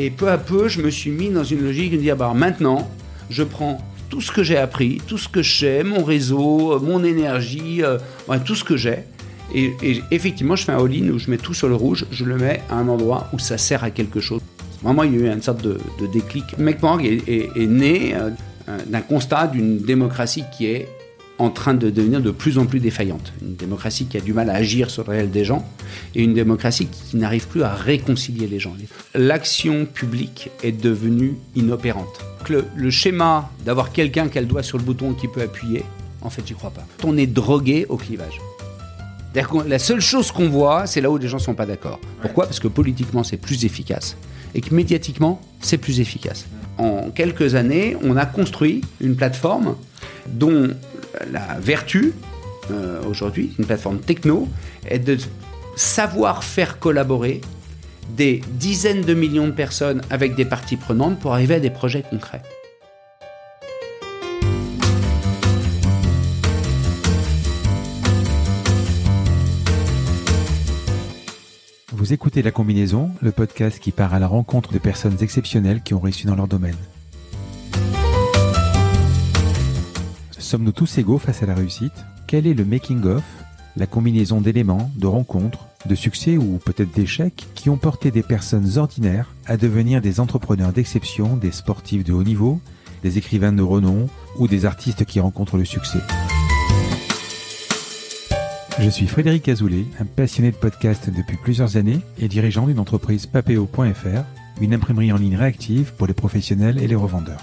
Et peu à peu, je me suis mis dans une logique de dire, bah, maintenant, je prends tout ce que j'ai appris, tout ce que je sais, mon réseau, mon énergie, euh, tout ce que j'ai. Et, effectivement, je fais un all-in où je mets tout sur le rouge, je le mets à un endroit où ça sert à quelque chose. Vraiment, il y a eu une sorte de, déclic. McMorg est, est, né euh, d'un constat d'une démocratie qui est en train de devenir de plus en plus défaillante. Une démocratie qui a du mal à agir sur le réel des gens et une démocratie qui n'arrive plus à réconcilier les gens. L'action publique est devenue inopérante. Le, le schéma d'avoir quelqu'un qui a le doigt sur le bouton qui peut appuyer, en fait, j'y crois pas. On est drogué au clivage. La seule chose qu'on voit, c'est là où les gens ne sont pas d'accord. Pourquoi? Parce que politiquement, c'est plus efficace et que médiatiquement, c'est plus efficace. En quelques années, on a construit une plateforme dont la vertu, euh, aujourd'hui, une plateforme techno, est de savoir faire collaborer des dizaines de millions de personnes avec des parties prenantes pour arriver à des projets concrets. Vous écoutez La Combinaison, le podcast qui part à la rencontre de personnes exceptionnelles qui ont réussi dans leur domaine. Sommes-nous tous égaux face à la réussite? Quel est le making-of, la combinaison d'éléments, de rencontres, de succès ou peut-être d'échecs qui ont porté des personnes ordinaires à devenir des entrepreneurs d'exception, des sportifs de haut niveau, des écrivains de renom ou des artistes qui rencontrent le succès? Je suis Frédéric Azoulay, un passionné de podcast depuis plusieurs années et dirigeant d'une entreprise papeo.fr, une imprimerie en ligne réactive pour les professionnels et les revendeurs.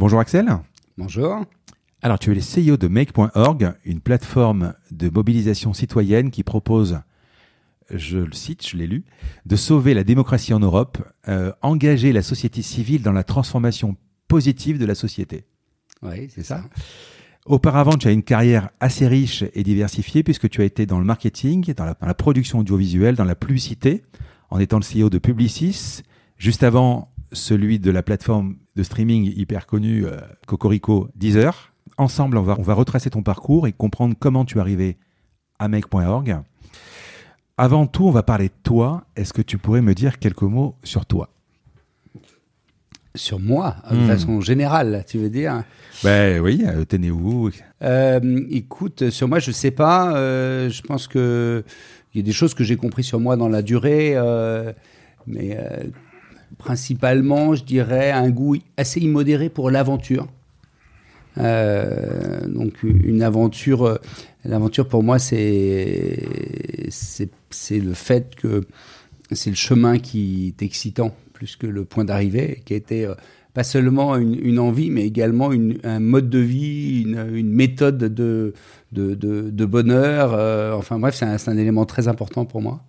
Bonjour Axel. Bonjour. Alors, tu es le CEO de Make.org, une plateforme de mobilisation citoyenne qui propose, je le cite, je l'ai lu, de sauver la démocratie en Europe, euh, engager la société civile dans la transformation positive de la société. Oui, c'est ça. Auparavant, tu as une carrière assez riche et diversifiée puisque tu as été dans le marketing, dans la, dans la production audiovisuelle, dans la publicité, en étant le CEO de Publicis. Juste avant, celui de la plateforme de streaming hyper connue euh, Cocorico Deezer. Ensemble, on va, on va retracer ton parcours et comprendre comment tu es arrivé à make.org. Avant tout, on va parler de toi. Est-ce que tu pourrais me dire quelques mots sur toi? Sur moi, de hmm. façon générale, tu veux dire? Ben oui, euh, né où euh, Écoute, sur moi, je sais pas. je pense que il y a des choses que j'ai compris sur moi dans la durée, mais principalement, je dirais, un goût assez immodéré pour l'aventure. Euh, donc une aventure, euh, l'aventure pour moi c'est c'est le fait que c'est le chemin qui est excitant plus que le point d'arrivée, qui été euh, pas seulement une, envie, mais également un mode de vie, une, méthode de, de, de, bonheur. enfin bref, c'est un, élément très important pour moi.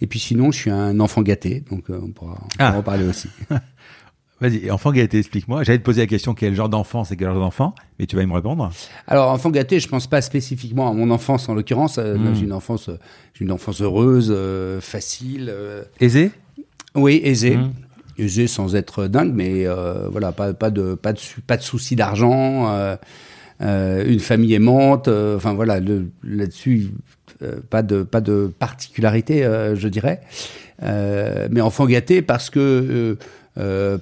Et puis sinon, je suis un enfant gâté, donc euh, on pourra, ah. en parler aussi. Vas-y, enfant gâté, explique-moi. J'allais te poser la question quel genre d'enfant c'est quel genre d'enfant, mais tu vas me répondre. Alors enfant gâté, je pense pas spécifiquement à mon enfance en l'occurrence. Euh, hmm. J'ai une enfance, j'ai une enfance heureuse, euh, facile. Aisée? Oui, aisée. Hmm. Aisée sans être dingue, mais voilà, pas, pas de pas de pas de soucis d'argent. Une famille aimante, enfin voilà, là-dessus, euh, pas de pas de particularité, euh, je dirais. Euh, mais enfant gâté parce que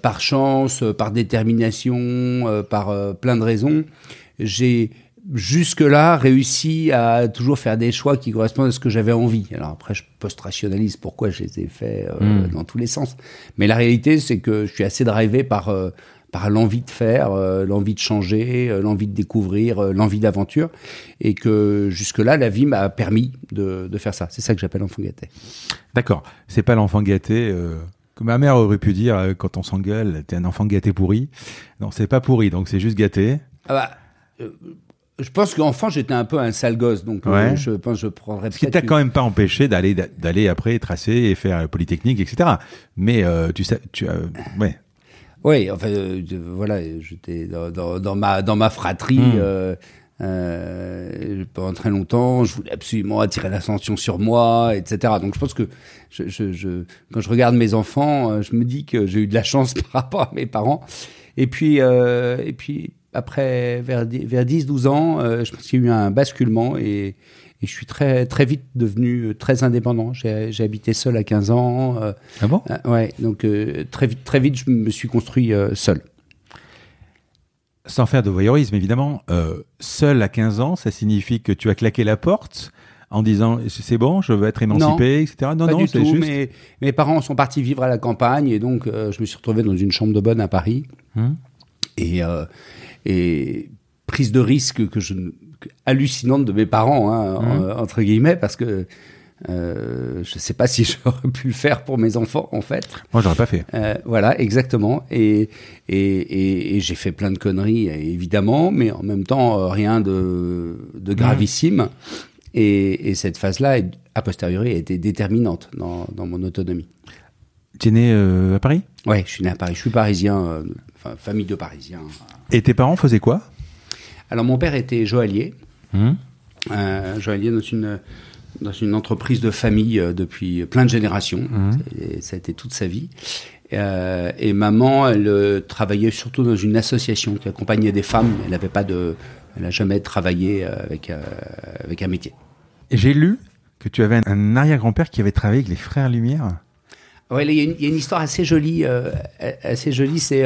par chance, par détermination, par plein de raisons, j'ai jusque-là réussi à toujours faire des choix qui correspondent à ce que j'avais envie. Alors après, je post-rationalise pourquoi je les ai faits hmm. dans tous les sens. Mais la réalité, c'est que je suis assez drivé par par l'envie de faire, euh, l'envie de changer, euh, l'envie de découvrir, euh, l'envie d'aventure, et que jusque-là, la vie m'a permis de, de, faire ça. C'est ça que j'appelle l'enfant gâté. D'accord. C'est pas l'enfant gâté que ma mère aurait pu dire quand on s'engueule, t'es un enfant gâté pourri. Non, c'est pas pourri, donc c'est juste gâté. Ah bah, je pense qu'enfant j'étais un peu un sale gosse, donc je pense que je prendrais. Ce qui t'a quand même pas empêché d'aller d'aller après tracer et faire Polytechnique, etc. Mais tu sais, tu ouais. Oui, enfin, euh, de- voilà, j'étais dans, dans, dans ma dans ma fratrie Hmm. euh, euh, pendant très longtemps. Je voulais absolument attirer l'attention sur moi, etc. Donc, je pense que je, je, je- quand je regarde mes enfants, euh, je me dis que j'ai eu de la chance par rapport à mes parents. Et puis, euh, et puis après, vers, vers 10-12 ans, euh, je pense qu'il y a eu un basculement et, et je suis très, très vite devenu très indépendant. J'ai habité seul à 15 ans. euh, Ah bon? euh, ouais, donc euh, très vite, très vite, je me suis construit euh, seul. Sans faire de voyeurisme, évidemment, euh, seul à 15 ans, ça signifie que tu as claqué la porte en disant c'est bon, je veux être émancipé, etc. Non, pas non, c'est juste. Mes, mes parents sont partis vivre à la campagne et donc euh, je me suis retrouvé dans une chambre de bonne à Paris Hum. et, euh, et prise de risque que je ne- hallucinante de mes parents hein, en- entre guillemets parce que euh, je sais pas si j'aurais pu le faire pour mes enfants en fait. Moi, j'aurais pas fait. Euh, voilà, exactement. Et, et, et, et j'ai fait plein de conneries, évidemment, mais en même temps, euh, rien de, de gravissime. Et, et cette phase-là, a posteriori, a été déterminante dans, dans mon autonomie. Tu es né euh, à Paris? Ouais, je suis né à Paris. Je suis parisien, enfin, famille de Parisiens. Et tes parents faisaient quoi? Alors, mon père était joaillier. Hum. euh, joaillier dans une, dans une entreprise de famille euh, depuis plein de générations. Et ça a été toute sa vie. Euh, et maman, elle travaillait surtout dans une association qui accompagnait des femmes. Elle n'avait pas de, elle n'a jamais travaillé avec euh, avec un métier. J'ai lu que tu avais un, arrière-grand-père qui avait travaillé avec les frères Lumière. Ouais, il y, a une- il y a une histoire assez jolie, euh, assez jolie. C'est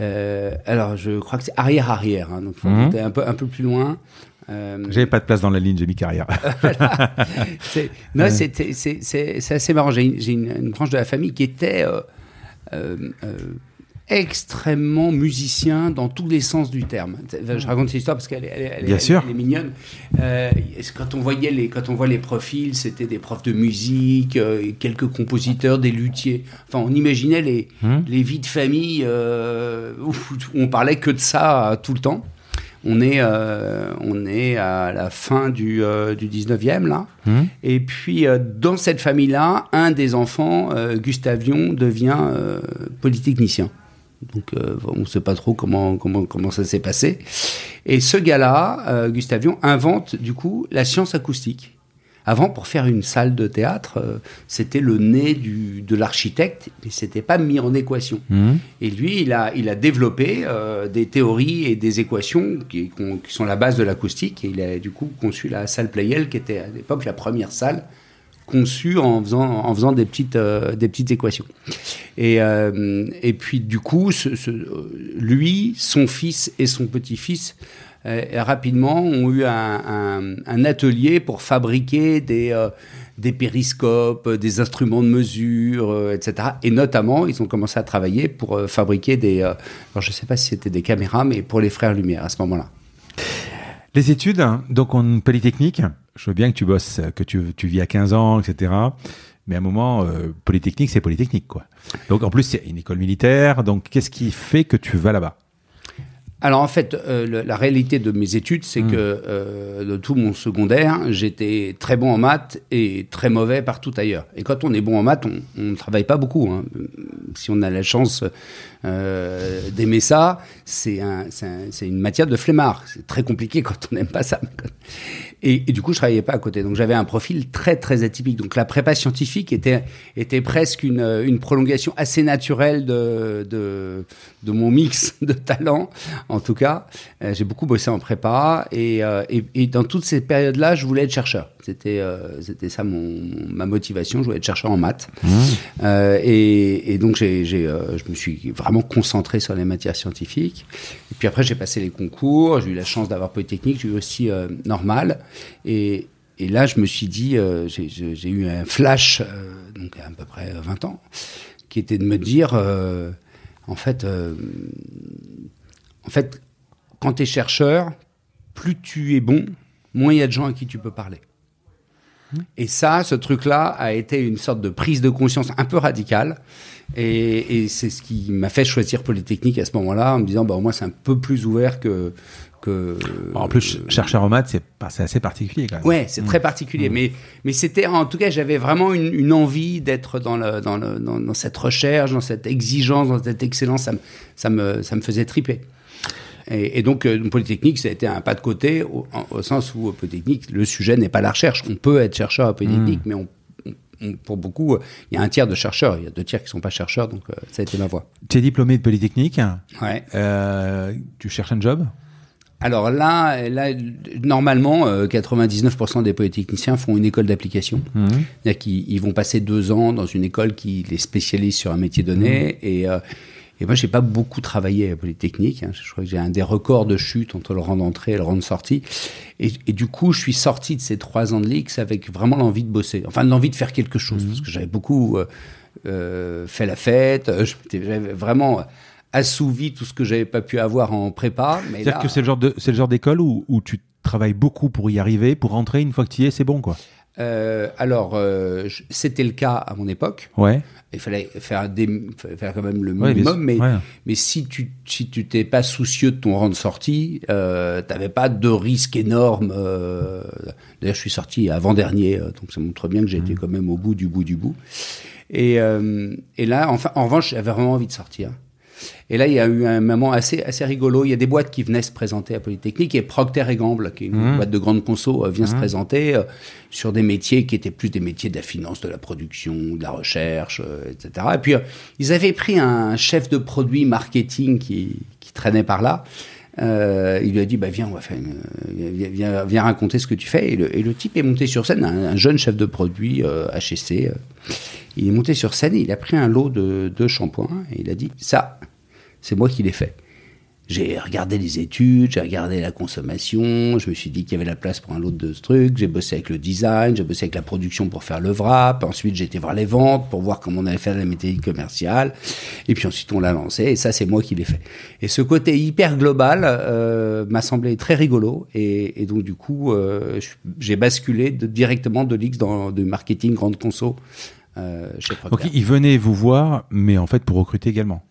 euh, alors je crois que c'est arrière arrière. Hein, donc faut Mhm. monter un peu un peu plus loin. Euh, J'avais pas de place dans la ligne, j'ai mis carrière. Non, c'est assez marrant. J'ai une, branche de la famille qui était euh, extrêmement musicien dans tous les sens du terme. Je raconte cette histoire parce qu'elle est, elle est- elle est- Bien elle- sûr. elle est mignonne. Euh, quand, on voyait les, quand on voit les profils, c'était des profs de musique, euh, quelques compositeurs, des luthiers? Enfin, on imaginait les, Hum. les vies de famille euh, où on parlait que de ça tout le temps. On est, euh, on est à la fin du, euh, du 19e, là. Hum. Et puis, euh, dans cette famille-là, un des enfants, Gustavion, devient polytechnicien. Donc, euh, on ne sait pas trop comment, comment, comment ça s'est passé. Et ce gars-là, euh, Gustavion, invente du coup la science acoustique. Avant, pour faire une salle de théâtre, euh, c'était le nez du, de l'architecte, mais c'était pas mis en équation. Hum. Et lui, il a, il a développé des théories et des équations qui, qui sont la base de l'acoustique. Et il a du coup conçu la salle Playel, qui était à l'époque la première salle conçue en faisant, en faisant des, petites, euh, des petites équations. Et, euh, et puis, du coup, lui, son fils et son petit-fils euh, rapidement ont eu un, atelier pour fabriquer des, des périscopes, des instruments de mesure, etc. Et notamment, ils ont commencé à travailler pour fabriquer des... alors, je ne sais pas si c'était des caméras, mais pour les frères Lumière à ce moment-là. Les études, donc en Polytechnique, je veux bien que tu bosses, que tu, tu vis à 15 ans, etc. Mais à un moment, euh, Polytechnique, c'est Polytechnique, quoi. Donc en plus, c'est une école militaire. Donc qu'est-ce qui fait que tu vas là-bas? Alors en fait, euh, le- la réalité de mes études, c'est Mm. que euh, de tout mon secondaire, j'étais très bon en maths et très mauvais partout ailleurs. Et quand on est bon en maths, on ne travaille pas beaucoup. hein. Si on a la chance euh, d'aimer ça, c'est un, c'est un- c'est une matière de flemmard. C'est très compliqué quand on n'aime pas ça. Et, du coup, je travaillais pas à côté. Donc j'avais un profil très très atypique. Donc la prépa scientifique était était presque une, une prolongation assez naturelle de, de de mon mix de talents. En tout cas, Euh, j'ai beaucoup bossé en prépa et, euh, et, et dans toutes ces périodes-là, je voulais être chercheur. C'était euh, c'était ça mon ma motivation. Je voulais être chercheur en maths. Euh, et, et donc j'ai euh, je me suis vraiment concentré sur les matières scientifiques. Et puis après, j'ai passé les concours. J'ai eu la chance d'avoir Polytechnique. J'ai eu aussi normal. Et, et là, je me suis dit, euh, j'ai- eu un flash, euh, donc à peu près 20 ans, qui était de me dire, euh, en fait, en fait, quand tu es chercheur, plus tu es bon, moins il y a de gens à qui tu peux parler. Et ça, ce truc-là a été une sorte de prise de conscience un peu radicale. Et, et c'est ce qui m'a fait choisir Polytechnique à ce moment-là, en me disant, bah, au moins, c'est un peu plus ouvert que, que. En plus, chercheur en maths, c'est assez particulier quand même. Ouais, c'est très particulier. Mais, mais c'était, en tout cas, j'avais vraiment une, une envie d'être dans, le, dans, le, dans, dans cette recherche, dans cette exigence, dans cette excellence. Ça me, ça me, ça me faisait triper. Et, et donc, euh, Polytechnique, ça a été un pas de côté, au, en- au sens où, euh, Polytechnique, le sujet n'est pas la recherche. On peut être chercheur à Polytechnique, mais on, on- on- pour beaucoup, euh, il y a un tiers de chercheurs, il y a deux tiers qui sont pas chercheurs, donc euh, ça a été ma voie. Tu es diplômé de Polytechnique. Ouais. Euh, tu cherches un job? Alors là, là normalement, euh, 99% des polytechniciens font une école d'application. C'est-à-dire qu'ils ils vont passer deux ans dans une école qui les spécialise sur un métier donné. Et, euh, et moi, j'ai pas beaucoup travaillé à Polytechnique. hein. Je crois que j'ai un des records de chute entre le rang d'entrée et le rang de sortie. Et, et du coup, je suis sorti de ces trois ans de l'X avec vraiment l'envie de bosser. Enfin, l'envie de faire quelque chose. Parce que j'avais beaucoup euh, euh, fait la fête. euh, J'avais vraiment assouvi tout ce que j'avais pas pu avoir en prépa. C'est-à-dire là- que c'est le genre de c'est le genre d'école où, où tu travailles beaucoup pour y arriver, pour rentrer une fois que tu y es, c'est bon quoi. Euh, alors, c'était le cas à mon époque. Ouais. Il fallait faire, des, fallait faire quand même le minimum, mais, Ouais. mais si tu si tu t'es pas soucieux de ton rang de sortie, euh, t'avais pas de risque énorme. euh, D'ailleurs, je suis sorti avant dernier, donc ça montre bien que j'ai Mmh. été quand même au bout du bout du bout. Et, euh, et là, enfin, en revanche, j'avais vraiment envie de sortir. Et là, il y a eu un moment assez, assez rigolo. Il y a des boîtes qui venaient se présenter à Polytechnique et Procter et Gamble, qui est une boîte de grande conso, euh, vient se présenter euh, sur des métiers qui étaient plus des métiers de la finance, de la production, de la recherche, euh, etc. Et puis, euh, ils avaient pris un chef de produit marketing qui, qui traînait par là. Euh, il lui a dit, bah, viens, on va faire une- viens, viens, raconter ce que tu fais. Et le, et le type est monté sur scène, un, un jeune chef de produit euh, HSC. euh, il est monté sur scène il a pris un lot de, de shampoings et il a dit, ça, c'est moi qui l'ai fait. J'ai regardé les études, j'ai regardé la consommation, je me suis dit qu'il y avait la place pour un lot de ce truc, j'ai bossé avec le design, j'ai bossé avec la production pour faire le wrap, ensuite j'ai été voir les ventes pour voir comment on allait faire la méthodique commerciale, et puis ensuite on l'a lancé, et ça c'est moi qui l'ai fait. Et ce côté hyper global euh, m'a semblé très rigolo, et, donc du coup euh, j'ai basculé directement de l'X dans du marketing grande conso euh, chez Procter. Donc ils venaient vous voir, mais en fait pour recruter également.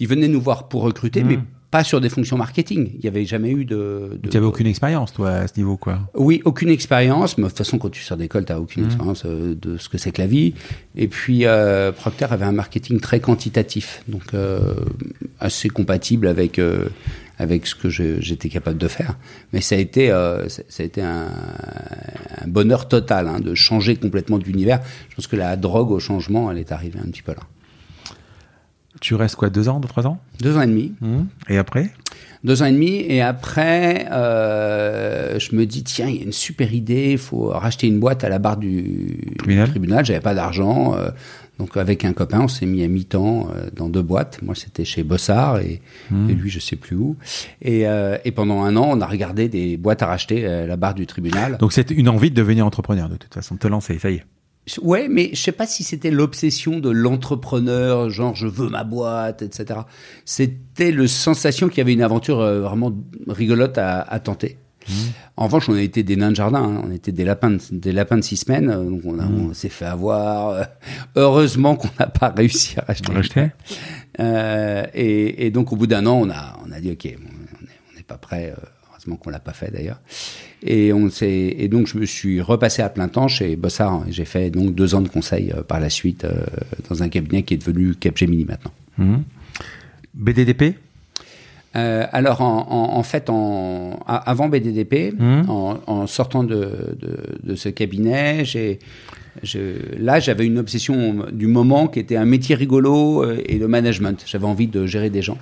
Ils venaient nous voir pour recruter, Mmh. mais pas sur des fonctions marketing. Il n'y avait jamais eu de. de- Tu avais aucune expérience toi à ce niveau quoi. Oui, aucune expérience. Mais de toute façon, quand tu sors d'école, tu n'as aucune Mmh. expérience euh, de ce que c'est que la vie. Et puis, euh, Procter avait un marketing très quantitatif, donc euh, assez compatible avec. euh, avec ce que j'étais capable de faire, mais ça a été, euh, ça ça a été un, un bonheur total hein, de changer complètement d'univers. Je pense que la drogue au changement, elle est arrivée un petit peu là. Tu restes quoi deux ans, deux trois ans Deux ans et demi, Et après Deux ans et demi, et après, euh, je me dis, tiens, il y a une super idée, il faut racheter une boîte à la barre du Tribunal. tribunal. J'avais pas d'argent, euh, donc avec un copain, on s'est mis à mi-temps euh, dans deux boîtes. Moi, c'était chez Bossard, et, et lui, je sais plus où. Et, euh, et pendant un an, on a regardé des boîtes à racheter à la barre du tribunal. Donc c'est une envie de devenir entrepreneur de toute façon, de te lancer, ça y est. Ouais, mais je sais pas si c'était l'obsession de l'entrepreneur, genre je veux ma boîte, etc. C'était le sensation qu'il y avait une aventure euh, vraiment rigolote à, à tenter. En revanche, on a été des nains de jardin, hein. on était des lapins, de, des lapins de six semaines, euh, donc on, a- on s'est fait avoir. euh, heureusement qu'on n'a pas réussi à racheter. Racheter? Euh, et, et donc au bout d'un an, on a, on a dit ok, on n'est on n'est pas prêt. euh, heureusement qu'on l'a pas fait d'ailleurs. Et on et donc je me suis repassé à plein temps chez Bossard. hein, J'ai fait donc deux ans de conseil euh, par la suite euh, dans un cabinet qui est devenu Capgemini maintenant. Mhm. BDDP Euh, alors en, en, en fait, en, avant BDDP, Mhm. en, en sortant de, de, de ce cabinet, j'ai, je, là j'avais une obsession du moment qui était un métier rigolo euh, et le management. J'avais envie de gérer des gens.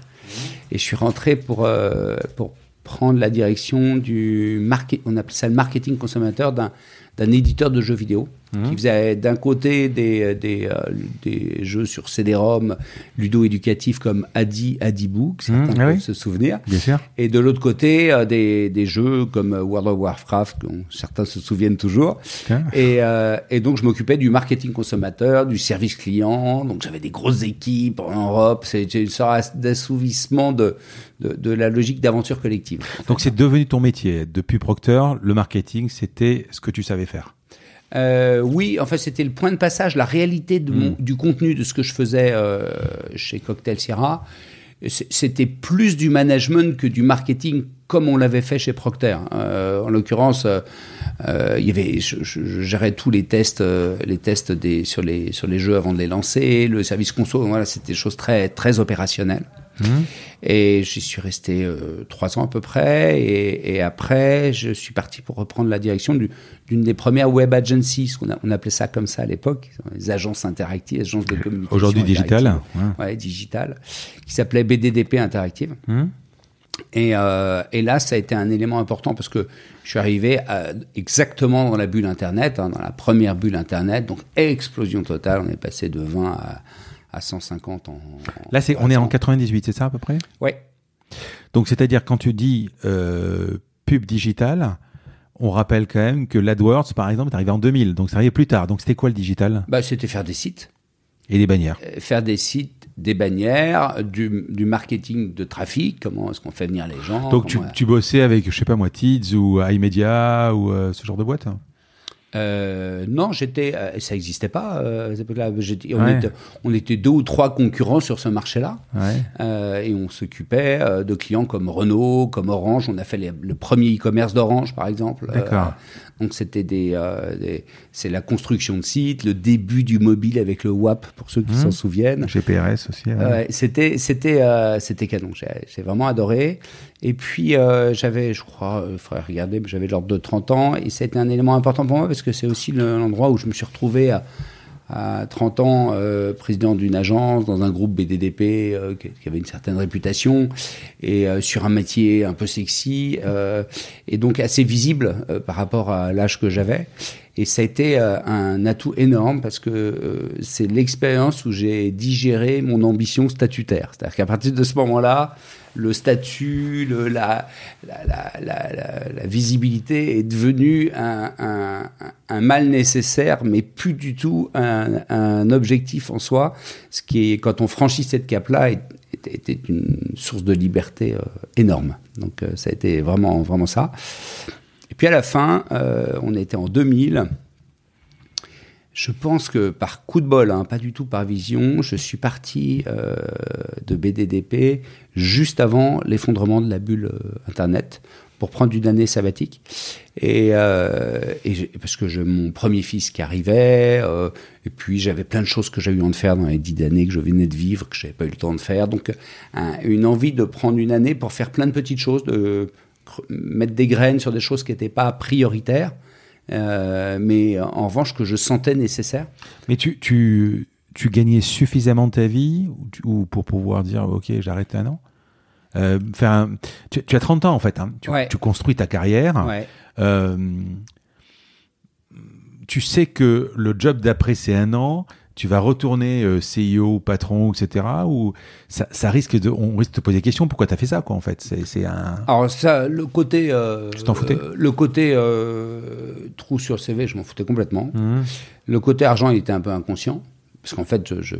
Et je suis rentré pour, euh, pour prendre la direction du market, on appelle ça le marketing consommateur d'un, d'un éditeur de jeux vidéo qui faisait d'un côté des, des, euh, des jeux sur CD-ROM ludo-éducatifs comme Adi, Adiboo, que certains Mhm, ah peuvent oui. se souvenir. Bien sûr. Et de l'autre côté, euh, des, des jeux comme euh, World of Warcraft, dont certains se souviennent toujours. Et, euh, et donc, je m'occupais du marketing consommateur, du service client. Donc, j'avais des grosses équipes en Europe. C'était une sorte d'assouvissement de, de, de la logique d'aventure collective. Donc c'est devenu ton métier. Depuis Procter, le marketing, c'était ce que tu savais faire. Euh, oui, en fait, c'était le point de passage, la réalité de mon- du contenu de ce que je faisais euh, chez Cocktail Sierra c'était plus du management que du marketing comme on l'avait fait chez Procter. Euh, en l'occurrence, euh, euh, il y avait, je, je, gérais tous les tests, les tests des, sur, les, sur les jeux avant de les lancer, le service conso, voilà, c'était des choses très, très opérationnelles. Mmh. Et j'y suis resté trois ans à peu près. Et, et, après, je suis parti pour reprendre la direction d'une des premières web agencies, on, on, appelait ça comme ça à l'époque, les agences interactives, agences de communication. Aujourd'hui digital. Ouais. ouais, digital, qui s'appelait BDDP Interactive. Mmh. Et, euh, et, là, ça a été un élément important parce que je suis arrivé à, exactement dans la bulle Internet, hein, dans la première bulle Internet, donc explosion totale. On est passé de 20 à, à 150 en. Là, c'est, on est en 98, c'est ça à peu près? Oui. Donc, c'est-à-dire quand tu dis euh, pub digital, on rappelle quand même que l'AdWords, par exemple, est arrivé en 2000, donc ça arrivait plus tard. Donc, c'était quoi le digital? Bah, C'était faire des sites. Et des bannières. Euh, faire des sites, des bannières, du, du marketing de trafic, comment est-ce qu'on fait venir les gens. Donc tu, tu, bossais avec, je sais pas moi, Tids ou iMedia ou euh, ce genre de boîte? Euh, non, j'étais, euh, ça n'existait pas. Euh, là, on, ouais. était, on, était, deux ou trois concurrents sur ce marché-là, ouais. Euh, et on s'occupait de clients comme Renault, comme Orange. On a fait les, le premier e-commerce d'Orange, par exemple. D'accord. Donc c'était des, des c'est la construction de sites, le début du mobile avec le WAP pour ceux qui Mmh. s'en souviennent. GPRS aussi. Ouais, c'était c'était c'était canon. J'ai vraiment adoré. Et puis, euh, j'avais, je crois, il faudrait regarder, mais j'avais l'ordre de 30 ans. Et c'était un élément important pour moi parce que c'est aussi l'endroit où je me suis retrouvé à, à 30 ans, euh, président d'une agence, dans un groupe BDDP euh, qui, avait une certaine réputation, et euh, sur un métier un peu sexy, euh, et donc assez visible euh, par rapport à l'âge que j'avais. Et ça a été euh, un atout énorme parce que c'est l'expérience où j'ai digéré mon ambition statutaire. C'est-à-dire qu'à partir de ce moment-là, le statut, le, la, la, la, la, visibilité est devenu un, un, un, mal nécessaire, mais plus du tout un, un, objectif en soi. Ce qui est, quand on franchit cette cap-là, était une source de liberté euh, énorme. Donc euh, ça a été vraiment, vraiment ça. Et puis à la fin, euh, on était en 2000. Je pense que par coup de bol, hein, pas du tout par vision, je suis parti euh, de BDDP juste avant l'effondrement de la bulle euh, Internet pour prendre une année sabbatique. Et, euh, parce que je, mon premier fils qui arrivait, et puis j'avais plein de choses que j'avais eu envie de faire dans les dix années que je venais de vivre, que j'avais pas eu le temps de faire. Donc un, une envie de prendre une année pour faire plein de petites choses, de mettre des graines sur des choses qui n'étaient pas prioritaires. Euh, mais en revanche que je sentais nécessaire. Mais tu, tu, tu gagnais suffisamment ta vie ou, tu, ou pour pouvoir dire ok j'arrête un an? Euh, un, tu, tu, as 30 ans en fait, hein. tu, ouais. tu, construis ta carrière. Ouais. Euh, tu sais que le job d'après c'est un an, tu vas retourner euh, CIO, patron, etc. Ou ça, ça, risque de, on risque de te poser des questions. Pourquoi tu as fait ça, quoi, en fait? C'est un. Alors ça, le côté. Euh, tu t'en foutais? Le côté euh, trou sur le CV, je m'en foutais complètement. Mmh. Le côté argent, il était un peu inconscient. Parce qu'en fait, je,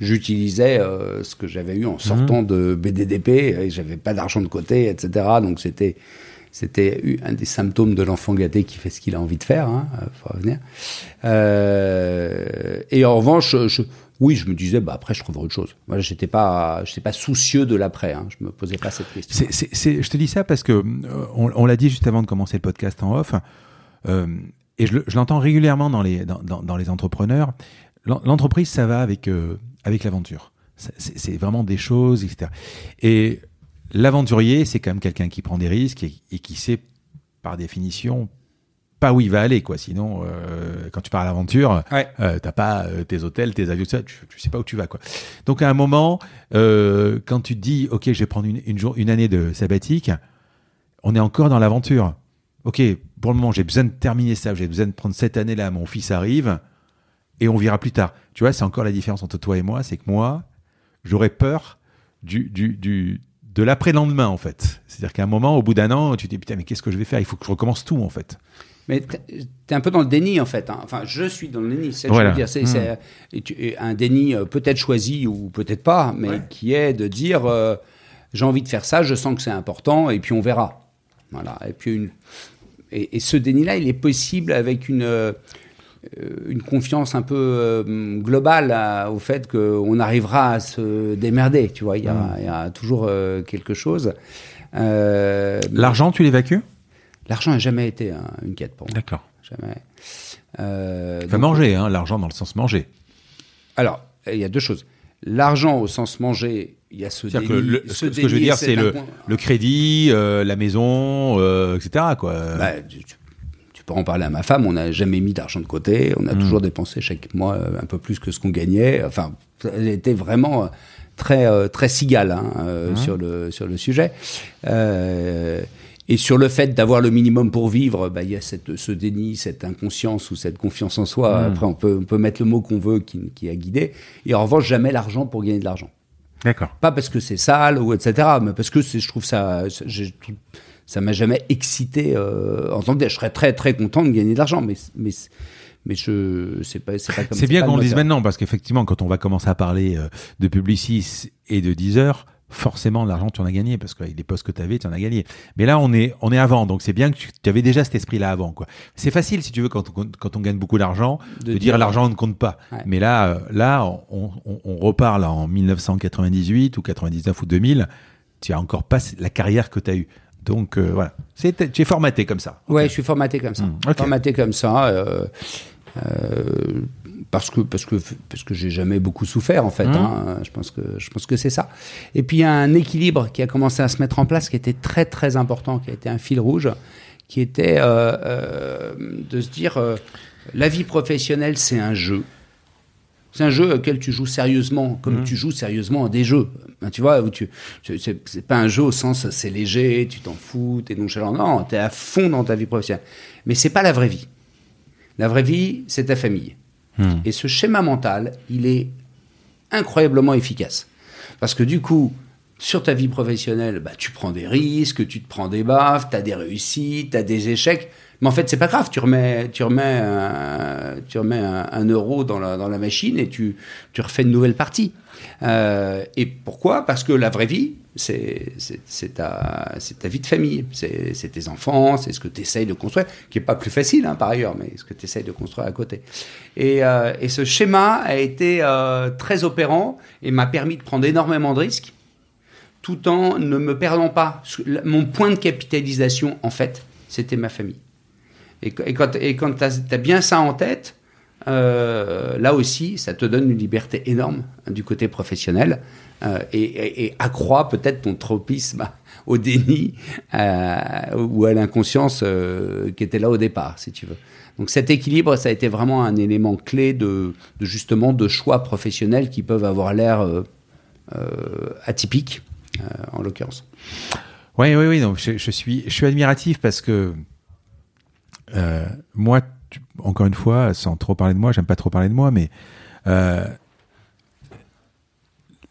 j'utilisais euh, ce que j'avais eu en sortant mmh. de BDDP et j'avais pas d'argent de côté, etc. Donc c'était c'était un des symptômes de l'enfant gâté qui fait ce qu'il a envie de faire, hein, faut revenir. Euh, et en revanche, je, oui, je me disais, bah après, je trouverai autre chose. Moi, j'étais pas, j'étais pas soucieux de l'après. Hein, je me posais pas cette question. C'est, c'est, je te dis ça parce que euh, on, l'a dit juste avant de commencer le podcast en off, euh, et je, je l'entends régulièrement dans les dans, dans, dans les entrepreneurs. L'entreprise, ça va avec euh, avec l'aventure. C'est vraiment des choses, etc. Et L'aventurier, c'est quand même quelqu'un qui prend des risques et, et, qui sait, par définition, pas où il va aller, quoi. Sinon, euh, quand tu pars à l'aventure, ouais. euh, t'as pas euh, tes hôtels, tes avions, ça, tu, tu sais pas où tu vas, quoi. Donc, à un moment, euh, quand tu te dis, ok, je vais prendre une, une, jour, une année de sabbatique, on est encore dans l'aventure. Ok, pour le moment, j'ai besoin de terminer ça, j'ai besoin de prendre cette année-là, mon fils arrive, et on verra plus tard. Tu vois, c'est encore la différence entre toi et moi, c'est que moi, j'aurais peur du, du, du de l'après-lendemain, en fait. C'est-à-dire qu'à un moment, au bout d'un an, tu te dis, putain, mais qu'est-ce que je vais faire? Il faut que je recommence tout, en fait. Mais tu es un peu dans le déni, en fait. Hein. Enfin, je suis dans le déni. C'est voilà. dire. C'est mmh. un déni euh, peut-être choisi ou peut-être pas, mais ouais. qui est de dire, euh, j'ai envie de faire ça, je sens que c'est important, et puis on verra. Voilà. Et puis une... Et, et ce déni-là, il est possible avec une... Euh, une confiance un peu globale au fait qu'on arrivera à se démerder. Tu vois, il y, a, mm. il y a toujours quelque chose. L'argent, tu l'évacues? L'argent n'a jamais été une quête pour moi. D'accord. Jamais. Euh, manger, hein, l'argent dans le sens manger. Alors, il y a deux choses. L'argent au sens manger, il y a ce déni. Que ce, que je veux dire, c'est le, le, crédit, euh, la maison, euh, etc. Quoi. Bah, tu, peux en parler à ma femme, on n'a jamais mis d'argent de côté, on a hmm. toujours dépensé chaque mois un peu plus que ce qu'on gagnait. Enfin, elle était vraiment très, très cigale hein, hmm. sur, le, sur le sujet. Et sur le fait d'avoir le minimum pour vivre, bah, il y a cette, ce déni, cette inconscience ou cette confiance en soi. Hmm. Après, on peut, on peut mettre le mot qu'on veut qui, qui, a guidé. Et en revanche, jamais l'argent pour gagner de l'argent. D'accord. Pas parce que c'est sale ou etc., mais parce que je trouve ça, ça m'a jamais excité euh, en tant que Je serais très très content de gagner de l'argent, mais, mais mais je c'est pas c'est pas comme c'est bien qu'on le dise maintenant parce qu'effectivement quand on va commencer à parler euh, de Publicis et de Deezer forcément l'argent tu en as gagné parce qu'avec les postes que tu avais tu en as gagné. Mais là on est on est avant donc c'est bien que tu, avais déjà cet esprit là avant quoi. C'est facile si tu veux quand on, quand on gagne beaucoup d'argent de, dire, l'argent ne compte pas. Mais là euh, là on, on, on, reparle en 1998 ou 99 ou 2000 tu as encore pas la carrière que tu as eue donc euh, voilà, c'est, tu es formaté comme ça. Ouais, je suis formaté comme ça. Mmh, formaté comme ça. Euh, euh, parce que parce que parce que j'ai jamais beaucoup souffert en fait. Mmh. Hein. Je pense que je pense que c'est ça. Et puis il y a un équilibre qui a commencé à se mettre en place, qui était très très important, qui a été un fil rouge, qui était de se dire la vie professionnelle c'est un jeu. C'est un jeu auquel tu joues sérieusement, comme mmh. tu joues sérieusement à des jeux. Ben, tu vois, où tu, c'est pas un jeu au sens c'est léger, tu t'en fous, t'es nonchalant. Non, t'es à fond dans ta vie professionnelle. Mais c'est pas la vraie vie. La vraie vie, c'est ta famille. Hmm. Et ce schéma mental, il est incroyablement efficace. Parce que du coup, sur ta vie professionnelle, bah, tu prends des risques, tu te prends des baffes, tu as des réussites, tu as des échecs. Mais en fait, c'est pas grave. Tu remets, tu remets, un, tu remets un, euro dans la, machine et tu, refais une nouvelle partie. Euh, et pourquoi? Parce que la vraie vie, c'est ta, vie de famille. C'est tes enfants, c'est ce que tu essayes de construire, qui n'est pas plus facile hein, par ailleurs, mais ce que tu essayes de construire à côté. Et, euh, ce schéma a été euh, très opérant et m'a permis de prendre énormément de risques tout en ne me perdant pas. Mon point de capitalisation, en fait, c'était ma famille. Et, quand, et quand tu as, bien ça en tête, euh, là aussi, ça te donne une liberté énorme hein, du côté professionnel euh, et, accroît peut-être ton tropisme au déni euh, ou à l'inconscience qui était là au départ, si tu veux. Donc cet équilibre, ça a été vraiment un élément clé de, justement de choix professionnels qui peuvent avoir l'air atypiques, en l'occurrence. Oui, oui, oui. Donc je, suis, je suis admiratif parce que euh, moi, encore une fois, sans trop parler de moi, j'aime pas trop parler de moi, mais euh,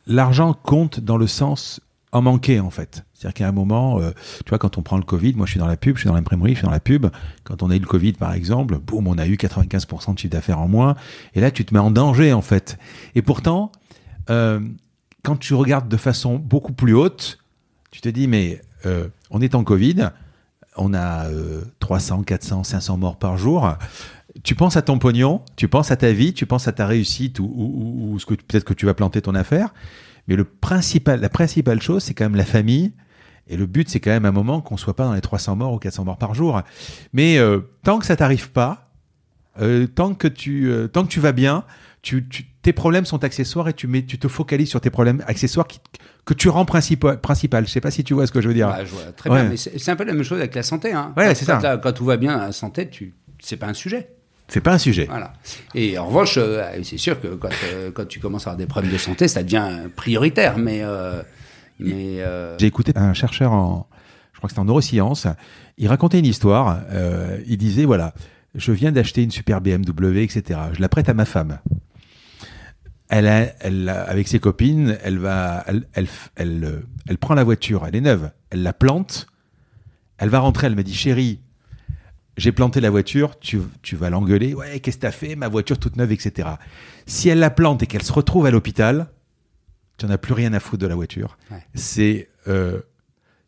l'argent compte dans le sens en manquer en fait. C'est-à-dire qu'à un moment, euh, tu vois, quand on prend le Covid, moi je suis dans la pub, je suis dans l'imprimerie, je suis dans la pub. Quand on a eu le Covid par exemple, boum, on a eu 95% de chiffre d'affaires en moins. Et là, tu te mets en danger en fait. Et pourtant, euh, quand tu regardes de façon beaucoup plus haute, tu te dis mais euh, on est en Covid, on a 300, 400, 500 morts par jour. Tu penses à ton pognon, tu penses à ta vie, tu penses à ta réussite ou, peut-être que tu vas planter ton affaire. Mais la principale chose, c'est quand même la famille. Et le but, c'est quand même un moment qu'on soit pas dans les 300 morts ou 400 morts par jour. Mais euh, tant que ça t'arrive pas, euh, euh, tant que tu vas bien, tu, tes problèmes sont accessoires et tu, mets, tu te focalises sur tes problèmes accessoires qui, que tu rends principal. principal. Je sais pas si tu vois ce que je veux dire. Bah, je vois très bien, mais c'est un peu la même chose avec la santé. Hein. Ouais, c'est ça. quand tout va bien, la santé, tu, c'est pas un sujet. C'est pas un sujet. Voilà. Et en revanche, euh, c'est sûr que quand, euh, quand, tu commences à avoir des problèmes de santé, ça devient prioritaire. Mais, euh, mais j'ai écouté un chercheur en, je crois que c'était en neurosciences. Il racontait une histoire. il disait voilà, je viens d'acheter une super BMW, etc. Je la prête à ma femme elle, elle, avec ses copines, elle va, elle, elle, elle, elle, prend la voiture, elle est neuve, elle la plante, elle va rentrer, elle me dit, chérie, j'ai planté la voiture, tu, tu vas l'engueuler, ouais, qu'est-ce que t'as fait, ma voiture toute neuve, etc. Si elle la plante et qu'elle se retrouve à l'hôpital, tu n'en as plus rien à foutre de la voiture. C'est, euh,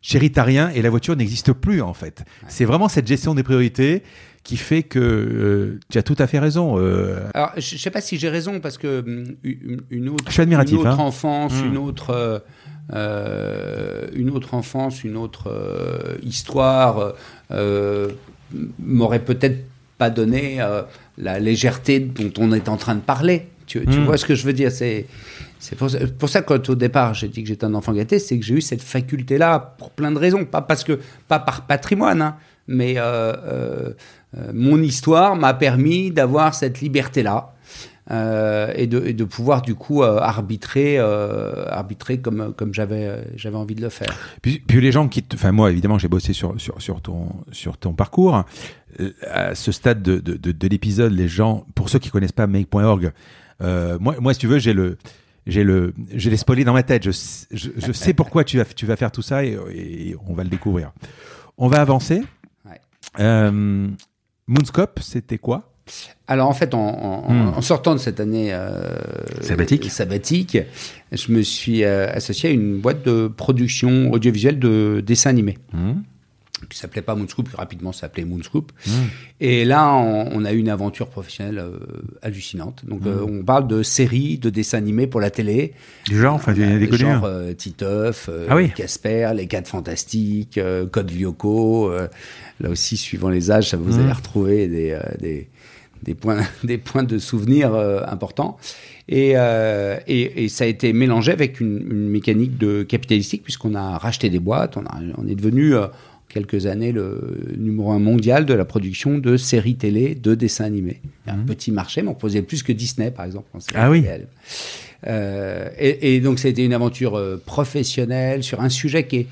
chérie, t'as rien et la voiture n'existe plus en fait. C'est vraiment cette gestion des priorités qui fait que euh, tu as tout à fait raison. Euh. Alors, je ne sais pas si j'ai raison parce que une autre, une autre hein. enfance, mmh. une autre euh, une autre enfance, une autre histoire m'aurait peut-être pas donné la légèreté dont on est en train de parler. Tu, mmh. vois ce que je veux dire? C'est c'est pour, pour, ça qu'au départ, j'ai dit que j'étais un enfant gâté, c'est que j'ai eu cette faculté-là pour plein de raisons. Pas, parce que, pas par patrimoine, hein, mais euh, euh, euh, mon histoire m'a permis d'avoir cette liberté-là. et, de, de, pouvoir du coup arbitrer, arbitrer comme, comme j'avais, j'avais envie de le faire. Puis, puis les gens qui, enfin moi évidemment j'ai bossé sur, sur, sur, ton, sur ton parcours. À ce stade de, de, de, l'épisode, les gens, pour ceux qui connaissent pas make.org, moi, moi si tu veux j'ai le, j'ai le, j'ai les spoilés dans ma tête. Je, je, sais pourquoi tu vas, tu vas faire tout ça et, on va le découvrir. On va avancer. Euh, Moonscope, c'était quoi? Alors en fait, en, hmm. sortant de cette année euh, sabbatique. sabbatique, je me suis euh, associé à une boîte de production audiovisuelle de dessins animés. Hmm qui s'appelait pas Moonscoop, plus rapidement ça s'appelait Moonscoop. Mmh. Et là, on, a eu une aventure professionnelle euh, hallucinante. Donc, mmh. euh, on parle de séries, de dessins animés pour la télé. Du genre, enfin, des Genre hein. euh, Titeuf, ah Casper, Les Quatre Fantastiques, Code Lyoko. Là aussi, suivant les âges, ça vous mmh. allez retrouver des, des, des, points, des points de souvenirs importants. Et, et, et, ça a été mélangé avec une, une mécanique de capitalistique, puisqu'on a racheté des boîtes, on, a, on est devenu quelques années le numéro un mondial de la production de séries télé, de dessins animés. Un mhm. petit marché, mais on posait plus que Disney, par exemple. ah oui. Euh, et, donc, ça a été une aventure euh, professionnelle sur un sujet qui est,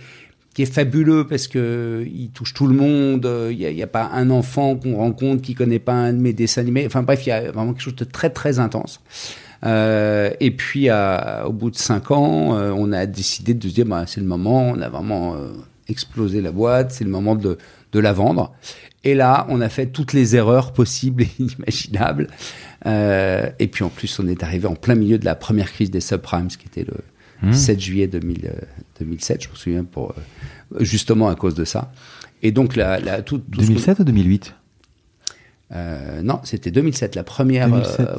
qui est fabuleux parce que il touche tout le monde. Il n'y a, pas un enfant qu'on rencontre qui connaît pas un de mes dessins animés. Enfin bref, il y a vraiment quelque chose de très très intense. Euh, et puis, au bout de cinq ans, on a décidé de se dire, bah, c'est le moment. On a vraiment exploser la boîte, c'est le moment de, de, la vendre. Et là, on a fait toutes les erreurs possibles et inimaginables. Euh, et puis en plus, on est arrivé en plein milieu de la première crise des subprimes, qui était le 7 mmh. juillet 2000, 2007, euh, je me souviens, pour, euh, justement à cause de ça. Et donc, la, la, tout, 2007 ou 2008 Non, c'était 2007, la première,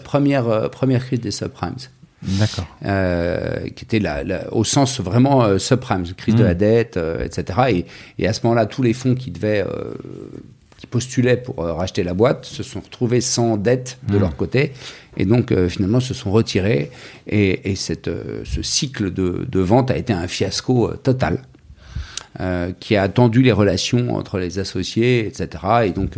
première, première crise des subprimes. D'accord. Euh, qui était la, au sens vraiment euh, subprime, crise de la mm. dette, euh, etc. Et, et, à ce moment-là, tous les fonds qui devaient, euh, postulaient pour racheter la boîte, se sont retrouvés sans dette de mm. leur côté, et donc finalement se sont retirés. Et, et cette, ce cycle de, de, vente a été un fiasco total. qui a tendu les relations entre les associés, etc. Et donc,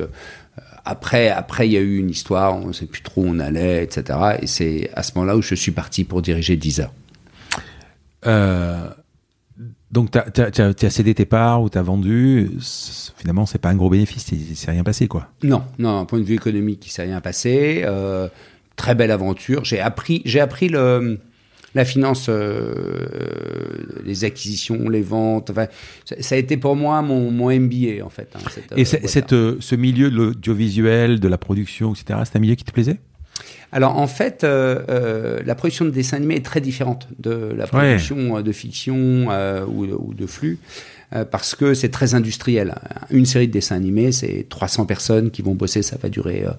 après, après, il y a eu une histoire, on ne sait plus trop où on allait, etc. Et c'est à ce moment-là où je suis parti pour diriger Deezer. Euh, donc, tu as, cédé tes parts ou tu as vendu. Finalement, c'est pas un gros bénéfice, il s'est rien passé, quoi. Non, non, point de vue économique, il s'est rien passé. Euh, très belle aventure. J'ai appris, appris le la finance, euh, les acquisitions, les ventes. Enfin, ça, a été pour moi mon, mon MBA en fait. Hein, Et euh, cette, euh, ce milieu de l'audiovisuel, de la production, etc. C'est un milieu qui te plaisait? Alors en fait, la production de dessin animé est très différente de la production de fiction ou, ou, de flux. Euh, parce que c'est très industriel. Une série de dessins animés, c'est 300 personnes qui vont bosser, ça va durer, euh,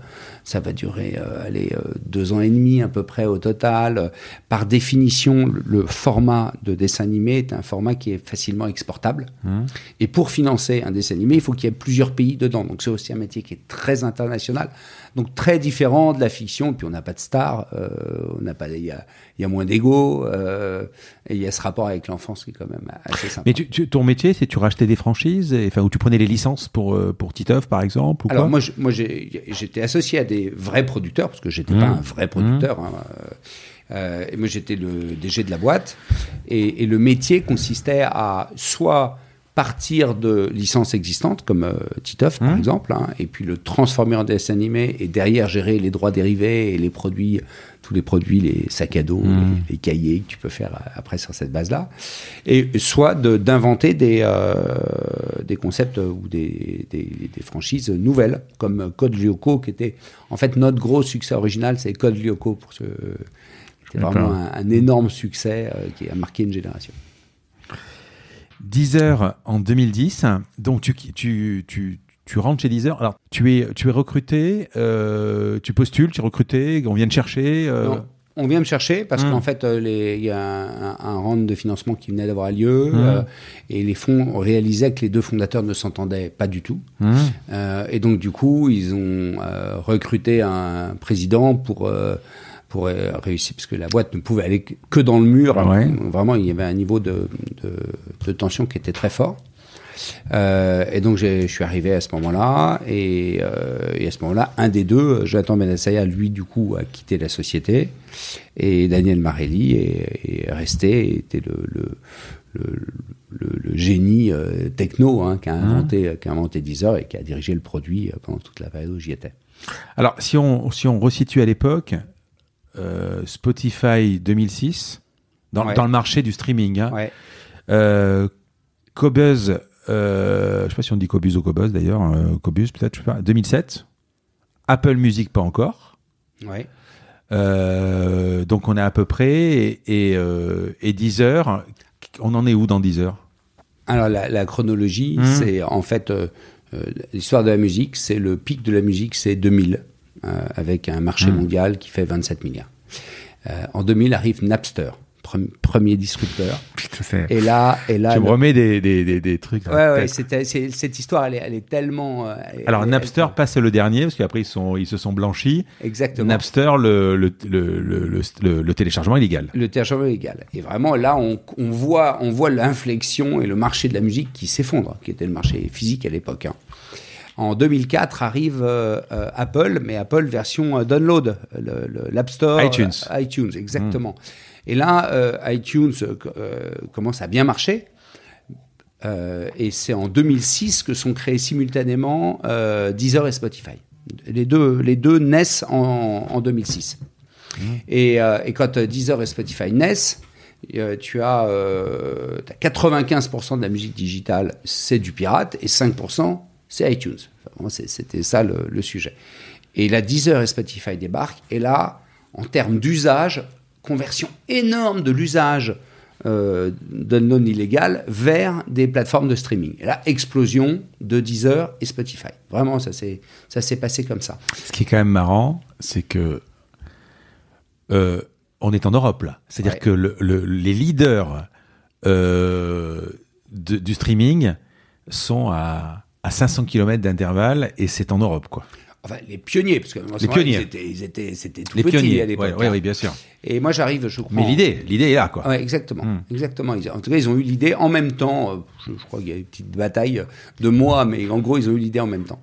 ça va durer euh, allez, deux ans et demi à peu près au total. Par définition, le format de dessin animé est un format qui est facilement exportable. Mmh. Et pour financer un dessin animé, il faut qu'il y ait plusieurs pays dedans. Donc c'est aussi un métier qui est très international. Donc très différent de la fiction. Et puis on n'a pas de star, on n'a pas, il y a, y a, moins d'ego, et il y a ce rapport avec l'enfance qui est quand même assez sympa. Mais tu, ton métier, c'est tu rachetais des franchises, et, enfin, où tu prenais les licences pour, euh, pour Titeuf, par exemple ou Alors, moi, moi j'étais associé à des vrais producteurs, parce que j'étais n'étais pas mmh. un vrai producteur. Mmh. Hein, euh, et moi, j'étais le DG de la boîte. Et, et, le métier consistait à soit partir de licences existantes, comme euh, Titeuf par mmh. exemple, hein, et puis le transformer en dessin animé, et derrière gérer les droits dérivés et les produits, tous les produits, les sacs à dos, mmh. les, cahiers que tu peux faire euh, après sur cette base-là, et soit d'inventer des, euh, des concepts ou des, des, des, franchises nouvelles, comme Code Lyoko, qui était en fait notre gros succès original, c'est Code Lyoko, pour ce, c'était vraiment un, un, énorme succès qui a marqué une génération. Deezer en 2010. Donc tu, tu, tu, tu rentres chez Deezer. Alors tu es, tu es recruté, euh, tu postules, tu es recruté, on vient te chercher. euh, Non, on vient me chercher parce Hmm. qu'en fait, euh, il y a un, un- un round de financement qui venait d'avoir lieu euh, et les fonds réalisaient que les deux fondateurs ne s'entendaient pas du tout. hum, et donc, du coup, ils ont recruté un président pour, pour réussir, parce que la boîte ne pouvait aller que dans le mur. Ouais. Vraiment, il y avait un niveau de, de, de tension qui était très fort. Euh, et donc, je suis arrivé à ce moment-là. Et, euh, et à ce moment-là, un des deux, Jonathan Benassaya, lui, du coup, a quitté la société. Et Daniel Marelli est, est resté, était le, le, le, le- le génie euh, techno hein, qui, a inventé, qui a inventé Deezer et qui a dirigé le produit pendant toute la période où j'y étais. Alors, si on, si on resitue à l'époque, euh, Spotify 2006, dans, Ouais. dans le marché du streaming, hein, Ouais. euh, Cobuzz, euh, je sais pas si on dit Cobuzz ou Cobuzz d'ailleurs, euh, Cobuzz peut-être, je sais pas, 2007. Apple Music pas encore. Ouais. Euh, donc on est à peu près et, et, et Deezer, on en est où dans Deezer Alors la, la chronologie, Mhm. c'est en fait l'histoire de la musique, c'est le pic de la musique, c'est 2000, euh, avec un marché Mhm. mondial qui fait 27 milliards. En 2000 arrive Napster, premier disrupteur. Et là, et là, Tu me remets des, des, des, des trucs. ouais, ouais, c'était- c'est- cette histoire, elle est, elle est tellement. euh, elle- Alors elle- Napster passe le dernier parce qu'après ils, sont, ils se sont blanchis. exactement. Napster, le, le, le, le, téléchargement illégal. le téléchargement illégal. Et vraiment, là, on, on voit, on voit l'inflexion et le marché de la musique qui s'effondre, qui était le marché physique à l'époque. hein. En 2004 arrive euh, euh, Apple, mais Apple version euh, download, l'App Store. iTunes. iTunes, exactement. Et là, euh, iTunes euh, euh, commence à bien marcher. Euh, et c'est en 2006 que sont créés simultanément Deezer et Spotify. Les deux, les deux naissent en, en 2006. Et, euh, et quand Deezer et Spotify naissent, tu as, euh, t'as 95% de la musique digitale, c'est du pirate, et 5%, c'est iTunes. Enfin, C'était ça le, le sujet. Et là, Deezer et Spotify débarquent, et là, en termes d'usage, conversion énorme de l'usage euh, de non illégal vers des plateformes de streaming. Et là, explosion de Deezer et Spotify. Vraiment, ça s'est passé comme ça. Ce qui est quand même marrant, c'est que euh, on est en Europe là. C'est-à dire Ouais. que le- le- les leaders euh, de- du streaming sont à, à 500 km d'intervalle et c'est en Europe quoi. Enfin, les pionniers, parce que ce Les pionniers. Ils étaient, ils étaient, c'était tout Les petit pionniers. à l'époque. Ouais, ouais, oui, bien sûr. Et moi, j'arrive, je crois. Mais l'idée, l'idée est là quoi. Ouais, exactement, Hmm. exactement. Ils- En tout cas, ils ont eu l'idée en même temps. euh, Je, je crois qu'il y a eu une petite bataille de mois, mais en gros, ils ont eu l'idée en même temps.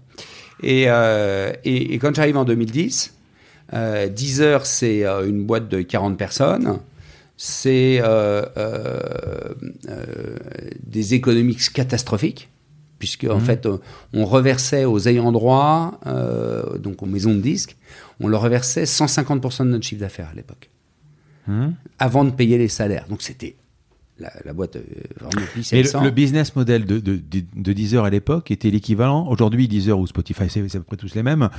Et, euh, et, et quand j'arrive en 2010, euh, Deezer, c'est euh, une boîte de 40 personnes. C'est euh, des économiques catastrophiques, puisque en fait, euh, on reversait aux ayants droit, euh, donc aux maisons de disques, on leur reversait 150% de notre chiffre d'affaires à l'époque Hum. avant de payer les salaires. Donc c'était la, la boîte euh, vraiment le business model de, de, de- de Deezer à l'époque était l'équivalent. Aujourd'hui, Deezer ou Spotify, c'est c'est à peu près tous les mêmes.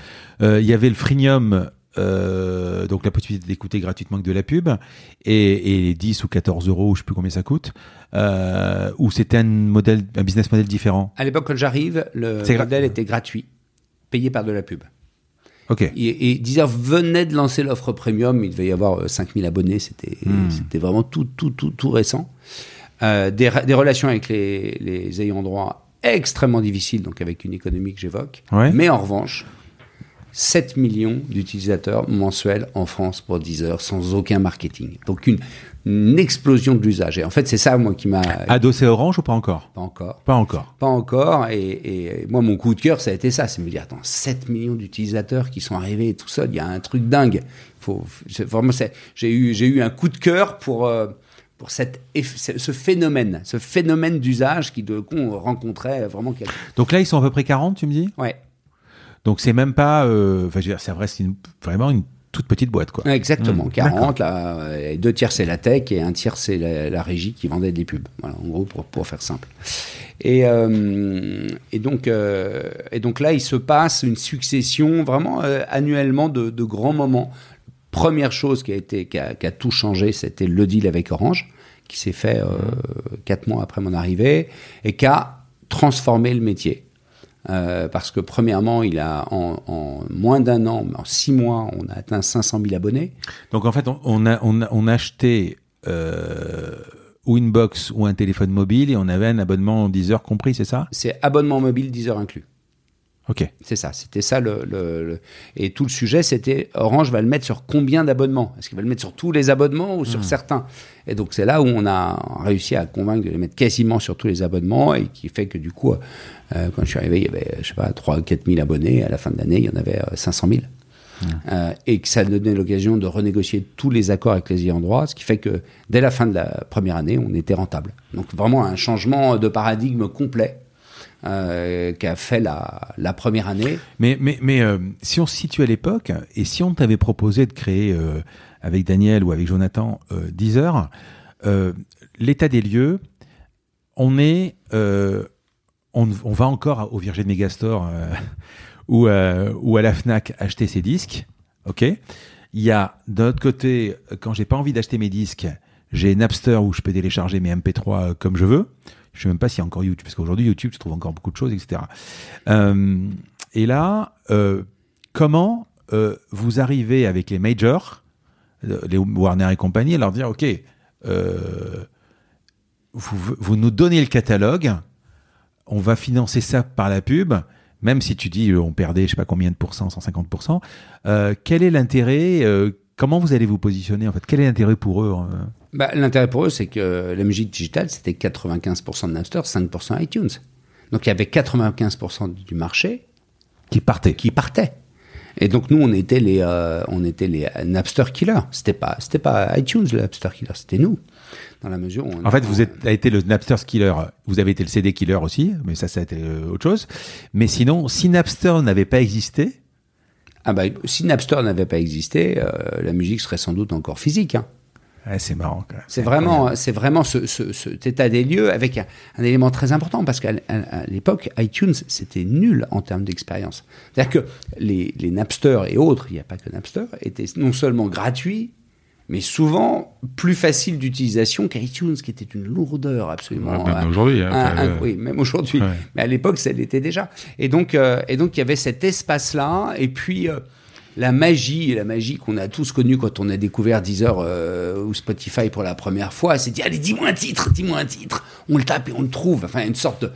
Euh, Il y avait le freemium, euh, donc la possibilité d'écouter gratuitement que de la pub, et, et 10 ou 14 euros, je sais plus combien ça coûte, euh, ou c'était un, modèle, un business model différent. À l'époque, quand j'arrive, le gra- modèle était gratuit, payé par de la pub. Ok. Et, et Deezer venait de lancer l'offre premium, il devait y avoir euh, 5000 abonnés, c'était Hmm. c'était vraiment tout, tout, tout, tout récent. Euh, des, relations avec les, les ayants droit extrêmement difficiles, donc avec une économie que j'évoque. Ouais. Mais en revanche, 7 millions d'utilisateurs mensuels en France pour Deezer sans aucun marketing. Donc une, une explosion de l'usage. Et en fait, c'est ça, moi, qui m'a... Adossé Orange ou pas encore? Pas encore. Pas encore. Pas encore. Et, et moi, mon coup de cœur, ça a été ça. C'est me dire, attends, 7 millions d'utilisateurs qui sont arrivés tout seul, il y a un truc dingue. Faut, c'est- vraiment, c'est- j'ai eu, j'ai eu un coup de cœur pour, euh, pour cette, ce phénomène, ce phénomène d'usage qui, de coup, on rencontrait vraiment quelque Donc là, ils sont à peu près 40, tu me dis? Ouais, Donc c'est même pas... euh, Enfin, je veux dire, c'est vrai, c'est vraiment une toute petite boîte, quoi. exactement. Mmh, 40, là, euh, et deux tiers, c'est la tech et un tiers, c'est la, la régie qui vendait des pubs. Voilà, en gros, pour, pour faire simple. Et, euh, et, donc, euh, et donc là, il se passe une succession vraiment euh, annuellement de, de grands moments. Première chose qui a, été, qui a, qui a tout changé, c'était le deal avec Orange, qui s'est fait euh, quatre mois après mon arrivée et qui a transformé le métier. Euh, parce que premièrement, il a en, moins d'un an, en six mois, on a atteint 500 000 abonnés. Donc en fait, on, a, on, a, on a acheté euh, ou une box ou un téléphone mobile et on avait un abonnement 10 heures compris, c'est ça? C'est abonnement mobile 10 heures inclus. Ok. C'est ça, c'était ça le, le, Et tout le sujet, c'était Orange va le mettre sur combien d'abonnements? Est-ce qu'il va le mettre sur tous les abonnements ou sur hmm. certains? Et donc c'est là où on a réussi à convaincre de le mettre quasiment sur tous les abonnements et qui fait que du coup, euh, quand je suis arrivé, il y avait, je sais pas, 3 4 000 abonnés. À la fin de l'année, il y en avait 500 euh, 000. Hmm. Euh, et que ça donnait l'occasion de renégocier tous les accords avec les ayants droit, ce qui fait que dès la fin de la première année, on était rentable. Donc vraiment un changement de paradigme complet euh, qu'a fait la, première année. Mais, euh, si on se situe à l'époque, et si on t'avait proposé de créer euh, avec Daniel ou avec Jonathan 10 heures, l'état des lieux, on est, on, va encore au Virgin Megastore ou, ou à la Fnac acheter ses disques, ok? Il y a d'un autre côté, quand j'ai pas envie d'acheter mes disques, j'ai Napster où je peux télécharger mes MP3 comme je veux. Je sais même pas s'il y a encore YouTube, parce qu'aujourd'hui, YouTube, tu trouves encore beaucoup de choses, etc. Euh, et là, euh, comment euh, vous arrivez avec les majors, les Warner et compagnie, à leur dire, OK, vous, nous donnez le catalogue, on va financer ça par la pub, même si tu dis on perdait je sais pas combien de pourcents, 150%, quel est l'intérêt Comment vous allez vous positionner en fait? Quel est l'intérêt pour eux bah, L'intérêt pour eux, c'est que la musique digitale, c'était 95% de Napster, 5% iTunes. Donc il y avait 95% du marché qui partait. Qui partait. Et donc nous, on était les, euh, on était les Napster killers. C'était pas, c'était pas iTunes le Napster killer, c'était nous. Dans la mesure où en fait, vous êtes, avez été le Napster killer. Vous avez été le CD killer aussi, mais ça, ça a été euh, autre chose. Mais sinon, si Napster n'avait pas existé, ah bah, si Napster n'avait pas existé, euh, la musique serait sans doute encore physique. Hein c'est marrant. C'est vraiment, c'est vraiment ce, cet état des lieux avec un, élément très important parce qu'à l'époque, iTunes c'était nul en termes d'expérience. C'est-à-dire que les, les, Napster et autres, il n'y a pas que Napster, étaient non seulement gratuits, mais souvent plus faciles d'utilisation qu'iTunes, qui était une lourdeur absolument. même aujourd'hui. Hein, oui, même aujourd'hui. Mais à l'époque, ça l'était déjà. Et donc, euh, et donc, il y avait cet espace-là, et puis. Euh, la magie, la magie qu'on a tous connue quand on a découvert Deezer euh, ou Spotify pour la première fois, c'est dit allez dis-moi un titre, dis-moi un titre, on le tape et on le trouve. Enfin une sorte de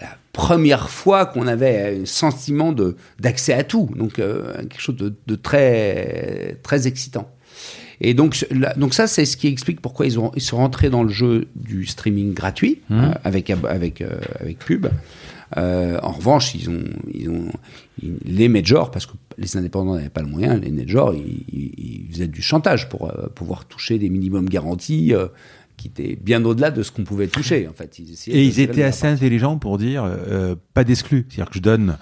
la première fois qu'on avait un sentiment de d'accès à tout, donc euh, quelque chose de, très très excitant. Et donc, donc ça, c'est ce qui explique pourquoi ils, ont, ils sont rentrés dans le jeu du streaming gratuit mmh. euh, avec avec avec pub. Euh, en revanche, ils ont, ils ont les majors, parce que les indépendants n'avaient pas le moyen, les majors, ils, faisaient du chantage pour euh, pouvoir toucher des minimums garantis euh, qui étaient bien au-delà de ce qu'on pouvait toucher. En fait, et ils étaient assez intelligents pour dire pas d'exclus, c'est-à-dire que je donne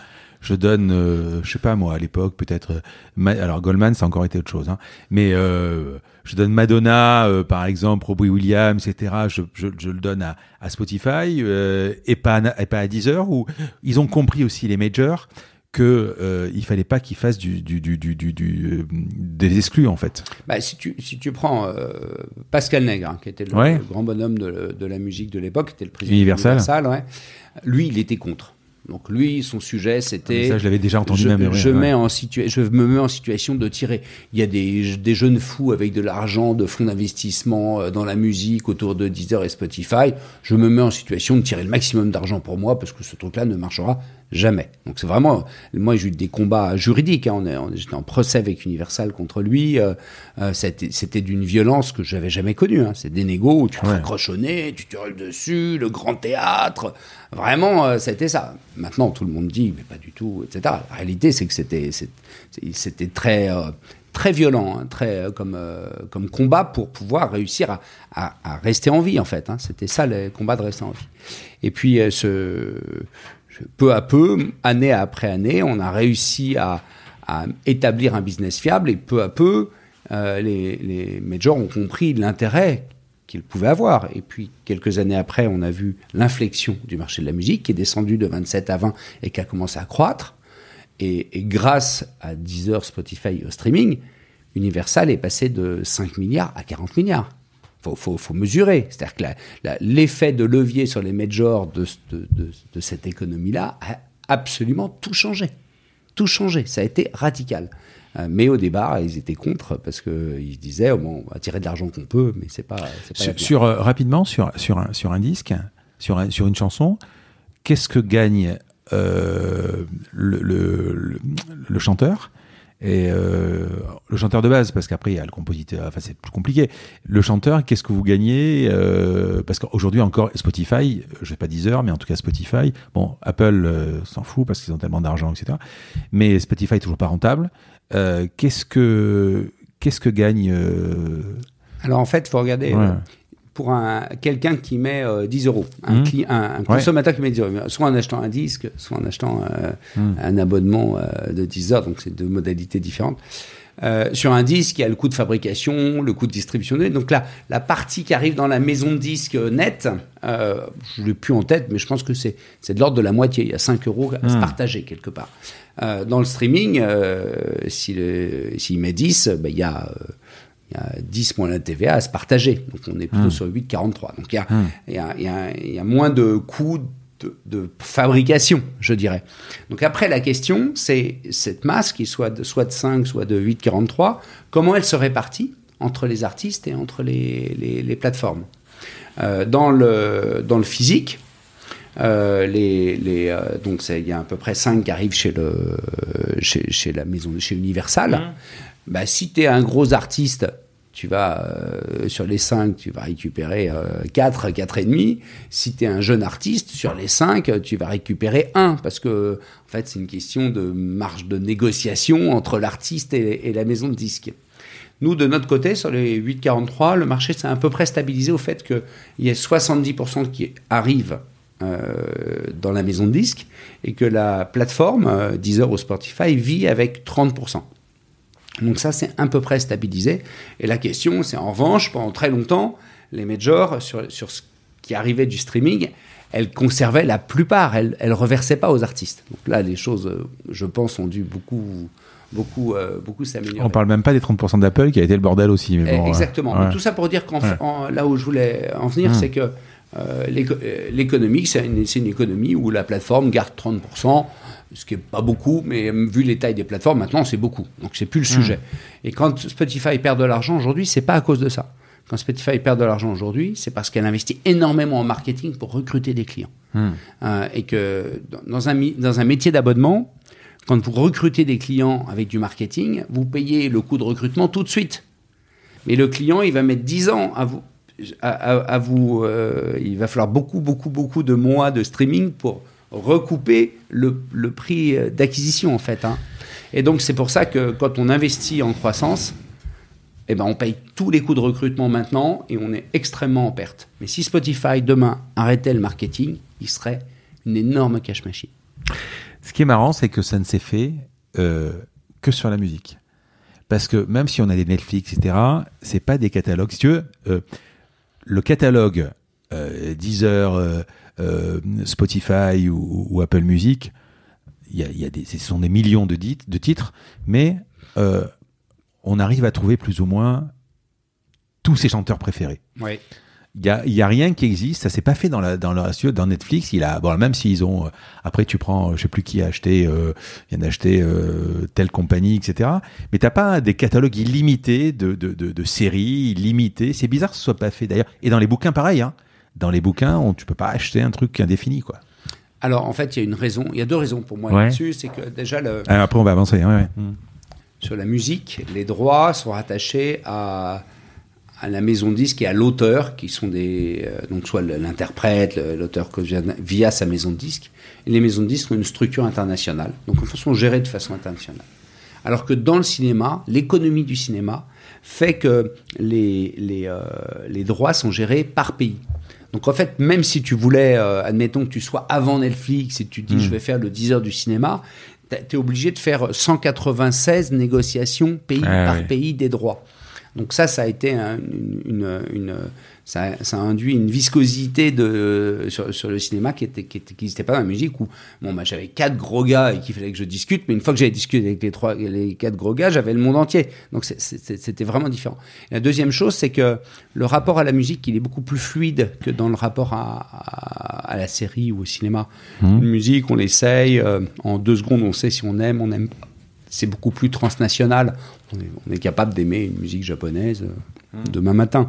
je donne, euh, je sais pas moi, à l'époque, peut-être. Euh, alors Goldman, ça a encore été autre chose, hein, mais euh, je donne Madonna, euh, par exemple, Robbie Williams, etc. Je, je, je le donne à, à Spotify et pas à, et pas à Deezer, où ils ont compris aussi les majors que euh, il fallait pas qu'ils fassent du, du, du, du, des exclus en fait. Bah, si tu si tu prends Pascal Nègre, hein, qui était le, grand bonhomme de, de, la musique de l'époque, qui était le président Universal, Universal ouais, lui il était contre. Donc lui, son sujet, c'était. Ah, ça, je l'avais déjà entendu je, même. Je, mets en je me mets en situation de tirer. Il y a des, des jeunes fous avec de l'argent, de fonds d'investissement euh, dans la musique autour de Deezer et Spotify. Je me mets en situation de tirer le maximum d'argent pour moi parce que ce truc-là ne marchera Jamais. Donc c'est vraiment, moi j'ai eu des combats juridiques. Hein. On, j'étais en procès avec Universal contre lui. Euh, euh, c'était, d'une violence que j'avais jamais connue. Hein. C'est des négos où tu te ouais. tu te roules dessus, le grand théâtre. Vraiment, euh, c'était ça. Maintenant tout le monde dit, mais pas du tout, etc. La réalité c'est que c'était, c'était très très violent, hein, très comme comme combat pour pouvoir réussir à, à, à, rester en vie en fait. Hein. C'était ça le combat de rester en vie. Et puis ce peu à peu, année après année, on a réussi à, établir un business fiable et peu à peu, euh, les, majors ont compris l'intérêt qu'ils pouvaient avoir. Et puis, quelques années après, on a vu l'inflexion du marché de la musique qui est descendu de 27 à 20 et qui a commencé à croître. Et, grâce à Deezer, Spotify au streaming, Universal est passé de 5 milliards à 40 milliards faut, faut, mesurer. C'est-à-dire que l'effet de levier sur les majors de, de, de, cette économie-là a absolument tout changé. Tout changé. Ça a été radical. Euh, mais au départ, ils étaient contre parce qu'ils disaient oh, bon, on va tirer de l'argent qu'on peut, mais c'est pas. pas sur, euh, rapidement sur sur un, sur un disque, sur sur une chanson, qu'est-ce que gagne euh, le, le, le, chanteur et euh, le chanteur de base, parce qu'après il y a le compositeur, enfin c'est plus compliqué. Le chanteur, qu'est-ce que vous gagnez euh, Parce qu'aujourd'hui encore Spotify, je sais pas 10 heures, mais en tout cas Spotify. Bon, Apple euh, s'en fout parce qu'ils ont tellement d'argent, etc. Mais Spotify est toujours pas rentable. Euh, qu'est-ce que qu'est-ce que gagne Alors en fait, il faut regarder pour un, quelqu'un qui met 10 euh, euros, un, mmh. un, consommateur qui met 10 euros, soit en achetant un disque, soit en achetant euh, mmh. un abonnement euh, de 10 heures, donc c'est deux modalités différentes. sur un disque, il y a le coût de fabrication, le coût de distribution. Donc là, la partie qui arrive dans la maison de disque nette, je ne l'ai plus en tête, mais je pense que c'est de l'ordre de la moitié. Il y a 5 euros à se mmh. partager quelque part. dans le streaming, s'il si met 10, ben, il y a il y a 10 moins la TVA à se partager. Donc on est plutôt mmh. sur 8,43. Donc il y, a, mmh. il, y a, il, y a, il y, a, moins de coûts de, de, fabrication, je dirais. Donc après, la question, c'est cette masse qui soit de, soit de 5, soit de 8,43, comment elle se répartit entre les artistes et entre les, les, les plateformes? Euh, dans, le, dans le physique, euh, les, les, euh, donc il y a à peu près 5 qui arrivent chez, le, chez, chez la maison, chez Universal. Mmh bah, si tu es un gros artiste, tu vas, euh, sur les 5, tu vas récupérer 4, euh, 4,5. Si tu es un jeune artiste, sur les 5, tu vas récupérer 1. Parce que, en fait, c'est une question de marge de négociation entre l'artiste et, la maison de disques. Nous, de notre côté, sur les 8,43, le marché s'est à peu près stabilisé au fait qu'il y ait 70% qui arrivent euh, dans la maison de disques et que la plateforme, Deezer ou Spotify, vit avec 30%. Donc ça, c'est à peu près stabilisé. Et la question, c'est en revanche, pendant très longtemps, les majors, sur, sur ce qui arrivait du streaming, elles conservaient la plupart, elles ne reversaient pas aux artistes. Donc là, les choses, euh, je pense, ont dû beaucoup beaucoup, euh, beaucoup s'améliorer. On parle même pas des 30% d'Apple qui a été le bordel aussi. Mais bon, Exactement. Tout ça pour dire qu'en là où je voulais en venir, hmm. c'est que euh, l'économie, c'est une, une, économie où la plateforme garde 30% ce qui n'est pas beaucoup, mais vu les tailles des plateformes, maintenant c'est beaucoup. Donc c'est plus le hmm. sujet. Et quand Spotify perd de l'argent aujourd'hui, c'est pas à cause de ça. Quand Spotify perd de l'argent aujourd'hui, c'est parce qu'elle investit énormément en marketing pour recruter des clients. Hmm. Euh, et que dans un, dans un métier d'abonnement, quand vous recrutez des clients avec du marketing, vous payez le coût de recrutement tout de suite. Mais le client, il va mettre 10 ans à vous. À, vous euh, il va falloir beaucoup, beaucoup, beaucoup de mois de streaming pour recouper le, prix d'acquisition en fait. Hein. Et donc c'est pour ça que quand on investit en croissance, eh ben, on paye tous les coûts de recrutement maintenant et on est extrêmement en perte. Mais si Spotify demain arrêtait le marketing, il serait une énorme cash machine. Ce qui est marrant, c'est que ça ne s'est fait euh, que sur la musique. Parce que même si on a des Netflix, etc., c'est pas des catalogues. Si tu veux, euh, le catalogue euh, Deezer, euh, euh, Spotify ou, Apple Music, il y a, des, ce sont des millions de, de titres, mais euh, on arrive à trouver plus ou moins tous ses chanteurs préférés. Oui. Il n'y a, y a, rien qui existe, ça s'est pas fait dans la dans le dans Netflix. Il a bon même s'ils ont euh, après tu prends je sais plus qui a acheté euh, vient d'acheter telle compagnie etc. Mais t'as pas des catalogues illimités de de, de, de séries illimitées. C'est bizarre que ce soit pas fait d'ailleurs. Et dans les bouquins pareil. Hein dans les bouquins, on, tu peux pas acheter un truc indéfini, quoi. Alors, en fait, il y a une raison. Il y a deux raisons pour moi là-dessus. C'est que déjà, le, ah, après, on va avancer. Ouais, hmm. Sur la musique, les droits sont rattachés à, à la maison de disque et à l'auteur, qui sont des. Euh, donc, soit l'interprète, l'auteur via sa maison de disque. Et les maisons de disques ont une structure internationale. Donc, en fait, sont gérées de façon internationale. Alors que dans le cinéma, l'économie du cinéma fait que les, les, euh, les droits sont gérés par pays. Donc en fait, même si tu voulais, euh, admettons que tu sois avant Netflix et tu dis je hmm. vais faire le 10 heures du cinéma, tu es obligé de faire 196 négociations pays par pays des droits. Donc ça, ça a été une, une, ça, induit une viscosité de, sur, sur le cinéma qui n'existait qui, qui pas dans la musique où bon, bah, j'avais quatre gros gars et qu'il fallait que je discute, mais une fois que j'avais discuté avec les, trois, les quatre gros gars, j'avais le monde entier. Donc c'était vraiment différent. la deuxième chose, c'est que le rapport à la musique, il est beaucoup plus fluide que dans le rapport à, à, la série ou au cinéma. Mmh. Une musique, on l'essaye, euh, en deux secondes, on sait si on aime, on n'aime pas c'est beaucoup plus transnational. On est, capable d'aimer une musique japonaise euh, mmh. demain matin.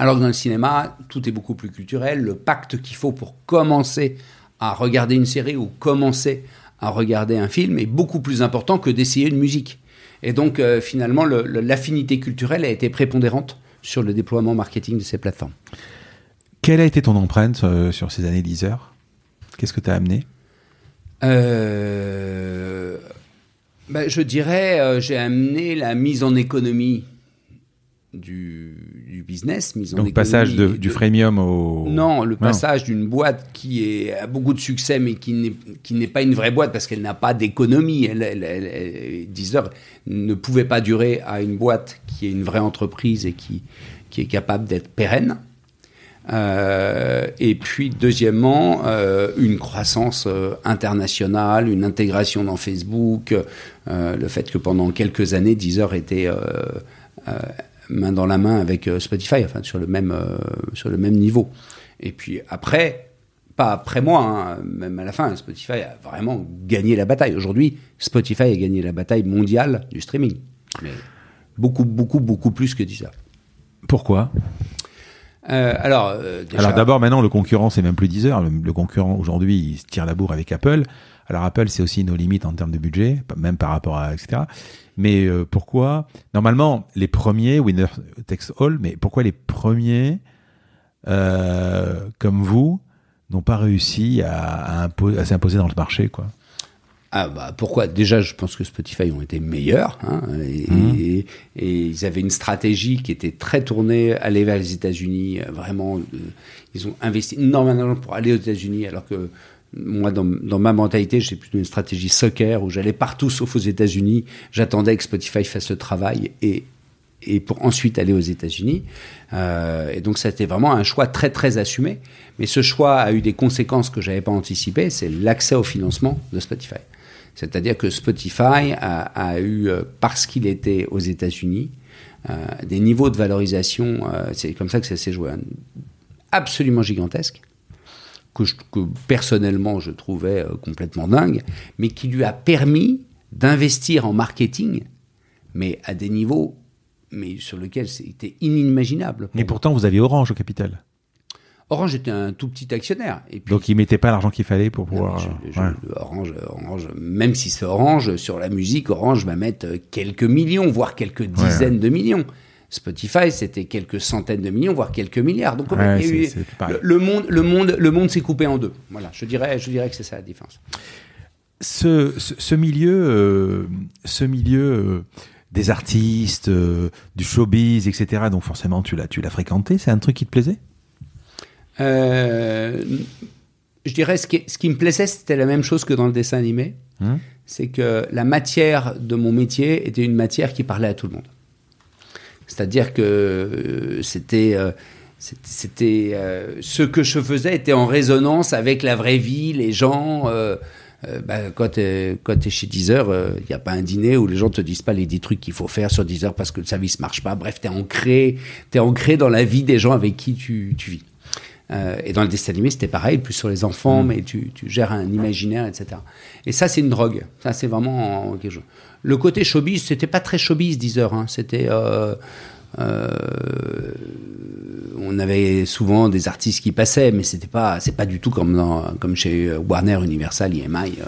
Alors que dans le cinéma, tout est beaucoup plus culturel. Le pacte qu'il faut pour commencer à regarder une série ou commencer à regarder un film est beaucoup plus important que d'essayer une musique. Et donc, euh, finalement, l'affinité culturelle a été prépondérante sur le déploiement marketing de ces plateformes. Quelle a été ton empreinte euh, sur ces années 10 heures Qu'est-ce que tu as amené ben, Je dirais, euh, j'ai amené la mise en économie du, du business. Mise Donc, passage de, du freemium au. Non, le passage d'une boîte qui est, a beaucoup de succès, mais qui n'est pas une vraie boîte parce qu'elle n'a pas d'économie. Elle, elle, Deezer ne pouvait pas durer à une boîte qui est une vraie entreprise et qui, qui est capable d'être pérenne. Euh, et puis, deuxièmement, euh, une croissance euh, internationale, une intégration dans Facebook, le fait que pendant quelques années, Deezer était main dans la main avec Spotify, enfin sur le même sur le même niveau. Et puis après, pas après moi, hein, même à la fin, Spotify a vraiment gagné la bataille. Aujourd'hui, Spotify a gagné la bataille mondiale du streaming, mais beaucoup beaucoup beaucoup plus que Deezer. Pourquoi? Euh, alors, euh, alors d'abord, maintenant, le concurrent, c'est même plus Deezer. Le, le concurrent, aujourd'hui, il se tire la bourre avec Apple. Alors, Apple, c'est aussi nos limites en termes de budget, même par rapport à, etc. Mais euh, pourquoi Normalement, les premiers, winner takes all, mais pourquoi les premiers, comme vous, n'ont pas réussi à, à, à s'imposer dans le marché, quoi? Ah bah pourquoi? Déjà, je pense que Spotify ont été meilleurs hein, mmh. et, ils avaient une stratégie qui était très tournée aller vers les États-Unis. Euh, vraiment, euh, ils ont investi énormément pour aller aux États-Unis, alors que moi, dans, ma mentalité, j'ai plutôt une stratégie soccer où j'allais partout sauf aux États-Unis. J'attendais que Spotify fasse le travail et pour ensuite aller aux États-Unis. Euh, et donc, c'était vraiment un choix très très assumé. Mais ce choix a eu des conséquences que j'avais pas anticipées. C'est l'accès au financement de Spotify. C'est-à-dire que Spotify a, eu, euh, parce qu'il était aux États-Unis, euh, des niveaux de valorisation, c'est comme ça que ça s'est joué, hein, absolument gigantesques, que, que, personnellement je trouvais complètement dingue, mais qui lui a permis d'investir en marketing, mais à des niveaux mais sur lesquels c'était inimaginable. Et pourtant, vous aviez Orange au capital. Orange était un tout petit actionnaire. Et Donc il mettait pas l'argent qu'il fallait pour pouvoir. Orange, Orange, même si c'est Orange, sur la musique, Orange va mettre quelques millions, voire quelques dizaines de millions. Spotify, c'était quelques centaines de millions, voire quelques milliards. Donc le, monde, le monde, le monde s'est coupé en deux. Voilà, je dirais, je dirais que c'est ça la différence. Ce, ce, milieu, euh, ce milieu euh, des artistes, euh, du showbiz, etc. Donc forcément, tu l'as, tu l'as fréquenté. C'est un truc qui te plaisait? Euh, je dirais ce qui, ce qui me plaisait, c'était la même chose que dans le dessin animé. Hein? C'est que la matière de mon métier était une matière qui parlait à tout le monde. C'est-à-dire que euh, c'était euh, c'était ce que je faisais était en résonance avec la vraie vie, les gens. Bah, quand tu es, es, chez Deezer, il n'y a pas un dîner où les gens te disent pas les 10 trucs qu'il faut faire sur Deezer parce que le service marche pas. Bref, tu es ancré, es ancré dans la vie des gens avec qui tu, tu vis. Euh, et dans le dessin animé, c'était pareil, plus sur les enfants, mm. mais tu, tu, gères un imaginaire, etc. Et ça, c'est une drogue. Ça, c'est vraiment quelque chose. Le côté showbiz, c'était pas très showbiz, Deezer. Hein. C'était. Euh, euh, on avait souvent des artistes qui passaient, mais c'était pas, c'est pas du tout comme, chez Warner, Universal, EMI. Euh,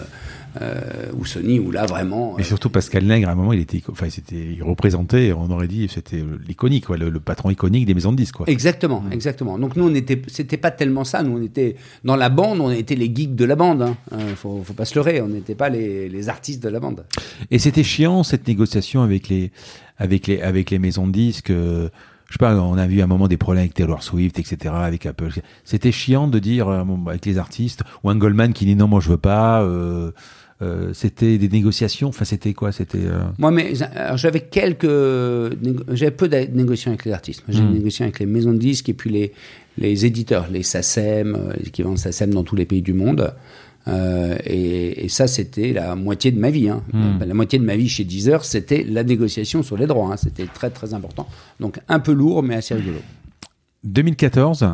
ou Sony, où là vraiment. Et euh, surtout Pascal Nègre, à un moment, il était, enfin, c'était, il représentait, on aurait dit, c'était l'iconique, le, le, patron iconique des maisons de disques, quoi. Exactement, exactement. Donc nous, on était, c'était pas tellement ça. Nous, on était dans la bande, on était les geeks de la bande. Hein. Euh, faut, faut pas se leurrer, on n'était pas les, les, artistes de la bande. Et c'était chiant cette négociation avec les, avec les, avec les maisons de disques. je sais pas, on a vu à un moment des problèmes avec Taylor Swift, etc., avec Apple. C'était chiant de dire avec les artistes, ou un Goldman qui dit non, moi je veux pas. Euh, euh, c'était des négociations? Enfin, c'était quoi? C'était. euh, Moi, mais alors, j'avais quelques, j'avais peu de négociations avec les artistes. J'ai Mm. négocié avec les maisons de disques et puis les, les éditeurs, les SACEM, euh, l'équivalent de SACEM dans tous les pays du monde. Euh, et, et ça, c'était la moitié de ma vie. hein. Mm. Euh, La moitié de ma vie chez Deezer, c'était la négociation sur les droits. hein. C'était très très important. Donc un peu lourd, mais assez rigolo. 2014,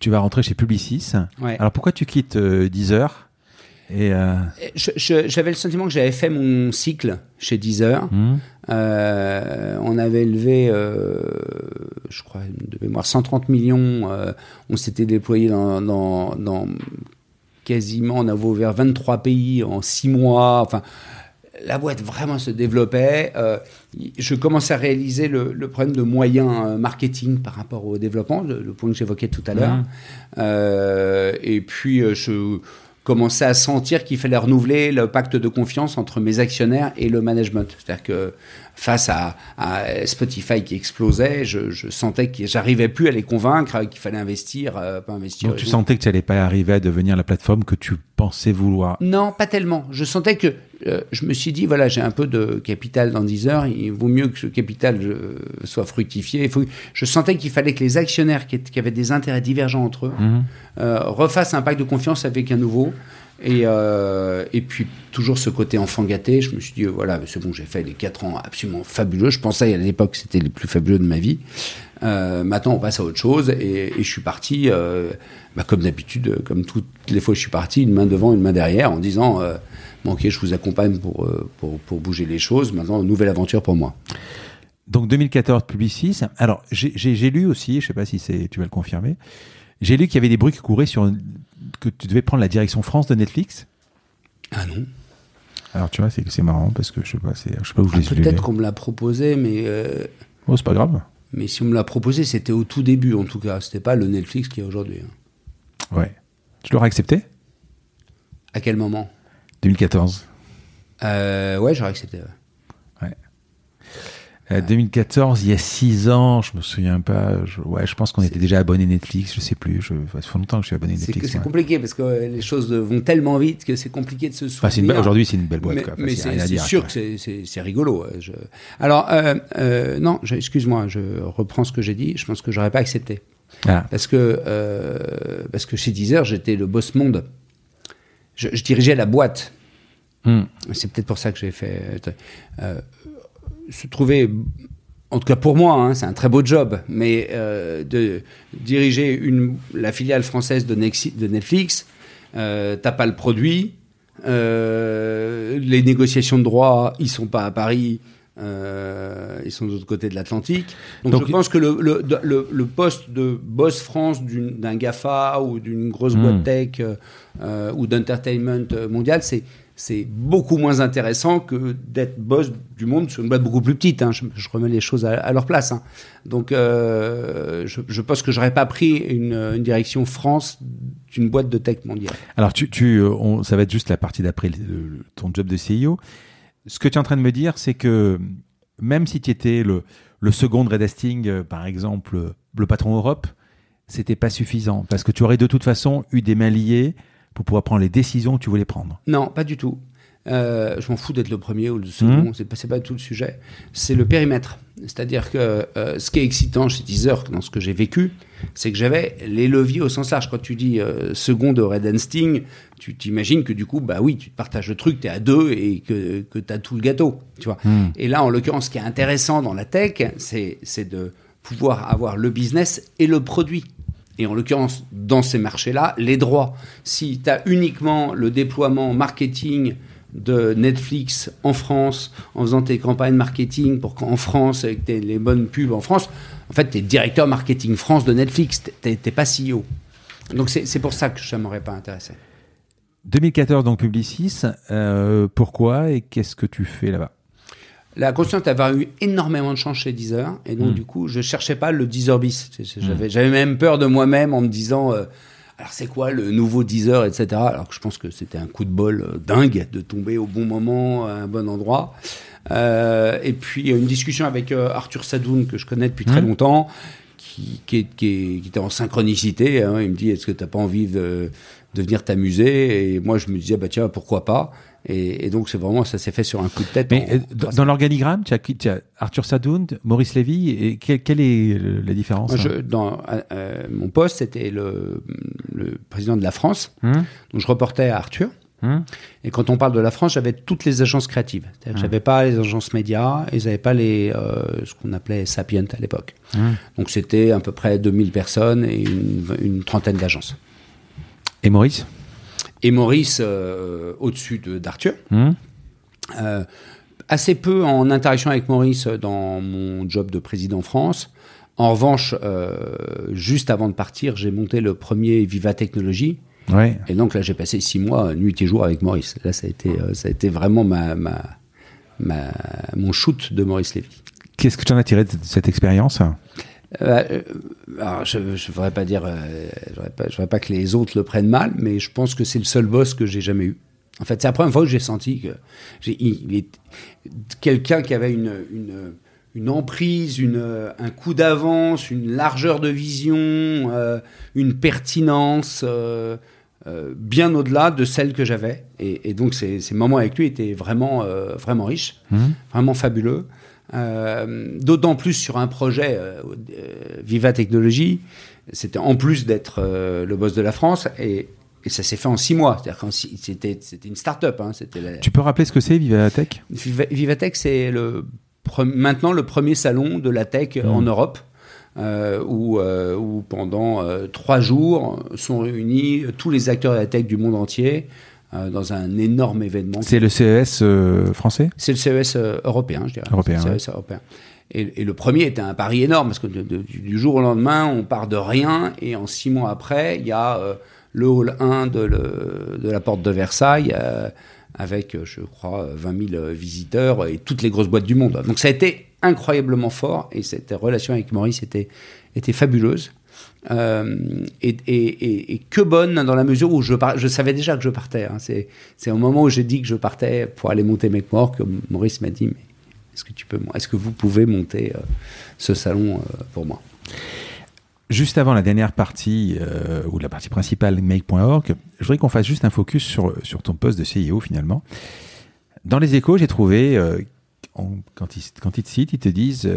tu vas rentrer chez Publicis. Ouais. Alors pourquoi tu quittes euh, Deezer? Et euh, J'avais le sentiment que j'avais fait mon cycle chez Deezer. hmm, Euh, on avait levé, euh, je crois, de mémoire, 130 millions. on s'était déployé dans, dans, dans quasiment, on avait ouvert 23 pays en 6 mois. Enfin, la boîte vraiment se développait. Euh, je commençais à réaliser le, le problème de moyens marketing par rapport au développement, le, le point que j'évoquais tout à l'heure. Euh, et puis, je commençais à sentir qu'il fallait renouveler le pacte de confiance entre mes actionnaires et le management. C'est-à-dire que face à, à Spotify qui explosait, je, je sentais que j'arrivais plus à les convaincre qu'il fallait investir, euh, pas investir. donc tu sentais que tu n'allais pas arriver à devenir la plateforme que tu pensais vouloir. non, pas tellement. Je sentais que euh, je me suis dit voilà, j'ai un peu de capital dans Deezer. Il vaut mieux que ce capital euh, soit fructifié. Il faut- Je sentais qu'il fallait que les actionnaires qui, avaient des intérêts divergents entre eux Mhm. euh, refassent un pacte de confiance avec un nouveau. Et, et puis toujours ce côté enfant gâté, je me suis dit voilà, c'est bon, j'ai fait les quatre ans absolument fabuleux. Je pensais à l'époque que c'était les plus fabuleux de ma vie. Maintenant, on passe à autre chose et, et je suis parti, bah, comme d'habitude, comme toutes les fois que je suis parti, une main devant, une main derrière, en disant bon, ok, je vous accompagne pour, euh, pour, pour bouger les choses. Maintenant, nouvelle aventure pour moi. Donc 2014, Publicis. Alors j'ai- lu aussi, je sais pas si tu vas le confirmer. J'ai lu qu'il y avait des bruits qui couraient sur que tu devais prendre la direction France de Netflix. Ah non Alors tu vois, c'est c'est marrant parce que je sais pas, je sais pas où je Ah. Peut-être qu'on me l'a proposé, mais euh, Oh, c'est pas grave. mais si on me l'a proposé, c'était au tout début en tout cas. C'était pas le Netflix qui est aujourd'hui. hein. Ouais. Tu l'aurais accepté? À quel moment? 2014. euh, Ouais, j'aurais accepté. ouais. Euh, 2014, il y a 6 ans, je me souviens pas. Je, ouais, je pense qu'on était déjà abonné Netflix, je sais plus. Je, ça fait longtemps que je suis abonné Netflix. c'est ouais. compliqué parce que les choses vont tellement vite que c'est compliqué de se souvenir. Enfin, aujourd'hui, c'est une belle boîte. mais. Enfin, mais c'est sûr quoi. que c'est- rigolo. je- Alors, euh, euh, non, excuse-moi, je reprends ce que j'ai dit. Je pense que j'aurais pas accepté. Ah, Parce que, parce que chez Deezer, j'étais le boss monde. Je, je dirigeais la boîte. hmm. C'est peut-être pour ça que j'ai fait. euh, se trouver, en tout cas pour moi, hein, c'est un très beau job, mais euh, de diriger une, la filiale française de, Nexi- de Netflix, euh, t'as pas le produit, euh, les négociations de droit, ils sont pas à Paris. Euh, ils sont de l'autre côté de l'Atlantique. Donc, Donc, je pense que le, le, le, le poste de boss France d'un GAFA ou d'une grosse Hmm. boîte tech euh, ou d'entertainment mondial, c'est c'est beaucoup moins intéressant que d'être boss du monde sur une boîte beaucoup plus petite. hein. Je, je remets les choses à, à leur place. hein. Donc, euh, je, je pense que j'aurais pas pris une, une direction France d'une boîte de tech mondiale. Alors, tu, tu, on- ça va être juste la partie d'après ton job de CEO. Ce que tu es en train de me dire, c'est que même si tu étais le, le second Red Hastings, euh, par exemple, euh, le patron Europe, c'était pas suffisant parce que tu aurais de toute façon eu des mains liées pour pouvoir prendre les décisions que tu voulais prendre. Non, pas du tout. Euh, je m'en fous d'être le premier ou le second, Mhm. c'est pas, tout le sujet. C'est le périmètre. C'est-à-dire que euh, ce qui est excitant chez Deezer, dans ce que j'ai vécu, c'est que j'avais les leviers au sens large. Quand tu dis euh, second de Red Hastings, tu t'imagines que du coup, bah oui, tu partages le truc, tu es à deux et que, que tu as tout le gâteau. Tu vois. Hmm. Et là, en l'occurrence, ce qui est intéressant dans la tech, c'est c'est de pouvoir avoir le business et le produit. Et en l'occurrence, dans ces marchés-là, les droits. Si tu as uniquement le déploiement marketing de Netflix en France, en faisant tes campagnes marketing pour qu'en France, avec tes- les bonnes pubs en France, en fait, tu es directeur marketing France de Netflix, tu n'es pas CEO. Donc c'est pour ça que ça m'aurait pas intéressé. 2014, donc Publicis. euh, pourquoi et qu'est-ce que tu fais là-bas? La conscience d'avoir eu énormément de chance chez Deezer, et donc Mm. du coup, je cherchais pas le Deezer bis. J'avais j'avais même peur de moi-même en me disant, euh, alors c'est quoi le nouveau Deezer, etc. Alors que je pense que c'était un coup de bol euh, dingue de tomber au bon moment, à un bon endroit. Euh, et puis une discussion avec euh, Arthur Sadoun, que je connais depuis très Mm. longtemps, qui, qui, qui, était en synchronicité. Hein. Il me dit Est-ce que tu n'as pas envie de, de venir t'amuser? Et moi, je me disais bah, Tiens, pourquoi pas? Et, donc, c'est vraiment, ça s'est fait sur un coup de tête. Mais euh, dans, l'organigramme, tu as, tu as, Arthur Sadoun, Maurice Lévy, et quelle, est la différence je, dans, Mon poste, c'était le, le, président de la France. Hum. Donc, je reportais à Arthur. Hum. Et quand on parle de la France, j'avais toutes les agences créatives. Hum. j'avais pas les agences médias et j'avais pas les, euh, ce qu'on appelait Sapient à l'époque. Hum. Donc c'était à peu près 2000 personnes et une, trentaine d'agences. Et Maurice? Et Maurice, euh, au-dessus d'Arthur. Euh, assez peu en interaction avec Maurice dans mon job de président France. En revanche, juste avant de partir, j'ai monté le premier Viva Technologie, et donc là, j'ai passé six mois, nuit et jour avec Maurice. Là, ça a été, euh, ça a été vraiment ma, ma, ma, mon shoot de Maurice Lévy. Qu'est-ce que tu en as tiré de cette expérience? Euh, euh, alors, je ne voudrais pas dire, je voudrais pas, voudrais pas que les autres le prennent mal, mais je pense que c'est le seul boss que j'ai jamais eu. En fait, c'est la première fois que j'ai senti que quelqu'un qui avait une, une, une emprise, une, un coup d'avance, une largeur de vision, une pertinence. Euh, bien au-delà de celle que j'avais. Et, donc ces, moments avec lui étaient vraiment, euh, vraiment riches, mhm. vraiment fabuleux. Euh, d'autant plus sur un projet Viva Technologie, c'était en plus d'être le boss de la France et, ça s'est fait en six mois. C'est-à-dire c'était une start-up. Hein, Tu peux rappeler ce que c'est Vivatech Vivatech, c'est le maintenant le premier salon de la tech en mhm. Europe. Euh, où, euh, où, pendant euh, trois jours sont réunis tous les acteurs de la tech du monde entier dans un énorme événement. C'est le CES français? C'est le CES européen, je dirais. Européen. CES européen. Et, et, le premier était un pari énorme parce que du jour au lendemain, on part de rien et en six mois après, il y a le hall 1 de, le, de, la porte de Versailles avec, je crois, 20 000 visiteurs et toutes les grosses boîtes du monde. Donc ça a été incroyablement fort et cette relation avec Maurice était, était fabuleuse. Euh, et, que bonne dans la mesure où je, savais déjà que je partais. Hein. C'est, au moment où j'ai dit que je partais pour aller monter Mecmore que Maurice m'a dit mais est-ce que tu peux, est-ce que vous pouvez monter euh, ce salon euh, pour moi? Juste avant la dernière partie ou la partie principale make.org, je voudrais qu'on fasse juste un focus sur, ton poste de CIO finalement. Dans les échos, j'ai trouvé quand, ils, quand, ils, te citent, ils te disent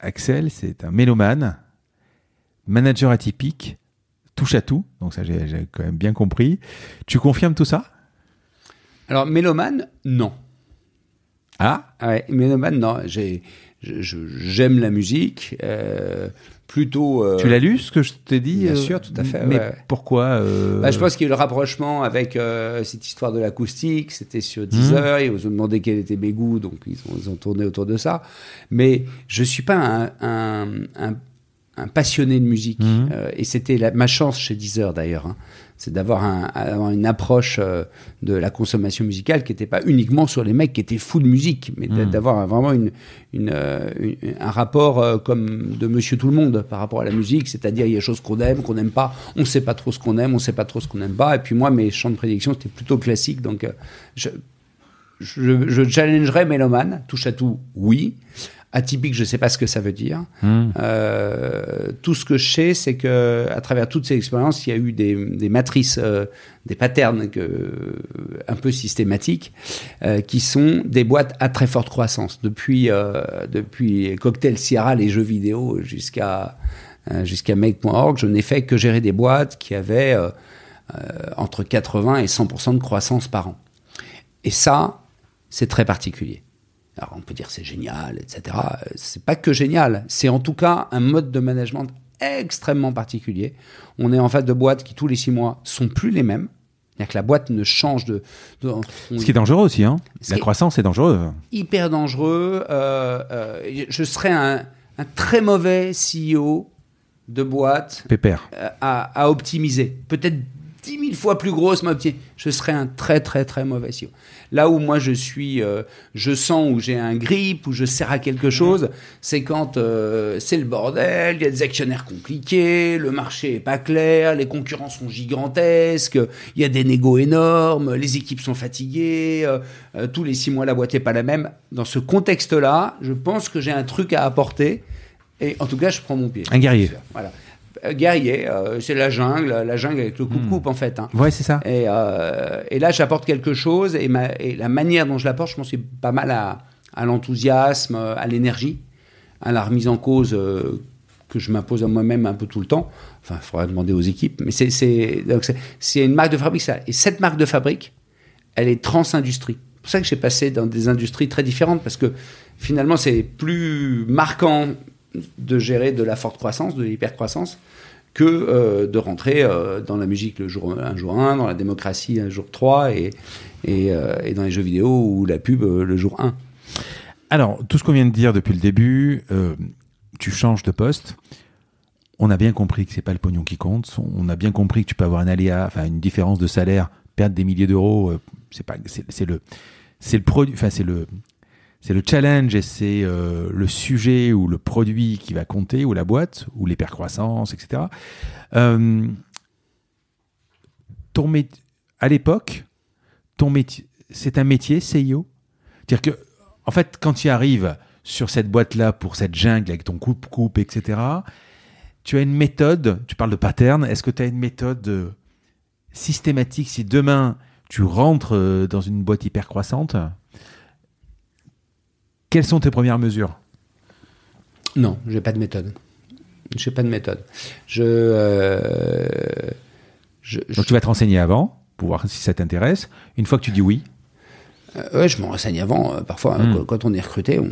Axel, c'est un mélomane, manager atypique, touche à tout. Donc, ça, j'ai quand même bien compris. Tu confirmes tout ça? Alors, mélomane, non. Ah? Ouais, mélomane, non. J'aime la musique. Euh, plutôt. Euh, tu l'as lu ce que je t'ai dit Bien euh, sûr, tout à fait. Mais pourquoi bah, Je pense qu'il y a eu le rapprochement avec cette histoire de l'acoustique. C'était sur Deezer. Mmh. Ils ont demandé quel était mes goûts, donc ils ont, ils ont, tourné autour de ça. Mais je suis pas un, un, un, passionné de musique. Mmh. et c'était ma chance chez Deezer d'ailleurs. Hein c'est d'avoir un, une approche euh, de la consommation musicale qui n'était pas uniquement sur les mecs qui étaient fous de musique, mais hmm. d'avoir vraiment une, euh, une, un rapport euh, comme de Monsieur Tout le Monde par rapport à la musique, c'est-à-dire il y a des choses qu'on aime, qu'on n'aime pas, on ne sait pas trop ce qu'on aime, on ne sait pas trop ce qu'on n'aime pas. Et puis moi, mes chants de prédiction c'était plutôt classique, donc je, je, je challengerais Méloman, touche à tout, oui. Atypique, je ne sais pas ce que ça veut dire. Hmm. Euh, tout ce que je sais, c'est que à travers toutes ces expériences, il y a eu des, des matrices, euh, des patterns que, un peu systématiques, euh, qui sont des boîtes à très forte croissance. Depuis, euh, depuis Cocktail Sierra, les jeux vidéo, jusqu'à euh, jusqu'à Make.org, je n'ai fait que gérer des boîtes qui avaient entre 80 et 100% de croissance par an. Et ça, c'est très particulier. Alors on peut dire c'est génial, etc. C'est pas que génial, c'est en tout cas un mode de management extrêmement particulier. On est en face de boîtes qui tous les six mois sont plus les mêmes. C'est-à-dire que la boîte ne change de. Ce qui est dangereux aussi, hein. La croissance est dangereuse. Hyper dangereux. Euh, euh, je serais un, très mauvais CEO de boîte. Pépère. Euh, à, à optimiser. Peut-être 10 000 fois plus grosse, ma petite, je serais un très très très mauvais CEO. Là où moi je suis, euh, je sens où j'ai un grip, où je sers à quelque chose, c'est quand euh, c'est le bordel, il y a des actionnaires compliqués, le marché est pas clair, les concurrents sont gigantesques, il y a des négos énormes, les équipes sont fatiguées, euh, tous les six mois la boîte est pas la même. Dans ce contexte-là, je pense que j'ai un truc à apporter Et en tout cas, je prends mon pied. Un guerrier. Voilà. Euh, guerrier, euh, c'est la jungle, la jungle avec le coupe-coupe en fait. hein. Ouais, c'est ça. Et, euh, et là, j'apporte quelque chose et, ma- et la manière dont je l'apporte, je pense, c'est pas mal à, à l'enthousiasme, à l'énergie, à la remise en cause euh, que je m'impose à moi-même un peu tout le temps. Enfin, il faudra demander aux équipes, mais c'est une marque de fabrique. Ça. Et cette marque de fabrique, elle est trans-industrie. C'est pour ça que j'ai passé dans des industries très différentes parce que finalement, c'est plus marquant de gérer de la forte croissance, de l'hypercroissance, que euh, de rentrer euh, dans la musique le jour un jour 1, dans la démocratie un jour 3 et, euh, et dans les jeux vidéo ou la pub le jour 1. Alors, tout ce qu'on vient de dire depuis le début, tu changes de poste. On a bien compris que c'est pas le pognon qui compte. On a bien compris que tu peux avoir un aléa, enfin une différence de salaire, perdre des milliers d'euros. c'est pas, c'est le, c'est le produit, enfin c'est le, c'est le challenge et c'est euh, le sujet ou le produit qui va compter ou la boîte ou l'hypercroissance, etc. Euh, ton à l'époque, ton métier, c'est un métier, CEO. C'est-à-dire que en fait, quand tu arrives sur cette boîte-là pour cette jungle avec ton coupe-coupe, etc., tu as une méthode, tu parles de pattern, est-ce que tu as une méthode euh, systématique si demain tu rentres dans une boîte hyper croissante Quelles sont tes premières mesures? Non, j'ai pas de méthode. J'ai pas de méthode. Je, euh, je, je- Donc tu vas te renseigner avant pour voir si ça t'intéresse. Une fois que tu dis oui, euh, ouais, je me renseigne avant. Euh, Parfois, Hmm. quand- on est recruté, on,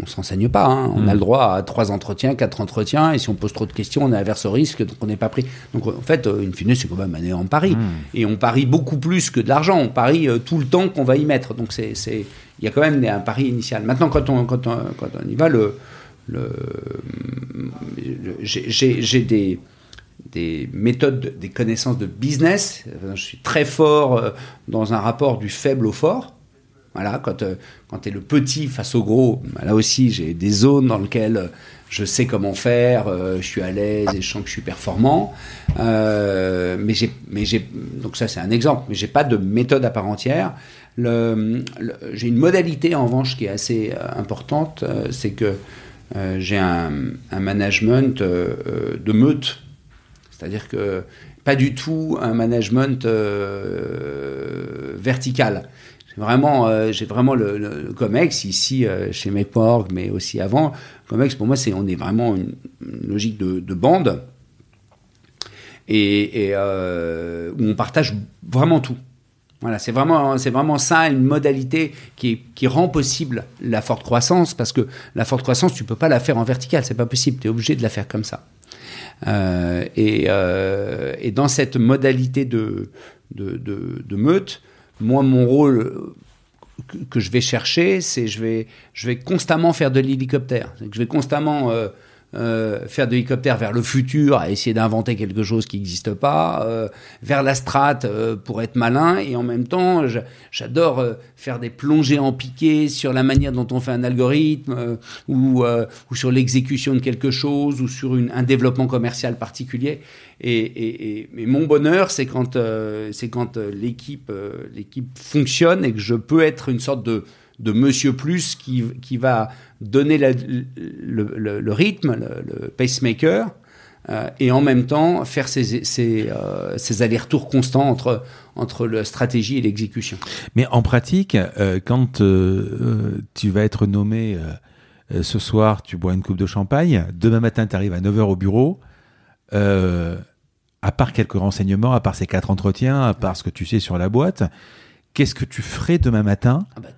on se renseigne pas. hein. On a le droit à trois entretiens, quatre entretiens, et si on pose trop de questions, on est averse au risque, donc on n'est pas pris. Donc en fait, euh, in fine, c'est quand même un en pari. Et on parie beaucoup plus que de l'argent. On parie tout le temps qu'on va y mettre. Donc c'est, il y a quand même un pari initial. Maintenant, quand on, quand on, quand on y va, le, j'ai, des des méthodes, des connaissances de business. Je suis très fort euh, dans un rapport du faible au fort. Voilà, quand, euh, quand tu es le petit face au gros, bah, là aussi, j'ai des zones dans lesquelles euh, je sais comment faire, je suis à l'aise et je sens que je suis performant. Euh, mais j'ai, donc ça c'est un exemple, mais j'ai pas de méthode à part entière. J'ai une modalité en revanche qui est assez euh, importante, euh, c'est que euh, j'ai un, management de meute. C'est-à-dire que pas du tout un management vertical. J'ai vraiment, j'ai vraiment le, le- le Comex ici chez MakeWork, mais aussi avant. Comex pour moi, c'est on est vraiment une, logique de, de bande et, où on partage vraiment tout. Voilà, c'est vraiment, c'est vraiment ça, une modalité qui, rend possible la forte croissance, parce que la forte croissance, tu peux pas la faire en vertical, c'est pas possible, tu es obligé de la faire comme ça. Euh, et, euh, et dans cette modalité de, meute, moi, mon rôle que, je vais chercher, c'est je vais, je vais constamment faire de l'hélicoptère. Je vais constamment euh, euh, faire de l'hélicoptère vers le futur, à essayer d'inventer quelque chose qui n'existe pas, euh, vers la strate euh, pour être malin, et en même temps, j'adore euh, faire des plongées en piqué sur la manière dont on fait un algorithme, euh, ou, euh, ou sur l'exécution de quelque chose, ou sur une- un développement commercial particulier. Et, et- et- et mon bonheur, c'est quand, c'est quand l'équipe, l'équipe fonctionne et que je peux être une sorte de, de monsieur plus qui, qui va donner la- le, le- le rythme, le, le pacemaker, euh, et en même temps faire ces, ces, euh, ces allers-retours constants entre, entre la stratégie et l'exécution. Mais en pratique, euh, quand tu vas être nommé ce soir, tu bois une coupe de champagne, demain matin, tu arrives à 9h au bureau, à part quelques renseignements, à part ces quatre entretiens, à part ce que tu sais sur la boîte, qu'est-ce que tu ferais demain matin Ah bah,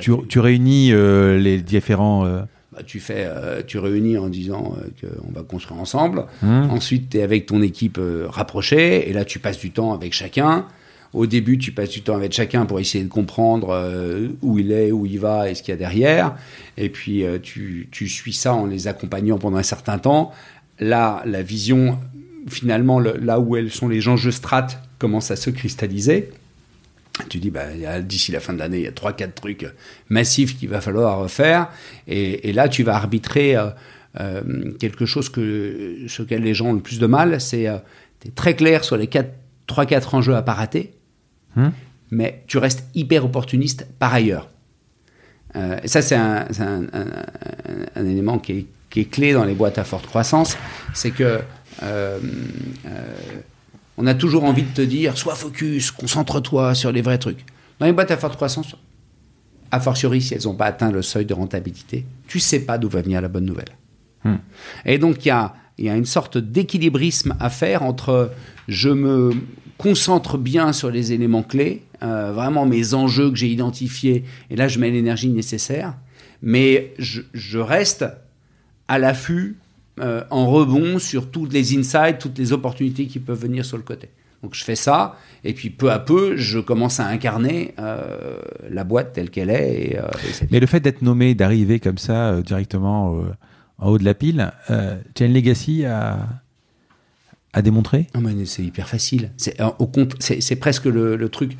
tu, tu- tu, tu réunis euh, les différents... euh, bah, tu fais, euh, tu réunis en disant qu'on va construire ensemble. Hum. Ensuite, tu es avec ton équipe rapprochée, et là, tu passes du temps avec chacun. Au début, tu passes du temps avec chacun pour essayer de comprendre où il est, où il va et ce qu'il y a derrière. Et puis, tu, tu suis ça en les accompagnant pendant un certain temps. Là, la vision, finalement, le- là où elles sont les enjeux strates, commence à se cristalliser. Tu dis, bah, d'ici la fin de l'année, il y a 3-4 trucs massifs qu'il va falloir faire. Et, et là, tu vas arbitrer euh, euh, quelque chose que, sur lequel les gens ont le plus de mal. C'est, euh, tu es très clair sur les 3-4 enjeux à pas rater, Hum. mais tu restes hyper opportuniste par ailleurs. Euh, et ça, c'est un, c'est un- un- un- un élément qui est qui est clé dans les boîtes à forte croissance, c'est que on a toujours envie de te dire, sois focus, concentre-toi sur les vrais trucs. Dans les boîtes à forte croissance, a fortiori si elles n'ont pas atteint le seuil de rentabilité, tu sais pas d'où va venir la bonne nouvelle. Hmm. Et donc il y a, y a, une sorte d'équilibrisme à faire entre je me concentre bien sur les éléments clés, euh, vraiment mes enjeux que j'ai identifiés, et là je mets l'énergie nécessaire, mais je, je reste à l'affût, euh, en rebond sur toutes les insights, toutes les opportunités qui peuvent venir sur le côté. Donc je fais ça, et puis peu à peu, je commence à incarner euh, la boîte telle qu'elle est. Euh, mais le fait d'être nommé, d'arriver comme ça directement en haut de la pile, tu as une legacy à, à démontrer oh, C'est hyper facile. C'est, au compte, c'est, presque le, truc.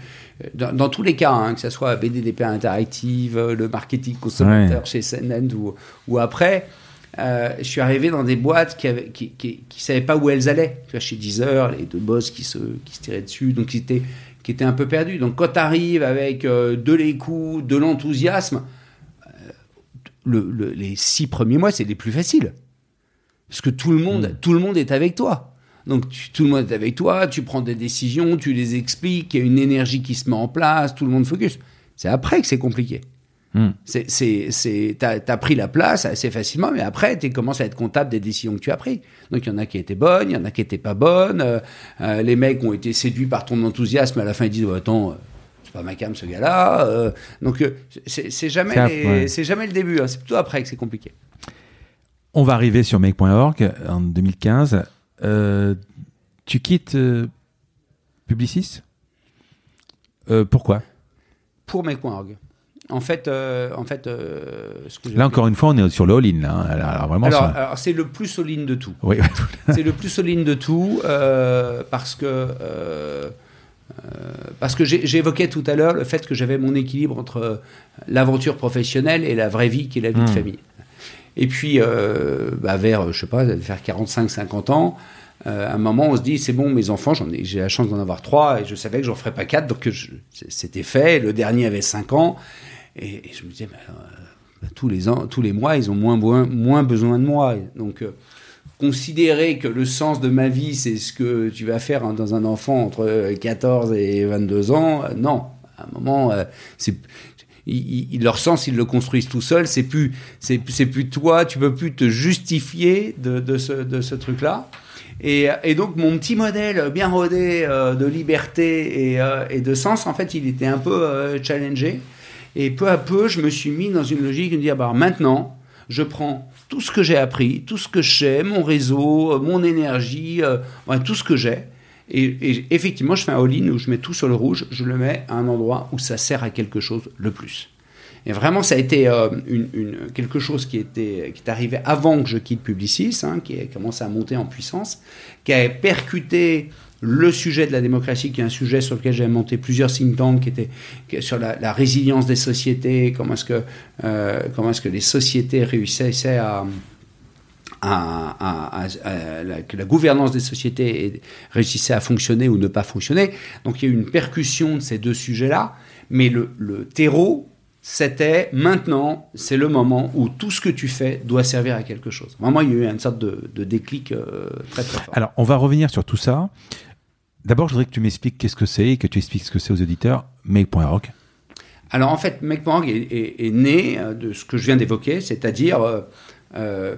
Dans, tous les cas, hein, que ce soit BDDP Interactive, le marketing consommateur chez CNN ou, ou après, euh, je suis arrivé dans des boîtes qui ne qui, qui, savaient pas où elles allaient. Tu vois, chez Deezer, les deux boss qui se, qui se tiraient dessus, donc qui étaient, qui étaient un peu perdus. Donc quand tu arrives avec euh, de l'écoute, de l'enthousiasme, euh, le, les six premiers mois, c'est les plus faciles. Parce que tout le monde, mm. tout le monde est avec toi. Donc tout le monde est avec toi, tu prends des décisions, tu les expliques, il y a une énergie qui se met en place, tout le monde focus. C'est après que c'est compliqué. Hmm. C'est, t'as, as pris la place assez facilement, mais après, tu commences à être comptable des décisions que tu as prises. Donc, il y en a qui étaient bonnes, il y en a qui étaient pas bonnes. Euh, euh, les mecs ont été séduits par ton enthousiasme, à la fin, ils disent, oh, attends, euh, c'est pas ma cam, ce gars-là. donc, c'est, jamais, c'est jamais le début, hein. c'est plutôt après que c'est compliqué. On va arriver sur make.org en 2015. tu quittes Publicis? Pourquoi? Pour make.org. En fait, euh, en fait euh, là encore une fois, on est sur le all-in. Hein. Alors, vraiment, alors, c'est le plus all-in de tout. Oui. c'est le plus all-in de tout euh, parce que parce que j'évoquais tout à l'heure le fait que j'avais mon équilibre entre l'aventure professionnelle et la vraie vie qui est la vie de hmm. famille. Et puis, bah, vers, je sais pas, vers 45-50 ans, à un moment, on se dit, c'est bon, mes enfants, j'ai la chance d'en avoir trois, et je savais que j'en ferais pas quatre, donc c'était fait. Le dernier avait 5 ans, et, je me disais, bah, euh, tous, les tous les mois, ils ont moins, moins, besoin de moi. Donc, euh, considérer que le sens de ma vie, c'est ce que tu vas faire hein, dans un enfant entre 14 et 22 ans, euh, non. À un moment, c'est leur sens, ils le construisent tout seuls. C'est plus, c'est, plus toi. Tu peux plus te justifier de, ce, de ce truc-là. Et, donc mon petit modèle bien rodé de liberté et, de sens, en fait, il était un peu challengé. Et peu à peu, je me suis mis dans une logique de dire, bah, maintenant, je prends tout ce que j'ai appris, tout ce que je sais, mon réseau, euh, mon énergie, euh, tout ce que j'ai. Et, effectivement, je fais un all-in où je mets tout sur le rouge, je le mets à un endroit où ça sert à quelque chose le plus. Et vraiment, ça a été euh, quelque chose qui, était, qui est arrivé avant que je quitte Publicis, hein, qui a commencé à monter en puissance, qui a percuté le sujet de la démocratie, qui est un sujet sur lequel j'ai monté plusieurs think tanks, qui était sur la, résilience des sociétés, comment est-ce que, euh, comment est-ce que les sociétés réussissaient à, à, que la gouvernance des sociétés réussissait à fonctionner ou ne pas fonctionner. Donc il y a eu une percussion de ces deux sujets-là, mais le, terreau, c'était maintenant, c'est le moment où tout ce que tu fais doit servir à quelque chose. Vraiment, il y a eu une sorte de, déclic euh, très très fort. Alors, on va revenir sur tout ça. D'abord, je voudrais que tu m'expliques qu'est-ce que c'est et que tu expliques ce que c'est aux auditeurs, Make.org. Alors en fait, Make.org est, né euh, de ce que je viens d'évoquer, c'est-à-dire euh, euh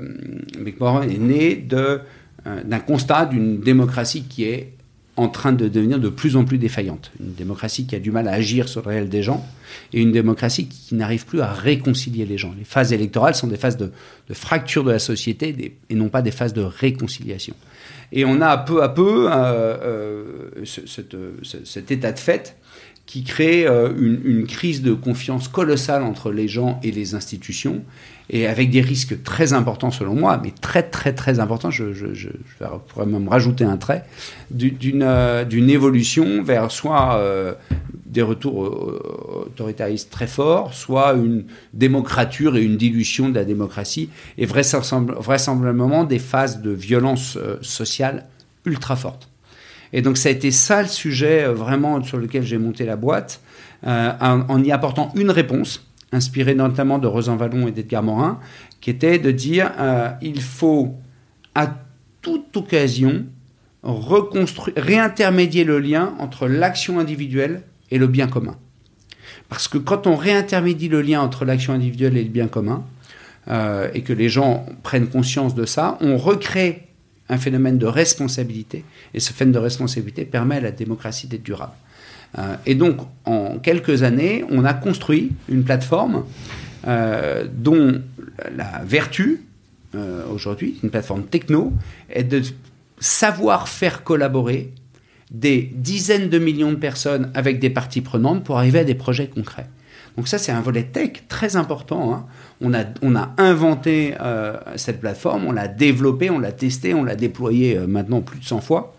est né de, euh, d'un constat d'une démocratie qui est en train de devenir de plus en plus défaillante. Une démocratie qui a du mal à agir sur le réel des gens et une démocratie qui n'arrive plus à réconcilier les gens. Les phases électorales sont des phases de, fracture de la société et non pas des phases de réconciliation. Et on a peu à peu euh, euh, cet état de fait qui crée euh, une, crise de confiance colossale entre les gens et les institutions, et avec des risques très importants selon moi, mais très très très importants, je, pourrais même rajouter un trait, d'une évolution vers soit des retours autoritaristes très forts, soit une démocrature et une dilution de la démocratie, et vraisemblablement des phases de violence euh, sociale ultra fortes. Et donc ça a été ça le sujet euh, vraiment sur lequel j'ai monté la boîte, euh, en, y apportant une réponse inspiré notamment de Rosan Vallon et d'Edgar Morin, qui était de dire euh, il faut à toute occasion réintermédier le lien entre l'action individuelle et le bien commun. Parce que quand on réintermédie le lien entre l'action individuelle et le bien commun, euh, et que les gens prennent conscience de ça, on recrée un phénomène de responsabilité, et ce phénomène de responsabilité permet à la démocratie d'être durable. Euh, et donc, en quelques années, on a construit une plateforme euh, dont la vertu, aujourd'hui, une plateforme techno, est de savoir faire collaborer des dizaines de millions de personnes avec des parties prenantes pour arriver à des projets concrets. Donc ça, c'est un volet tech très important. Hein. On, a, inventé euh, cette plateforme, on l'a développée, on l'a testée, on l'a déployée euh, maintenant plus de 100 fois.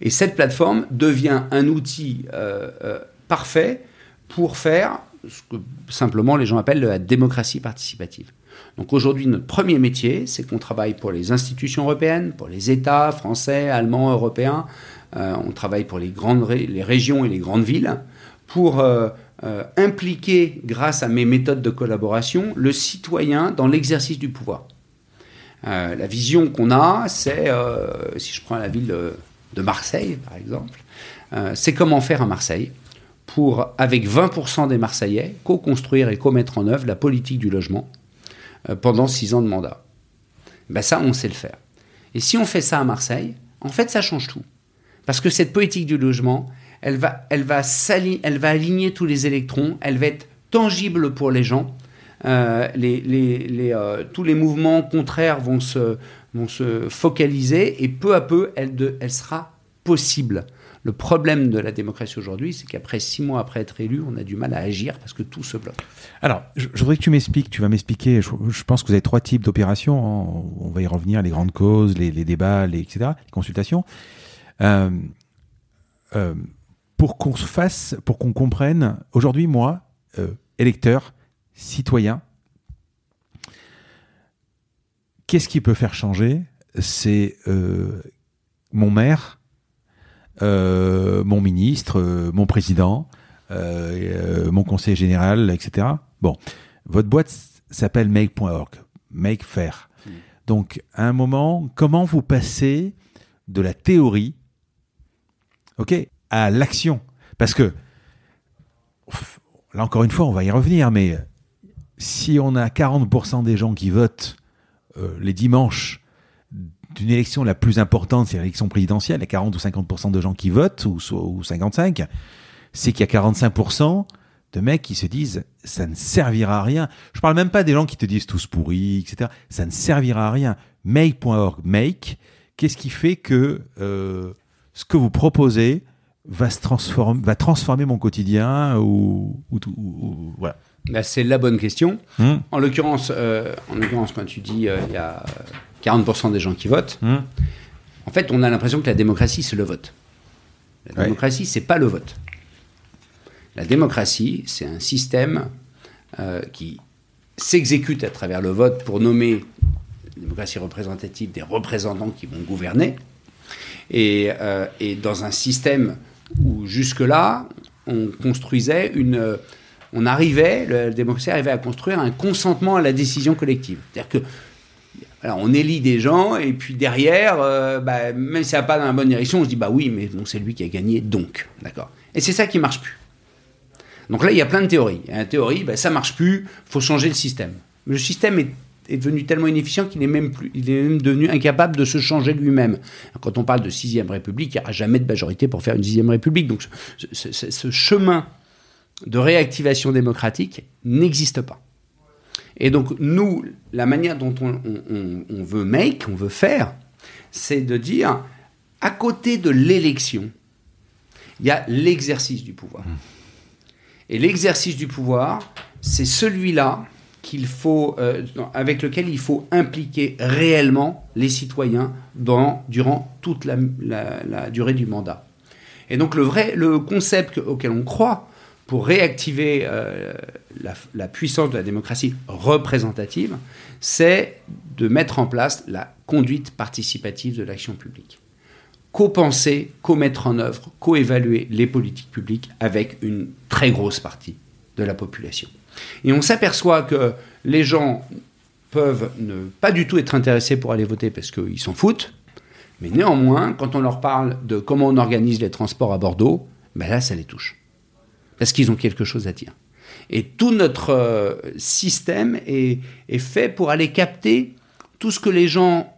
Et cette plateforme devient un outil euh, parfait pour faire ce que simplement les gens appellent la démocratie participative. Donc aujourd'hui, notre premier métier, c'est qu'on travaille pour les institutions européennes, pour les États français, allemands, européens. on travaille pour les, grandes les régions et les grandes villes pour euh, impliquer, grâce à mes méthodes de collaboration, le citoyen dans l'exercice du pouvoir. Euh, la vision qu'on a, c'est, euh, si je prends la ville de, Marseille, par exemple, c'est comment faire à Marseille pour, avec 20% des Marseillais, co-construire et co-mettre en œuvre la politique du logement pendant six ans de mandat. Ben ça, on sait le faire. Et si on fait ça à Marseille, en fait, ça change tout. Parce que cette politique du logement, elle va, elle va, aligner tous les électrons, elle va être tangible pour les gens. Euh, les, euh, tous les mouvements contraires vont se, vont se focaliser et peu à peu, elle, sera possible. Le problème de la démocratie aujourd'hui, c'est qu'après six mois après être élu, on a du mal à agir parce que tout se bloque. Alors, je, voudrais que tu m'expliques, tu vas m'expliquer, je, pense que vous avez trois types d'opérations, hein. on va y revenir, les grandes causes, les, débats, les, etc., les consultations. Euh, euh pour qu'on se fasse, pour qu'on comprenne, aujourd'hui, moi, euh, électeur, citoyen, qu'est-ce qui peut faire changer? C'est euh, mon maire, euh, mon ministre, mon président, mon conseiller général, etc. Bon, votre boîte s'appelle make.org, make faire. Mmh. Donc, à un moment, comment vous passez de la théorie, ok, à l'action? Parce que, là encore une fois, on va y revenir, mais si on a 40% des gens qui votent euh, les dimanches d'une élection la plus importante, c'est l'élection présidentielle, a 40 ou 50% de gens qui votent, ou, ou 55, c'est qu'il y a 45% de mecs qui se disent ça ne servira à rien. Je parle même pas des gens qui te disent tous pourris, etc. Ça ne servira à rien. Make.org, make, qu'est-ce qui fait que euh, ce que vous proposez va se va transformer mon quotidien ou, voilà. Bah, c'est la bonne question. Hmm. En l'occurrence, euh, en l'occurrence, quand tu dis euh, il y a 40% des gens qui votent, hmm. en fait, on a l'impression que la démocratie c'est le vote. La démocratie, c'est pas le vote. La démocratie, c'est un système euh, qui s'exécute à travers le vote pour nommer la démocratie représentative des représentants qui vont gouverner. Et, et dans un système où jusque-là, on construisait une. On arrivait, la démocratie arrivait à construire un consentement à la décision collective. C'est-à-dire que. Alors on élit des gens et puis derrière, euh, bah, même si ça va pas dans la bonne direction, on se dit bah oui, mais bon, c'est lui qui a gagné, donc, d'accord. Et c'est ça qui marche plus. Donc là, il y a plein de théories. La théorie, bah, ça marche plus, faut changer le système. Le système est est devenu tellement inefficient qu'il est même plus, il est même devenu incapable de se changer lui-même. Quand on parle de sixième république, il n'y aura jamais de majorité pour faire une sixième république. Donc ce, chemin de réactivation démocratique n'existe pas. Et donc nous, la manière dont on, veut make, on veut faire, c'est de dire, à côté de l'élection, il y a l'exercice du pouvoir. Et l'exercice du pouvoir, c'est celui-là qu'il faut, euh, avec lequel il faut impliquer réellement les citoyens dans, durant toute la, durée du mandat. Et donc le vrai, le concept auquel on croit pour réactiver euh, la, puissance de la démocratie représentative, c'est de mettre en place la conduite participative de l'action publique. Co-penser, co-mettre en œuvre, co-évaluer les politiques publiques avec une très grosse partie de la population. Et on s'aperçoit que les gens peuvent ne pas du tout être intéressés pour aller voter parce qu'ils s'en foutent. Mais néanmoins, quand on leur parle de comment on organise les transports à Bordeaux, ben là, ça les touche. Parce qu'ils ont quelque chose à dire. Et tout notre euh, système est, fait pour aller capter tout ce que les gens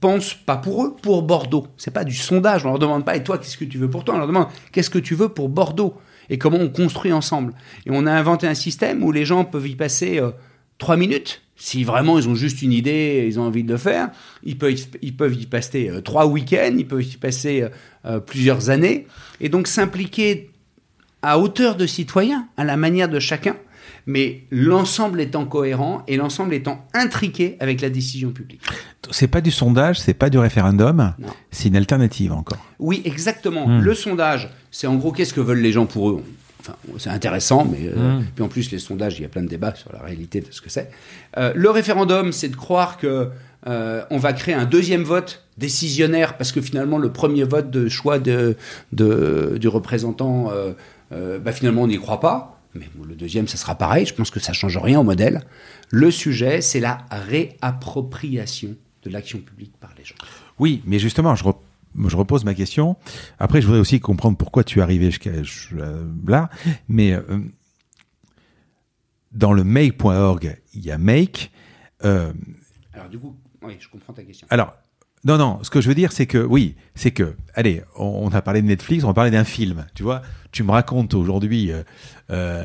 pensent, pas pour eux, pour Bordeaux. C'est pas du sondage. On leur demande pas, et toi, qu'est-ce que tu veux pour toi? On leur demande, qu'est-ce que tu veux pour Bordeaux? Et comment on construit ensemble? Et on a inventé un système où les gens peuvent y passer euh, trois minutes si vraiment ils ont juste une idée ils ont envie de le faire, ils peuvent, y passer euh, trois week-ends, ils peuvent y passer plusieurs années, et donc s'impliquer à hauteur de citoyen, à la manière de chacun, mais l'ensemble étant cohérent et l'ensemble étant intriqué avec la décision publique. C'est pas du sondage, c'est pas du référendum, c'est une alternative encore. Oui, exactement. Hmm. Le sondage, c'est en gros qu'est-ce que veulent les gens pour eux? C'est intéressant, mais euh, hmm. puis en plus les sondages, il y a plein de débats sur la réalité de ce que c'est. Euh, le référendum, c'est de croire que euh, on va créer un deuxième vote décisionnaire parce que finalement le premier vote de choix de, du représentant, bah, finalement on n'y croit pas. Mais le deuxième, ça sera pareil. Je pense que ça change rien au modèle. Le sujet, c'est la réappropriation de l'action publique par les gens. Oui, mais justement, je, je repose ma question. Après, je voudrais aussi comprendre pourquoi tu es arrivé là. Mais euh, dans le make.org, il y a make. Euh, alors, du coup, oui, je comprends ta question. Alors, non, non, ce que je veux dire, c'est que, oui, c'est que, allez, on, a parlé de Netflix, on va parler d'un film. Tu vois, tu me racontes aujourd'hui euh,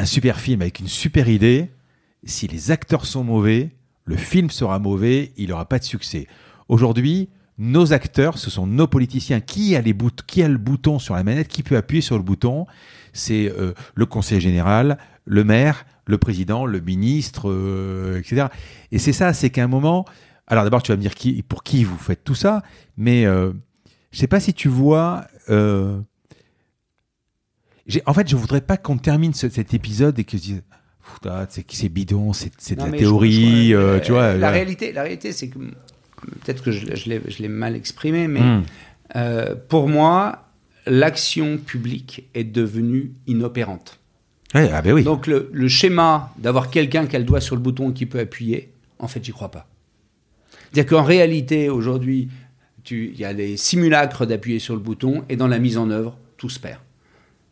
un super film avec une super idée. Si les acteurs sont mauvais, le film sera mauvais, il n'aura pas de succès. Aujourd'hui, nos acteurs, ce sont nos politiciens. Qui a, les qui a le bouton sur la manette? Qui peut appuyer sur le bouton? C'est euh, le conseiller général, le maire, le président, le ministre, euh, etc. Et c'est ça, c'est qu'à un moment... Alors d'abord, tu vas me dire qui, pour qui vous faites tout ça, mais euh, je sais pas si tu vois... Euh, en fait, je voudrais pas qu'on termine cet épisode et que je dise c'est bidon, c'est de la théorie, tu vois. La réalité, la réalité, c'est que peut-être que je, je l'ai mal exprimé, mais hmm. euh, pour moi, l'action publique est devenue inopérante. ah ben oui. Donc le, le schéma d'avoir quelqu'un qui a le doigt sur le bouton qui peut appuyer, en fait, j'y crois pas. C'est-à-dire qu'en réalité, aujourd'hui, il y a des simulacres d'appuyer sur le bouton et dans la mise en œuvre, tout se perd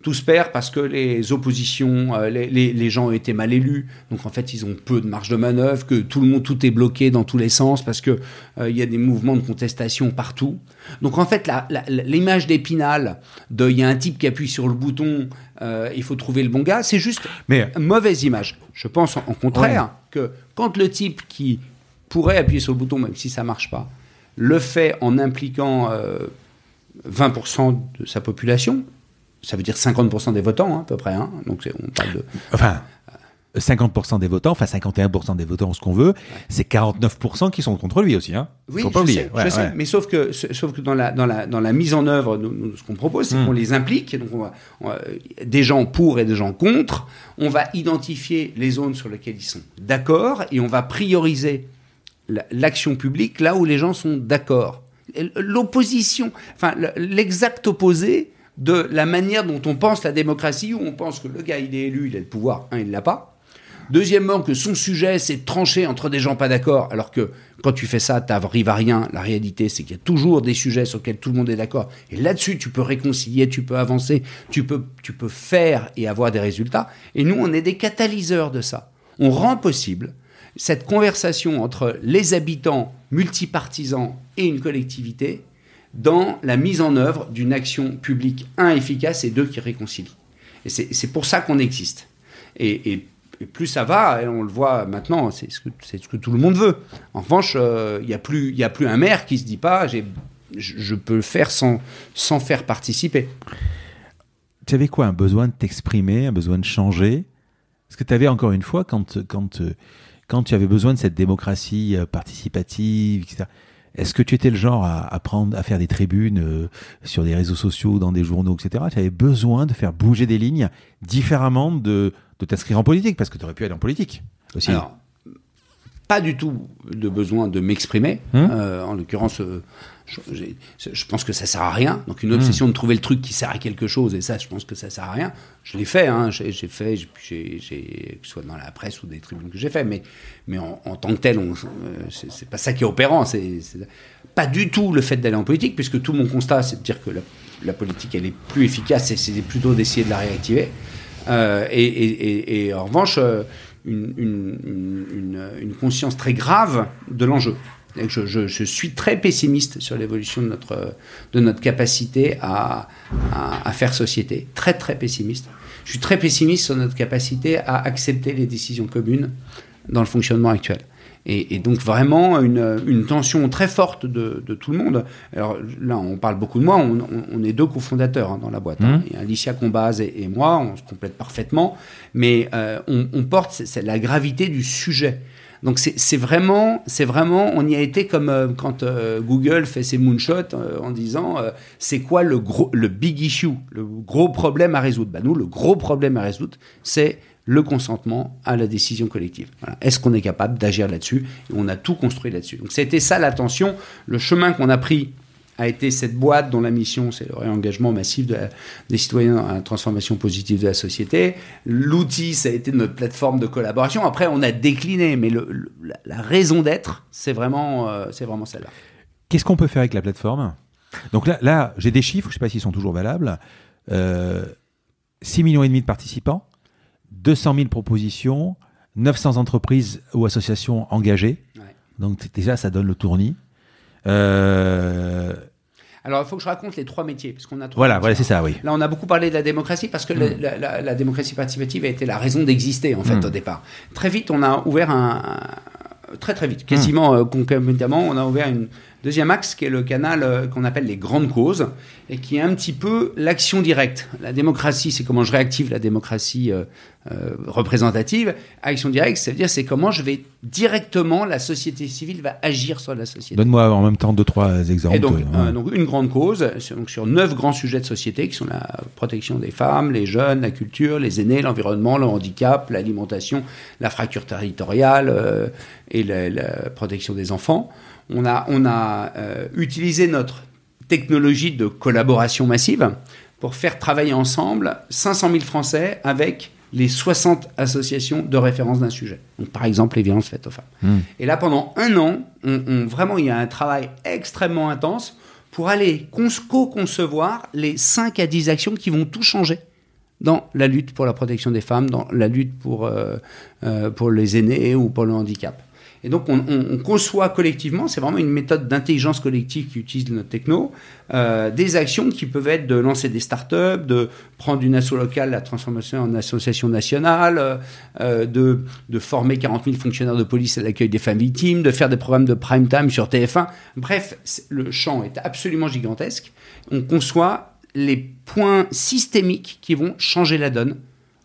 tout se perd parce que les oppositions, euh, les, les, les, gens ont été mal élus, donc en fait ils ont peu de marge de manœuvre, que tout le monde, tout est bloqué dans tous les sens parce que euh, il y a des mouvements de contestation partout. Donc en fait l'image d'Épinal, de il y a un type qui appuie sur le bouton, euh, il faut trouver le bon gars, c'est juste Mais... une mauvaise image. Je pense en, contraire que quand le type qui pourrait appuyer sur le bouton, même si ça marche pas, le fait en impliquant 20% de sa population, ça veut dire 50% des votants, hein, à peu près. Hein. Donc on parle de. Enfin. 50% des votants, enfin 51% des votants, ce qu'on veut, c'est 49% qui sont contre lui aussi. Hein. Oui, Faut pas oublier. Sais, je sais, mais sauf que, sauf que dans, la, dans, la, dans la mise en œuvre, nous, ce qu'on propose, c'est hmm. qu'on les implique. Donc on va, des gens pour et des gens contre. On va identifier les zones sur lesquelles ils sont d'accord et on va prioriser l'action publique là où les gens sont d'accord. L'opposition, enfin l'exact opposé, de la manière dont on pense la démocratie, où on pense que le gars, il est élu, il a le pouvoir, un, il l'a pas. Deuxièmement, que son sujet, c'est de trancher entre des gens pas d'accord, alors que quand tu fais ça, tu n'arrives à rien. La réalité, c'est qu'il y a toujours des sujets sur lesquels tout le monde est d'accord. Et là-dessus, tu peux réconcilier, tu peux avancer, tu peux, tu peux faire et avoir des résultats. Et nous, on est des catalyseurs de ça. On rend possible cette conversation entre les habitants multipartisans et une collectivité dans la mise en œuvre d'une action publique, un, efficace et deux, qui réconcilie. Et c'est pour ça qu'on existe. Et, plus ça va, et on le voit maintenant, c'est ce, ce, que tout le monde veut. En revanche, il euh, n'y a, plus, a plus un maire qui se dit pas, je, je peux le faire sans, sans faire participer. Tu avais quoi? Un besoin de t'exprimer, un besoin de changer? Est-ce que tu avais encore une fois, quand, quand, quand tu avais besoin de cette démocratie euh, participative, etc., est-ce que tu étais le genre à, prendre, à faire des tribunes euh, sur des réseaux sociaux, dans des journaux, etc. Tu avais besoin de faire bouger des lignes différemment de, de t'inscrire en politique, parce que tu aurais pu aller en politique aussi. Pas du tout de besoin de m'exprimer. Hum. Euh, en l'occurrence, euh, je, pense que ça sert à rien. Donc une obsession de trouver le truc qui sert à quelque chose, et ça, je pense que ça sert à rien. Je l'ai fait, hein, j'ai, fait, que ce soit dans la presse ou des tribunes que j'ai fait, mais, mais en, en tant que tel, euh, c'est, pas ça qui est opérant. C'est, pas du tout le fait d'aller en politique, puisque tout mon constat, c'est de dire que la, la politique, elle est plus efficace, et c'est plutôt d'essayer de la réactiver. Euh, et, et- et- et en revanche, une, conscience très grave de l'enjeu. Je, suis très pessimiste sur l'évolution de notre, de notre capacité à- à faire société. Très, très pessimiste. Je suis très pessimiste sur notre capacité à accepter les décisions communes dans le fonctionnement actuel. Et, et donc vraiment une, une tension très forte de, de tout le monde. Alors là, on parle beaucoup de moi, on, on- on est deux cofondateurs hein, dans la boîte. hein. Y a Alicia Combaz et, et moi, on se complète parfaitement, mais euh, on, on porte la gravité du sujet. Donc c'est vraiment, c'est vraiment, on y a été comme euh, quand euh, Google fait ses moonshots euh, en disant c'est quoi le gros, le big issue, le gros problème à résoudre? Bah nous, le gros problème à résoudre, c'est le consentement à la décision collective. Est-ce qu'on est capable d'agir là-dessus on a tout construit là-dessus. Donc c'était ça l'attention, le chemin qu'on a pris a été cette boîte dont la mission, c'est le réengagement massif des citoyens à la transformation positive de la société. L'outil, ça a été notre plateforme de collaboration. Après, on a décliné, mais la, raison d'être, c'est vraiment, euh, vraiment celle-là. Qu'est-ce qu'on peut faire avec la plateforme? Donc là, j'ai des chiffres, je ne sais pas s'ils sont toujours valables. Euh, 6 millions et demi de participants, 200 000 propositions, 900 entreprises ou associations engagées. Ouais. Donc déjà, ça donne le tournis. Euh, Alors, il faut que je raconte les trois métiers, parce qu'on a trois voilà, voilà, c'est ça, oui. Là, on a beaucoup parlé de la démocratie parce que la, la- la- la démocratie participative a été la raison d'exister, en fait, Mm. au départ. Très vite, on a ouvert un. un- très, très vite, quasiment euh, concomitamment, on a ouvert une deuxième axe qui est le canal euh, qu'on appelle les grandes causes et qui est un petit peu l'action directe. La démocratie, c'est comment je réactive la démocratie euh, euh, représentative. Action directe, ça veut dire c'est comment je vais directement, la société civile va agir sur la société. Donne-moi en même temps deux, trois exemples. Et donc, euh, une grande cause, sur, donc sur neuf grands sujets de société qui sont la protection des femmes, les jeunes, la culture, les aînés, l'environnement, le handicap, l'alimentation, la fracture territoriale et la, la protection des enfants. On a, on a euh, utilisé notre technologie de collaboration massive pour faire travailler ensemble 500 000 Français avec les 60 associations de référence d'un sujet. Donc, par exemple, les violences faites aux femmes. Hmm. Et là, pendant un an, on, on- vraiment, il y a un travail extrêmement intense pour aller co-concevoir les 5 à 10 actions qui vont tout changer dans la lutte pour la protection des femmes, dans la lutte pour, euh, euh, pour les aînés ou pour le handicap. Et donc, on, on- on conçoit collectivement, c'est vraiment une méthode d'intelligence collective qui utilise notre techno, euh, des actions qui peuvent être de lancer des startups, de prendre une asso locale, la transformation en association nationale, euh, euh, de, de former 40 000 fonctionnaires de police à l'accueil des femmes victimes, de faire des programmes de prime time sur TF1. Bref, le champ est absolument gigantesque. On conçoit les points systémiques qui vont changer la donne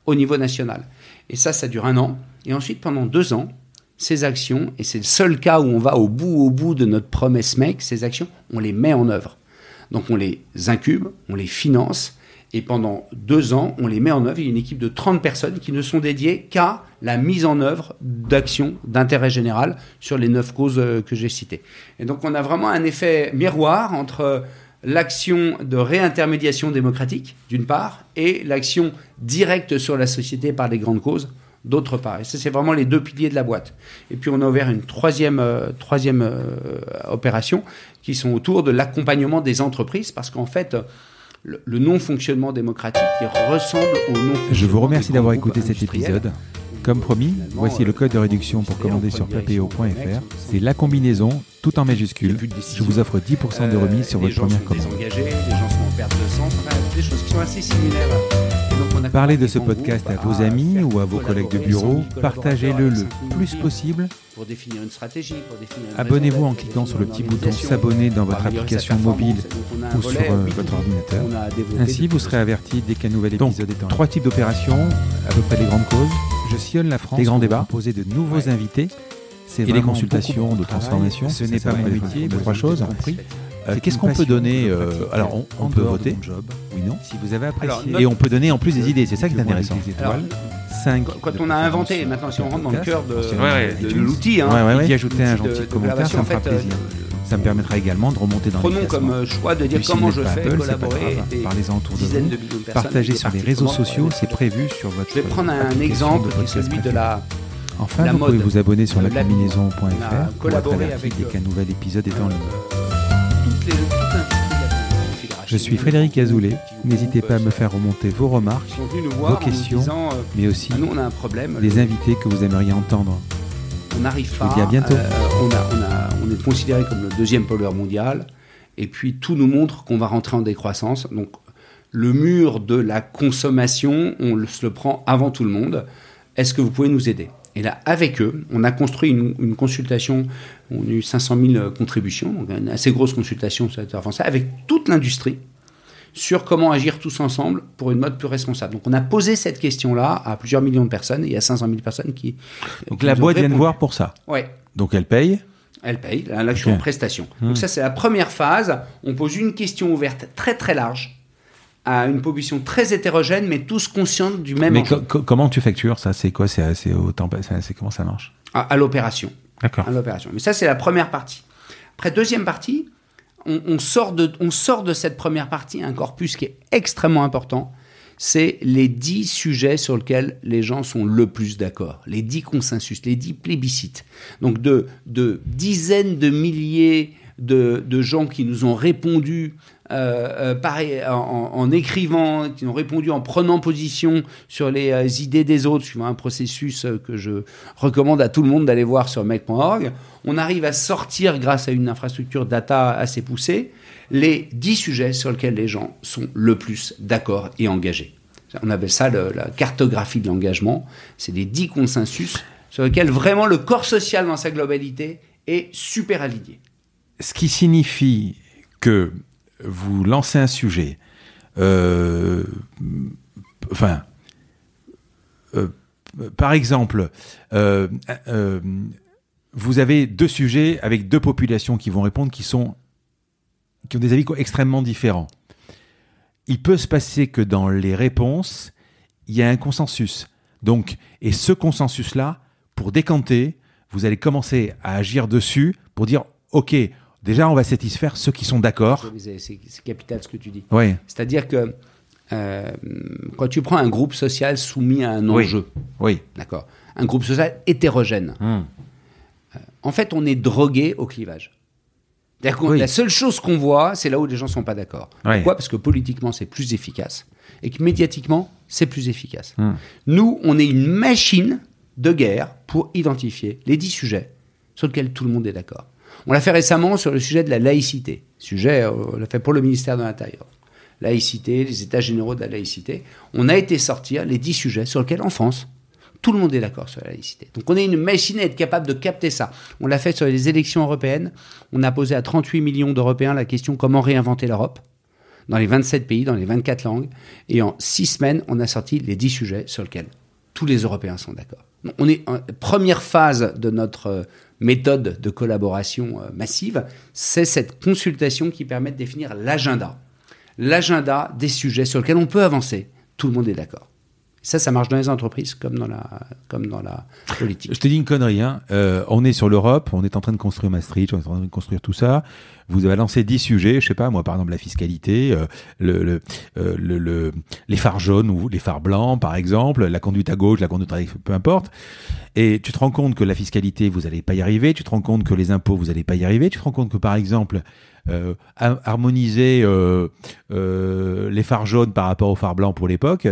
au niveau national. Et ça, ça dure un an. Et ensuite, pendant deux ans, ces actions, et c'est le seul cas où on va au bout, au bout de notre promesse make, ces actions, on les met en œuvre. Donc on les incube, on les finance, et pendant deux ans, on les met en œuvre. Il y a une équipe de 30 personnes qui ne sont dédiées qu'à la mise en œuvre d'actions d'intérêt général sur les neuf causes euh, que j'ai citées. Et donc on a vraiment un effet miroir entre l'action de réintermédiation démocratique, d'une part, et l'action directe sur la société par les grandes causes, d'autre part. Et ça, c'est vraiment les deux piliers de la boîte. Et puis, on a ouvert une troisième, euh, troisième euh, opération qui sont autour de l'accompagnement des entreprises, parce qu'en fait, le, le non-fonctionnement démocratique il ressemble au non-fonctionnement. Je vous remercie d'avoir écouté cet épisode. Comme promis, voici le code de réduction pour commander sur papéo.fr. C'est la combinaison, tout en majuscule. Je vous offre 10% de remise sur Euh, votre première commande. Les perte de des choses qui sont assez similaires. Donc, Parlez de ce podcast à groupes vos amis ou à vos collègues de bureau. 100 000 Partagez-le le plus 5 000 possible. pour définir une stratégie, pour définir une Abonnez-vous en cliquant sur le petit bouton s'abonner dans votre application mobile ou sur euh, B2B votre ordinateur. Ainsi, vous serez averti dès qu'un nouvel Donc, épisode est en trois types d'opérations, à peu près des grandes causes. Je sillonne la France. Des grands débats. Proposer de nouveaux Ouais. invités. C'est Et des vraiment consultations de transformation. Ce n'est pas mon métier. trois choses. compris. Euh, Qu'est-ce qu'on peut donner euh, Alors, on, peut voter. mon job. Oui, non. Si vous avez apprécié. Et on peut donner en plus des idées. C'est ça qui est intéressant. Alors, étoiles. 5. Quand on a inventé, maintenant si on rentre dans le cœur de, Ouais, de ouais. l'outil, hein, Ouais, ouais, ouais. l'outil Y ajouter un gentil de commentaire, ça me fera plaisir. euh, Ça me permettra également de remonter dans Prenons comme euh, choix de dire comment je fais Apple, collaborer des Parlez-en autour de vous. de. Partagez sur les réseaux sociaux, c'est prévu sur votre. Je vais prendre un exemple celui de la Enfin, la vous pouvez vous abonner sur La- lacombinaison.fr on a pour être averti avec, dès euh, qu'un nouvel épisode est en ligne. Je suis Frédéric Azoulay. N'hésitez pas à me faire remonter vos remarques, vos questions, disant, euh, mais aussi Ah, nous on a un problème. les invités que vous aimeriez entendre. On n'arrive vous pas. dis à bientôt. euh, on, a, on, a- on est considéré comme le deuxième pollueur mondial. Et puis tout nous montre qu'on va rentrer en décroissance. Donc le mur de la consommation, on se le prend avant tout le monde. Est-ce que vous pouvez nous aider? Et là, avec eux, on a construit une, une consultation. On a eu 500 000 contributions, donc une assez grosse consultation sur territoire français, avec toute l'industrie sur comment agir tous ensemble pour une mode plus responsable. Donc on a posé cette question-là à plusieurs millions de personnes et il y a 500 000 personnes qui. Donc qui la boîte vient de voir pour ça. Ouais. Donc elle paye. Elle paye, là, là je suis en prestation. Hmm. Donc ça c'est la première phase. On pose une question ouverte très très large à une population très hétérogène mais tous conscients du même Mais enjeu. co- co- comment tu factures ça? C'est quoi? C'est au temps c'est- c'est comment ça marche? À, à l'opération. D'accord. à l'opération. Mais ça, c'est la première partie. Après, deuxième partie, on, on sort de, on sort de cette première partie un corpus qui est extrêmement important. C'est les dix sujets sur lesquels les gens sont le plus d'accord, les dix consensus, les dix plébiscites. Donc de, de dizaines de milliers de, de gens qui nous ont répondu euh, euh, en, écrivant, qui ont répondu en prenant position sur les euh, idées des autres, suivant un processus que je recommande à tout le monde d'aller voir sur mec.org. On arrive à sortir, grâce à une infrastructure data assez poussée, les 10 sujets sur lesquels les gens sont le plus d'accord et engagés. On appelle ça la cartographie de l'engagement. C'est les 10 consensus sur lesquels vraiment le corps social dans sa globalité est super aligné. Ce qui signifie que vous lancez un sujet, euh, euh, par exemple, euh, vous avez deux sujets avec deux populations qui vont répondre qui sont qui ont des avis extrêmement différents. Il peut se passer que dans les réponses, il y a un consensus. Donc, et ce consensus-là, pour décanter, vous allez commencer à agir dessus pour dire, OK, déjà, on va satisfaire ceux qui sont d'accord. C'est capital ce que tu dis. Oui, C'est-à-dire que euh, quand tu prends un groupe social soumis à un enjeu, oui. d'accord, un groupe social hétérogène, Hum. en fait, on est drogué au clivage. C'est-à-dire que Oui. la seule chose qu'on voit, c'est là où les gens sont pas d'accord. Pourquoi? Parce que politiquement, c'est plus efficace et que médiatiquement, c'est plus efficace. Hum. Nous, on est une machine de guerre pour identifier les dix sujets sur lesquels tout le monde est d'accord. On l'a fait récemment sur le sujet de la laïcité. Sujet, euh, on l'a fait pour le ministère de l'Intérieur. Laïcité, les états généraux de la laïcité. On a été sortir les dix sujets sur lesquels, en France, tout le monde est d'accord sur la laïcité. Donc on est une machine à être capable de capter ça. On l'a fait sur les élections européennes. On a posé à 38 millions d'Européens la question comment réinventer l'Europe dans les 27 pays, dans les 24 langues. Et en six semaines, on a sorti les 10 sujets sur lesquels tous les Européens sont d'accord. On est en première phase de notre euh, méthode de collaboration euh, massive, c'est cette consultation qui permet de définir l'agenda. L'agenda des sujets sur lesquels on peut avancer. Tout le monde est d'accord. Ça, ça marche dans les entreprises comme dans la, comme dans la politique. Je te dis une connerie, hein. Euh, on est sur l'Europe, on est en train de construire Maastricht, on est en train de construire tout ça. Vous avez lancé 10 sujets, je sais pas, moi par exemple la fiscalité, euh, euh, le- le- les phares jaunes ou les phares blancs par exemple, la conduite à gauche, la conduite à peu importe. Et tu te rends compte que la fiscalité, vous n'allez pas y arriver, tu te rends compte que les impôts, vous n'allez pas y arriver, tu te rends compte que par exemple, ha- harmoniser les phares jaunes par rapport aux phares blancs pour l'époque,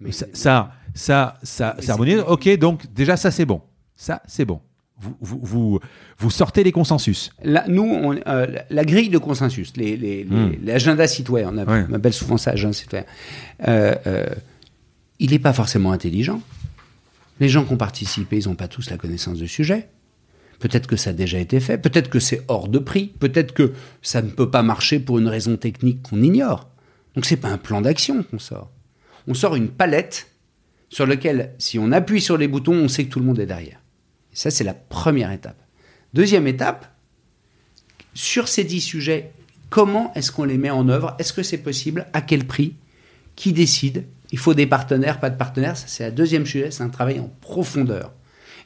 Mais- ça, ça, ça, ça, ça harmonise. Ok, donc déjà ça c'est bon. Ça c'est bon. Vous, vous, vous, vous sortez les consensus. Là, nous, on- euh, la- grille de consensus, les- Hmm. l'agenda citoyen, on, a- Ouais. on appelle souvent ça agenda citoyen, euh, euh, il n'est pas forcément intelligent. Les gens qui ont participé, ils n'ont pas tous la connaissance du sujet. Peut-être que ça a déjà été fait, peut-être que c'est hors de prix, peut-être que ça ne peut pas marcher pour une raison technique qu'on ignore. Donc c'est pas un plan d'action qu'on sort. On sort une palette sur laquelle, si on appuie sur les boutons, on sait que tout le monde est derrière. Ça, c'est la première étape. Deuxième étape, sur ces dix sujets, comment est-ce qu'on les met en œuvre? Est-ce que c'est possible? À quel prix? Qui décide? Il faut des partenaires, pas de partenaires. Ça, c'est la deuxième sujet, c'est un travail en profondeur.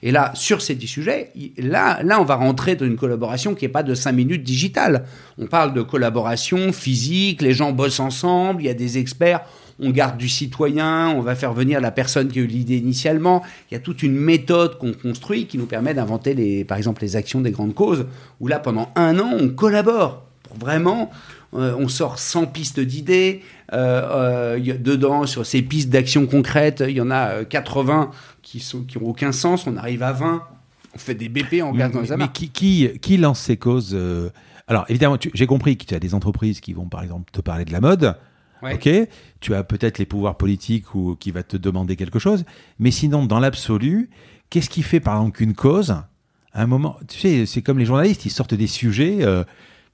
Et là, sur ces dix sujets, là, là, on va rentrer dans une collaboration qui n'est pas de cinq minutes digitale. On parle de collaboration physique, les gens bossent ensemble, il y a des experts, on garde du citoyen, on va faire venir la personne qui a eu l'idée initialement. Il y a toute une méthode qu'on construit qui nous permet d'inventer, les, par exemple, les actions des grandes causes, où là, pendant un an, on collabore pour vraiment euh, on sort 100 pistes d'idées. Euh, euh, dedans, sur ces pistes d'action concrètes, il y en a 80 qui sont qui ont aucun sens. On arrive à 20. On fait des BP en gaz dans les Mais qui, qui, qui, lance ces causes Alors, évidemment, j'ai compris que tu as des entreprises qui vont, par exemple, te parler de la mode. Ok, tu as peut-être les pouvoirs politiques ou qui va te demander quelque chose, mais sinon, dans l'absolu, qu'est-ce qui fait par exemple qu'une cause, à un moment, tu sais, c'est comme les journalistes, ils sortent des sujets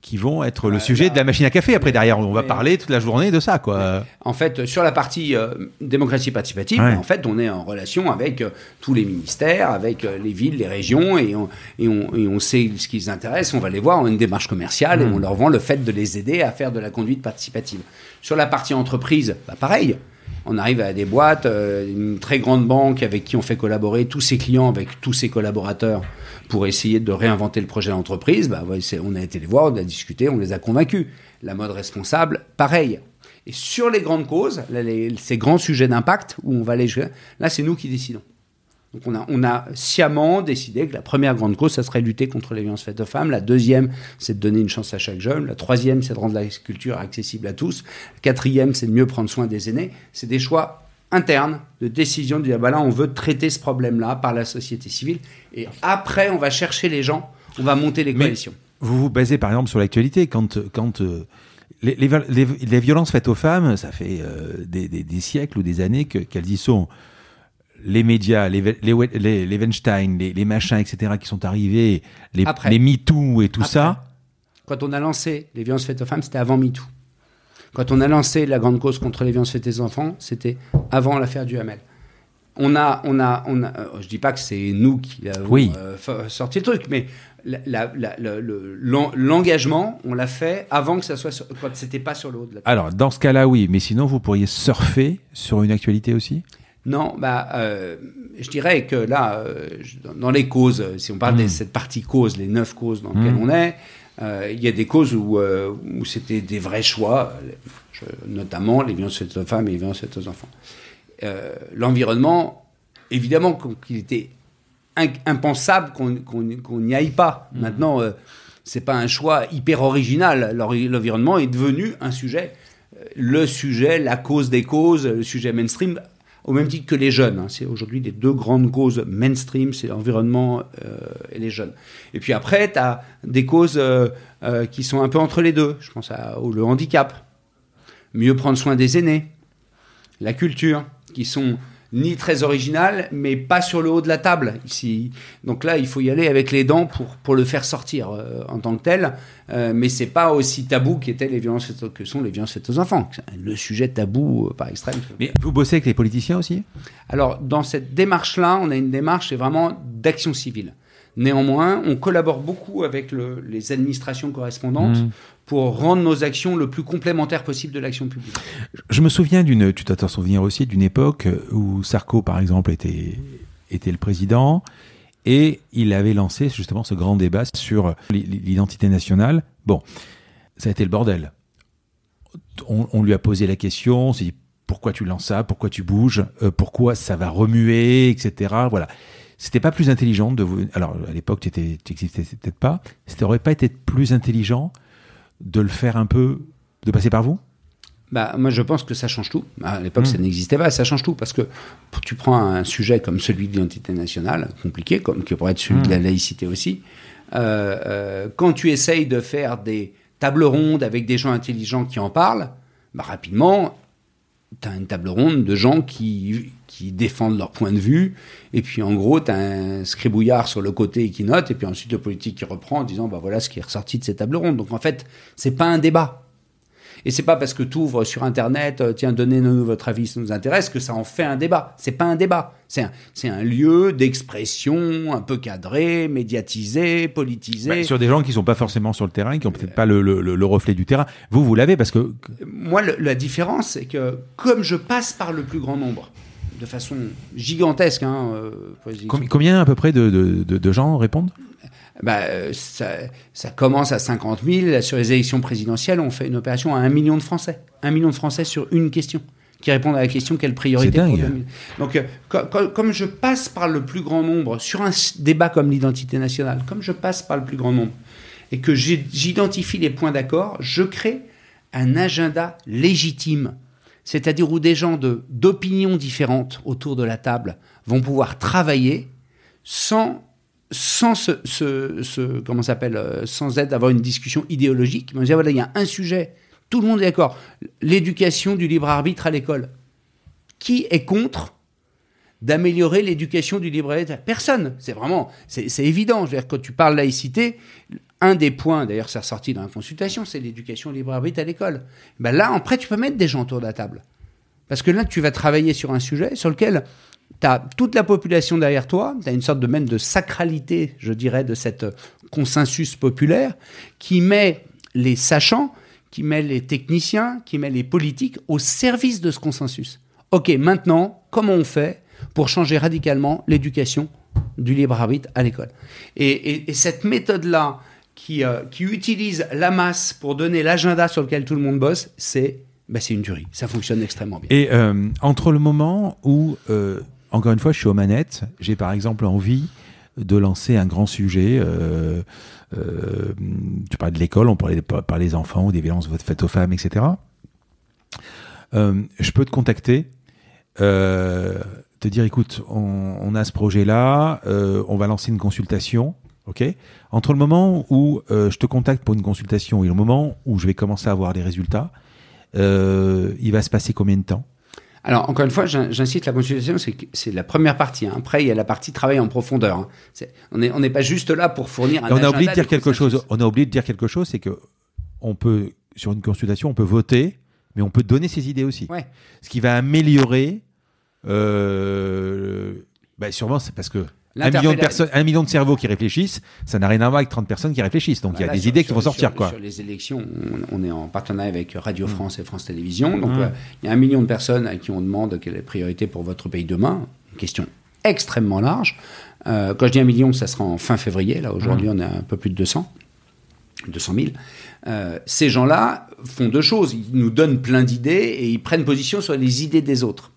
qui vont être le sujet de la machine à café. Après, derrière, on va parler toute la journée de ça, quoi. En fait, sur la partie euh, démocratie participative, en fait, on est en relation avec euh, tous les ministères, avec euh, les villes, les régions, et on, et on, et on sait ce qui les intéresse. On va les voir, on a une démarche commerciale, et hmm. on leur vend le fait de les aider à faire de la conduite participative. Sur la partie entreprise, bah, pareil. On arrive à des boîtes, une très grande banque avec qui on fait collaborer tous ses clients, avec tous ses collaborateurs pour essayer de réinventer le projet d'entreprise, bah, on a été les voir, on a discuté, on les a convaincus. La mode responsable, pareil. Et sur les grandes causes, ces grands sujets d'impact où on va aller, là c'est nous qui décidons. Donc on a, on a sciemment décidé que la première grande cause, ça serait lutter contre les violences faites aux femmes. La deuxième, c'est de donner une chance à chaque jeune. La troisième, c'est de rendre la culture accessible à tous. La quatrième, c'est de mieux prendre soin des aînés. C'est des choix interne de décision de dire bah là on veut traiter ce problème-là par la société civile et après on va chercher les gens, on va monter les coalitions. vous vous basez par exemple sur l'actualité quand quand euh, les, les, violences faites aux femmes, ça fait euh, des, des, siècles ou des années qu'elles y sont. Les médias, les, les, les Weinstein, les, machins, etc., qui sont arrivés, les, les MeToo et tout ça. Quand on a lancé les violences faites aux femmes, c'était avant MeToo. Quand on a lancé la grande cause contre les violences faites aux enfants, c'était avant l'affaire du Hamel. On a, on a, on a, euh, je dis pas que c'est nous qui avons euh, sorti le truc, mais l'engagement, on l'a fait avant que ça soit, sur, quand c'était pas sur le haut de la table. Alors, dans ce cas-là, oui, mais sinon, vous pourriez surfer sur une actualité aussi? Non, bah, euh, je dirais que là, dans les causes, si on parle de hmm. cette partie cause, les neuf causes dans lesquelles hmm. on est, euh, il y a des causes où, euh, où c'était des vrais choix, notamment les violences faites aux femmes et les violences faites aux enfants. Euh, l'environnement, évidemment qu'il était impensable qu'on n'y aille pas. Mmh. Maintenant, c'est pas un choix hyper original. L'environnement est devenu un sujet, le sujet, la cause des causes, le sujet mainstream au même titre que les jeunes. Hein. C'est aujourd'hui les deux grandes causes mainstream, c'est l'environnement euh, et les jeunes. Et puis après, tu as des causes euh, euh, qui sont un peu entre les deux. Je pense au le handicap, mieux prendre soin des aînés, la culture, qui sont ni très original, mais pas sur le haut de la table ici. Donc là, il faut y aller avec les dents pour, pour le faire sortir euh, en tant que tel. Euh, mais c'est pas aussi tabou qu'étaient les violences que sont les violences faites aux enfants. Le sujet tabou euh, par extrême. Mais vous bossez avec les politiciens aussi? Alors dans cette démarche-là, on a une démarche c'est vraiment d'action civile. Néanmoins, on collabore beaucoup avec les administrations correspondantes mmh. Pour rendre nos actions le plus complémentaires possible de l'action publique. Je me souviens d'une, tu t'en souviens aussi, d'une époque où Sarko, par exemple, était, était le président et il avait lancé justement ce grand débat sur l'identité nationale. Bon, ça a été le bordel. On, lui a posé la question, on pourquoi tu lances ça, pourquoi tu bouges, euh, pourquoi ça va remuer, etc. Voilà. C'était pas plus intelligent de vous. Alors, à l'époque, tu n'existais peut-être pas. Ça n'aurait pas été plus intelligent de le faire un peu, de passer par vous? Bah, moi, je pense que ça change tout. À l'époque, ça hmm. n'existait pas. Ça change tout parce que tu prends un sujet comme celui de l'identité nationale, compliqué, comme qui pourrait être celui de la hmm. laïcité aussi. Euh, euh, quand tu essayes de faire des tables rondes avec des gens intelligents qui en parlent, bah, rapidement, tu as une table ronde de gens qui, qui défendent leur point de vue, et puis en gros, tu as un scribouillard sur le côté qui note, et puis ensuite le politique qui reprend en disant, bah voilà ce qui est ressorti de ces tables rondes. Donc en fait, c'est pas un débat. Et c'est pas parce que tu ouvres sur Internet, euh, tiens, donnez-nous votre avis, ça nous intéresse, que ça en fait un débat. C'est pas un débat. C'est un, lieu d'expression un peu cadré, médiatisé, politisé. Bah, sur des gens qui sont pas forcément sur le terrain, qui ont peut-être pas le, le, le, reflet du terrain. Vous, vous l'avez parce que. Moi, le, la différence, c'est que comme je passe par le plus grand nombre, de façon gigantesque. Hein, euh, Combien à peu près de, de, de, de gens répondent? Bah, ça, ça, commence à 50 000. Sur les élections présidentielles, on fait une opération à un million de Français. Un million de Français sur une question qui répondent à la question quelle priorité pour Donc, euh, comme je passe par le plus grand nombre sur un débat comme l'identité nationale, comme je passe par le plus grand nombre et que j'identifie les points d'accord, je crée un agenda légitime c'est-à-dire où des gens d'opinions différentes autour de la table vont pouvoir travailler sans sans ce, comment s'appelle euh, sans être d'avoir une discussion idéologique. Mais voilà, il y a un sujet, tout le monde est d'accord, l'éducation du libre arbitre à l'école. Qui est contre d'améliorer l'éducation du libre arbitre? Personne. C'est vraiment, c'est évident. Je veux dire, quand tu parles laïcité, un des points, d'ailleurs, c'est ressorti dans la consultation, c'est l'éducation libre arbitre à l'école. Ben là, après, tu peux mettre des gens autour de la table. Parce que là, tu vas travailler sur un sujet sur lequel tu as toute la population derrière toi, tu as une sorte de même de sacralité, je dirais, de cette consensus populaire qui met les sachants, qui met les techniciens, qui met les politiques au service de ce consensus. Ok, maintenant, comment on fait pour changer radicalement l'éducation du libre arbitre à l'école? Et, et, cette méthode-là, euh, qui, utilise la masse pour donner l'agenda sur lequel tout le monde bosse, c'est bah, une tuerie. Ça fonctionne extrêmement bien. Et euh, entre le moment où, euh, encore une fois, je suis aux manettes, j'ai par exemple envie de lancer un grand sujet. tu parlais de l'école, on parlait par les enfants ou des violences faites aux femmes, etc. je peux te contacter, te dire écoute, on, on a ce projet-là, on va lancer une consultation Ok? Entre le moment où euh, je te contacte pour une consultation et le moment où je vais commencer à avoir des résultats, euh, il va se passer combien de temps? Alors, encore une fois, j'incite la consultation, c'est la première partie. Hein. Après, il y a la partie travail en profondeur. Hein. on n'est on pas juste là pour fournir un On a oublié de dire quelque chose. On a oublié de dire quelque chose, c'est que on peut, sur une consultation, on peut voter, mais on peut donner ses idées aussi. Ouais. Ce qui va améliorer. Euh, bah sûrement, c'est parce que un million, de personnes, un million de cerveaux qui réfléchissent, ça n'a rien à voir avec 30 personnes qui réfléchissent. Donc il y a des idées qui vont sortir. Sur, quoi. sur les élections, on, est en partenariat avec Radio mmh. France et France Télévisions. Donc mmh. euh, il y a un million de personnes à qui on demande quelle est la priorité pour votre pays demain. Une question extrêmement large. Euh, quand je dis un million, ça sera en fin février. Là, aujourd'hui, mmh. on est un peu plus de 200. 200 000. Euh, ces gens-là font deux choses. Ils nous donnent plein d'idées et ils prennent position sur les idées des autres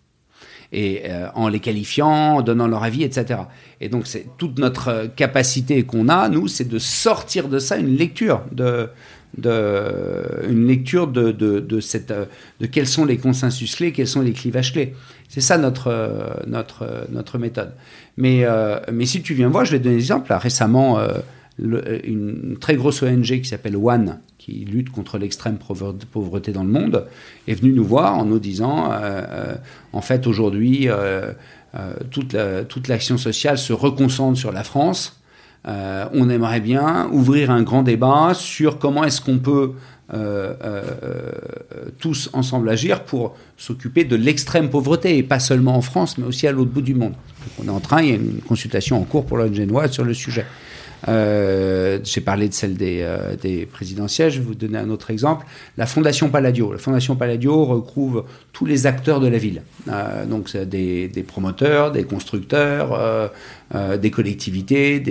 et euh, en les qualifiant, en donnant leur avis, etc. Et donc c'est toute notre capacité qu'on a, nous, c'est de sortir de ça une lecture de, de une lecture de, de, de, cette de quels sont les consensus clés, quels sont les clivages clés. C'est ça notre notre notre méthode. Mais euh, mais si tu viens voir, je vais donner un exemple. récemment, euh, une très grosse ONG qui s'appelle One, qui lutte contre l'extrême pauvreté dans le monde, est venue nous voir en nous disant, euh, euh, en fait, aujourd'hui, euh, toute l'action sociale se reconcentre sur la France. on aimerait bien ouvrir un grand débat sur comment est-ce qu'on peut tous ensemble agir pour s'occuper de l'extrême pauvreté, et pas seulement en France, mais aussi à l'autre bout du monde. on est en train, il y a une consultation en cours pour Noire sur le sujet. Euh, j'ai parlé de celle des, euh, présidentielles. Je vais vous donner un autre exemple. La Fondation Palladio. La Fondation Palladio recouvre tous les acteurs de la ville. Euh, donc des, des, promoteurs, des constructeurs, euh, des collectivités.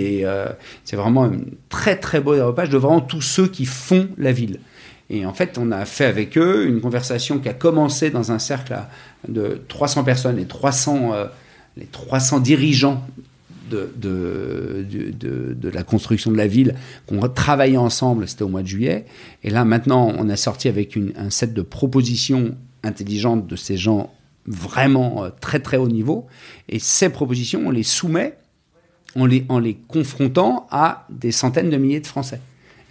C'est vraiment un très très beau développage de vraiment tous ceux qui font la ville. Et en fait, on a fait avec eux une conversation qui a commencé dans un cercle de 300 personnes, et 300, les 300 dirigeants de, la construction de la ville, qu'on travaillait ensemble, c'était au mois de juillet. Et là, maintenant, on a sorti avec une, un set de propositions intelligentes de ces gens vraiment euh, très très haut niveau. Et ces propositions, on les soumet en les, en les confrontant à des centaines de milliers de Français.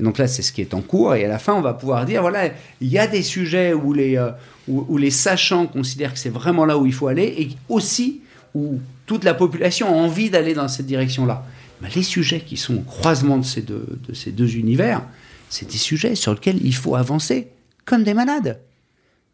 Et donc là, c'est ce qui est en cours. Et à la fin, on va pouvoir dire, voilà, il y a des sujets où les, euh, où, où les sachants considèrent que c'est vraiment là où il faut aller, et aussi où toute la population a envie d'aller dans cette direction-là. les sujets qui sont au croisement de ces deux, de ces deux univers, c'est des sujets sur lesquels il faut avancer comme des malades.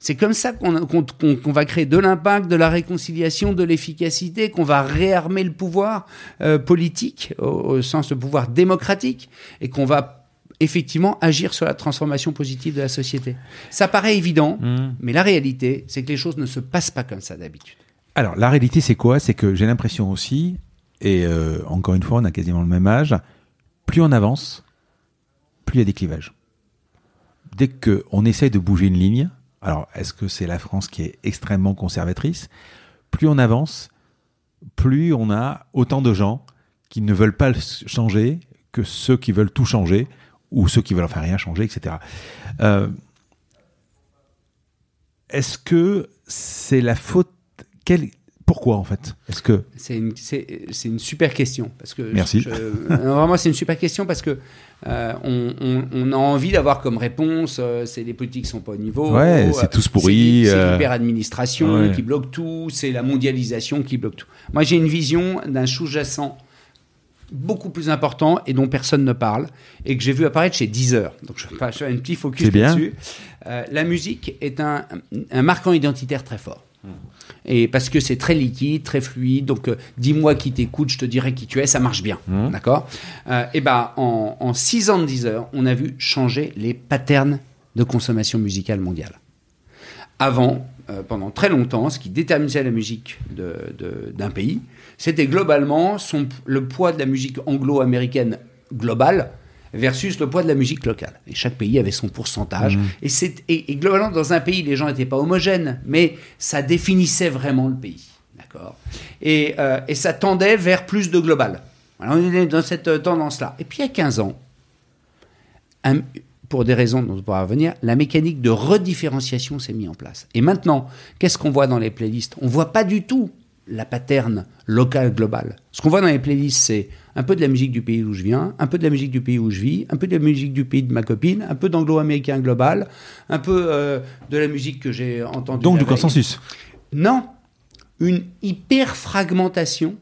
C'est comme ça qu'on va créer de l'impact, de la réconciliation, de l'efficacité, qu'on va réarmer le pouvoir euh, politique, au, au sens de pouvoir démocratique, et qu'on va effectivement agir sur la transformation positive de la société. Ça paraît évident, Mmh. mais la réalité, c'est que les choses ne se passent pas comme ça d'habitude. Alors, la réalité, c'est quoi? C'est que j'ai l'impression aussi, et euh, encore une fois, on a quasiment le même âge, plus on avance, plus il y a des clivages. Dès qu'on essaye de bouger une ligne, alors est-ce que c'est la France qui est extrêmement conservatrice? Plus on avance, plus on a autant de gens qui ne veulent pas changer que ceux qui veulent tout changer ou ceux qui veulent enfin rien changer, etc. Euh, est-ce que c'est la faute quel- Pourquoi en fait? Est-ce que C'est une, super question. Parce que Merci. je- je- non, vraiment, c'est une super question parce que euh, on, on- on a envie d'avoir comme réponse euh, c'est les politiques qui sont pas au niveau. Ouais, euh, c'est tous pourris, C'est euh, l'hyper-administration ouais. qui bloque tout, c'est la mondialisation qui bloque tout. Moi, j'ai une vision d'un sous-jacent beaucoup plus important et dont personne ne parle et que j'ai vu apparaître chez Deezer. Donc je faire un petit focus là-dessus. Euh, la musique est un, un marquant identitaire très fort. Et parce que c'est très liquide, très fluide. Donc, euh, dis-moi qui t'écoute, je te dirai qui tu es, ça marche bien. Mhm. D'accord? Euh, Et ben, en, en six ans de Deezer, on a vu changer les patterns de consommation musicale mondiale. Avant, euh, pendant très longtemps, ce qui déterminait la musique d'un pays, c'était globalement son, le poids de la musique anglo-américaine globale versus le poids de la musique locale. Et chaque pays avait son pourcentage. Et, c'est- et- et globalement, dans un pays, les gens n'étaient pas homogènes, mais ça définissait vraiment le pays. D'accord? Et, euh, et ça tendait vers plus de global. On est dans cette euh, tendance-là. Et puis il y a 15 ans, un- pour des raisons dont on pourra revenir, la mécanique de redifférenciation s'est mise en place. Et maintenant, qu'est-ce qu'on voit dans les playlists? On voit pas du tout la pattern locale globale. Ce qu'on voit dans les playlists, c'est un peu de la musique du pays où je viens, un peu de la musique du pays où je vis, un peu de la musique du pays de ma copine, un peu d'anglo-américain global, un peu euh, de la musique que j'ai entendue. donc du veille. consensus Non, une hyper fragmentation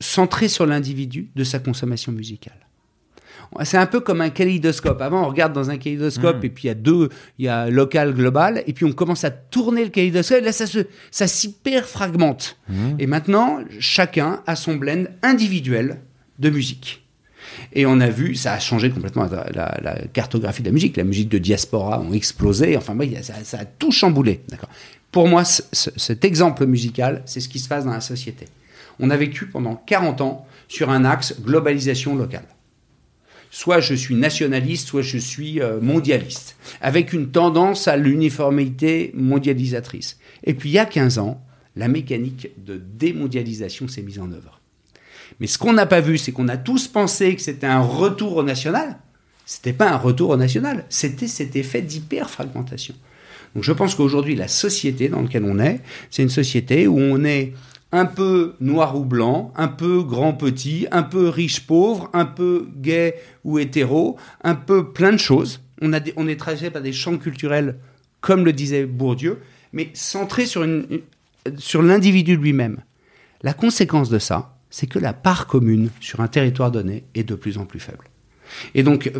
centrée sur l'individu de sa consommation musicale. C'est un peu comme un kaléidoscope. Avant, on regarde dans un kaléidoscope et puis il y a deux, il y a local, global, et puis on commence à tourner le kaléidoscope. Et là, ça se, ça s'hyper fragmente. Et maintenant, chacun a son blend individuel de musique. Et on a vu, ça a changé complètement la, la- la cartographie de la musique. La musique de diaspora ont explosé. Enfin, ça, ça a tout chamboulé. D'accord. Pour moi, ce- ce- cet exemple musical, c'est ce qui se passe dans la société. On a vécu pendant 40 ans sur un axe globalisation locale. Soit je suis nationaliste, soit je suis euh, mondialiste, avec une tendance à l'uniformité mondialisatrice. Et puis il y a 15 ans, la mécanique de démondialisation s'est mise en œuvre. Mais ce qu'on n'a pas vu, c'est qu'on a tous pensé que c'était un retour au national. C'était pas un retour au national, c'était cet effet d'hyper-fragmentation. Donc je pense qu'aujourd'hui, la société dans laquelle on est, c'est une société où on est un peu noir ou blanc, un peu grand-petit, un peu riche-pauvre, un peu gay ou hétéro, un peu plein de choses. On, est traversé par des champs culturels, comme le disait Bourdieu, mais centrés sur, l'individu lui-même. La conséquence de ça, c'est que la part commune sur un territoire donné est de plus en plus faible. Et donc,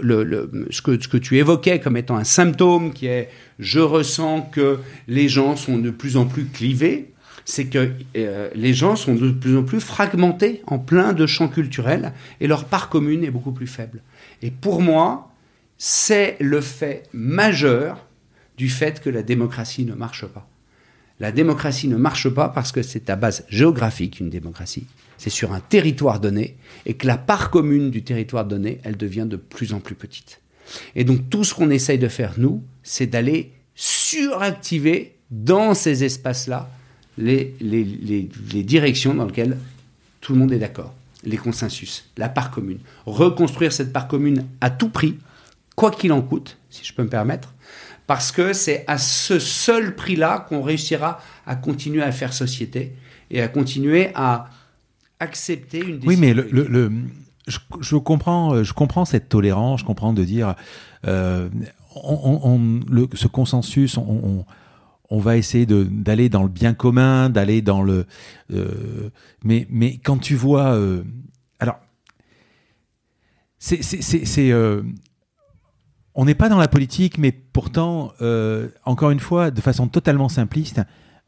ce, que, ce que tu évoquais comme étant un symptôme qui est je ressens que les gens sont de plus en plus clivés, c'est que euh, les gens sont de plus en plus fragmentés en plein de champs culturels et leur part commune est beaucoup plus faible. Et pour moi, c'est le fait majeur du fait que la démocratie ne marche pas. La démocratie ne marche pas parce que c'est à base géographique, une démocratie. C'est sur un territoire donné et que la part commune du territoire donné, elle devient de plus en plus petite. Et donc tout ce qu'on essaye de faire, nous, c'est d'aller suractiver dans ces espaces-là les, les, les, les directions dans lesquelles tout le monde est d'accord, les consensus, la part commune. Reconstruire cette part commune à tout prix, quoi qu'il en coûte, si je peux me permettre, parce que c'est à ce seul prix-là qu'on réussira à continuer à faire société et à continuer à accepter une décision. Oui, mais le, le- collective. le- je, je comprends, euh, je comprends cette tolérance, je comprends de dire, euh, on, on- on- le- ce consensus, on, on- va essayer d'aller dans le bien commun, d'aller dans le, euh, mais, mais quand tu vois, euh, alors, c'est, euh, on n'est pas dans la politique, mais pourtant, euh, encore une fois, de façon totalement simpliste,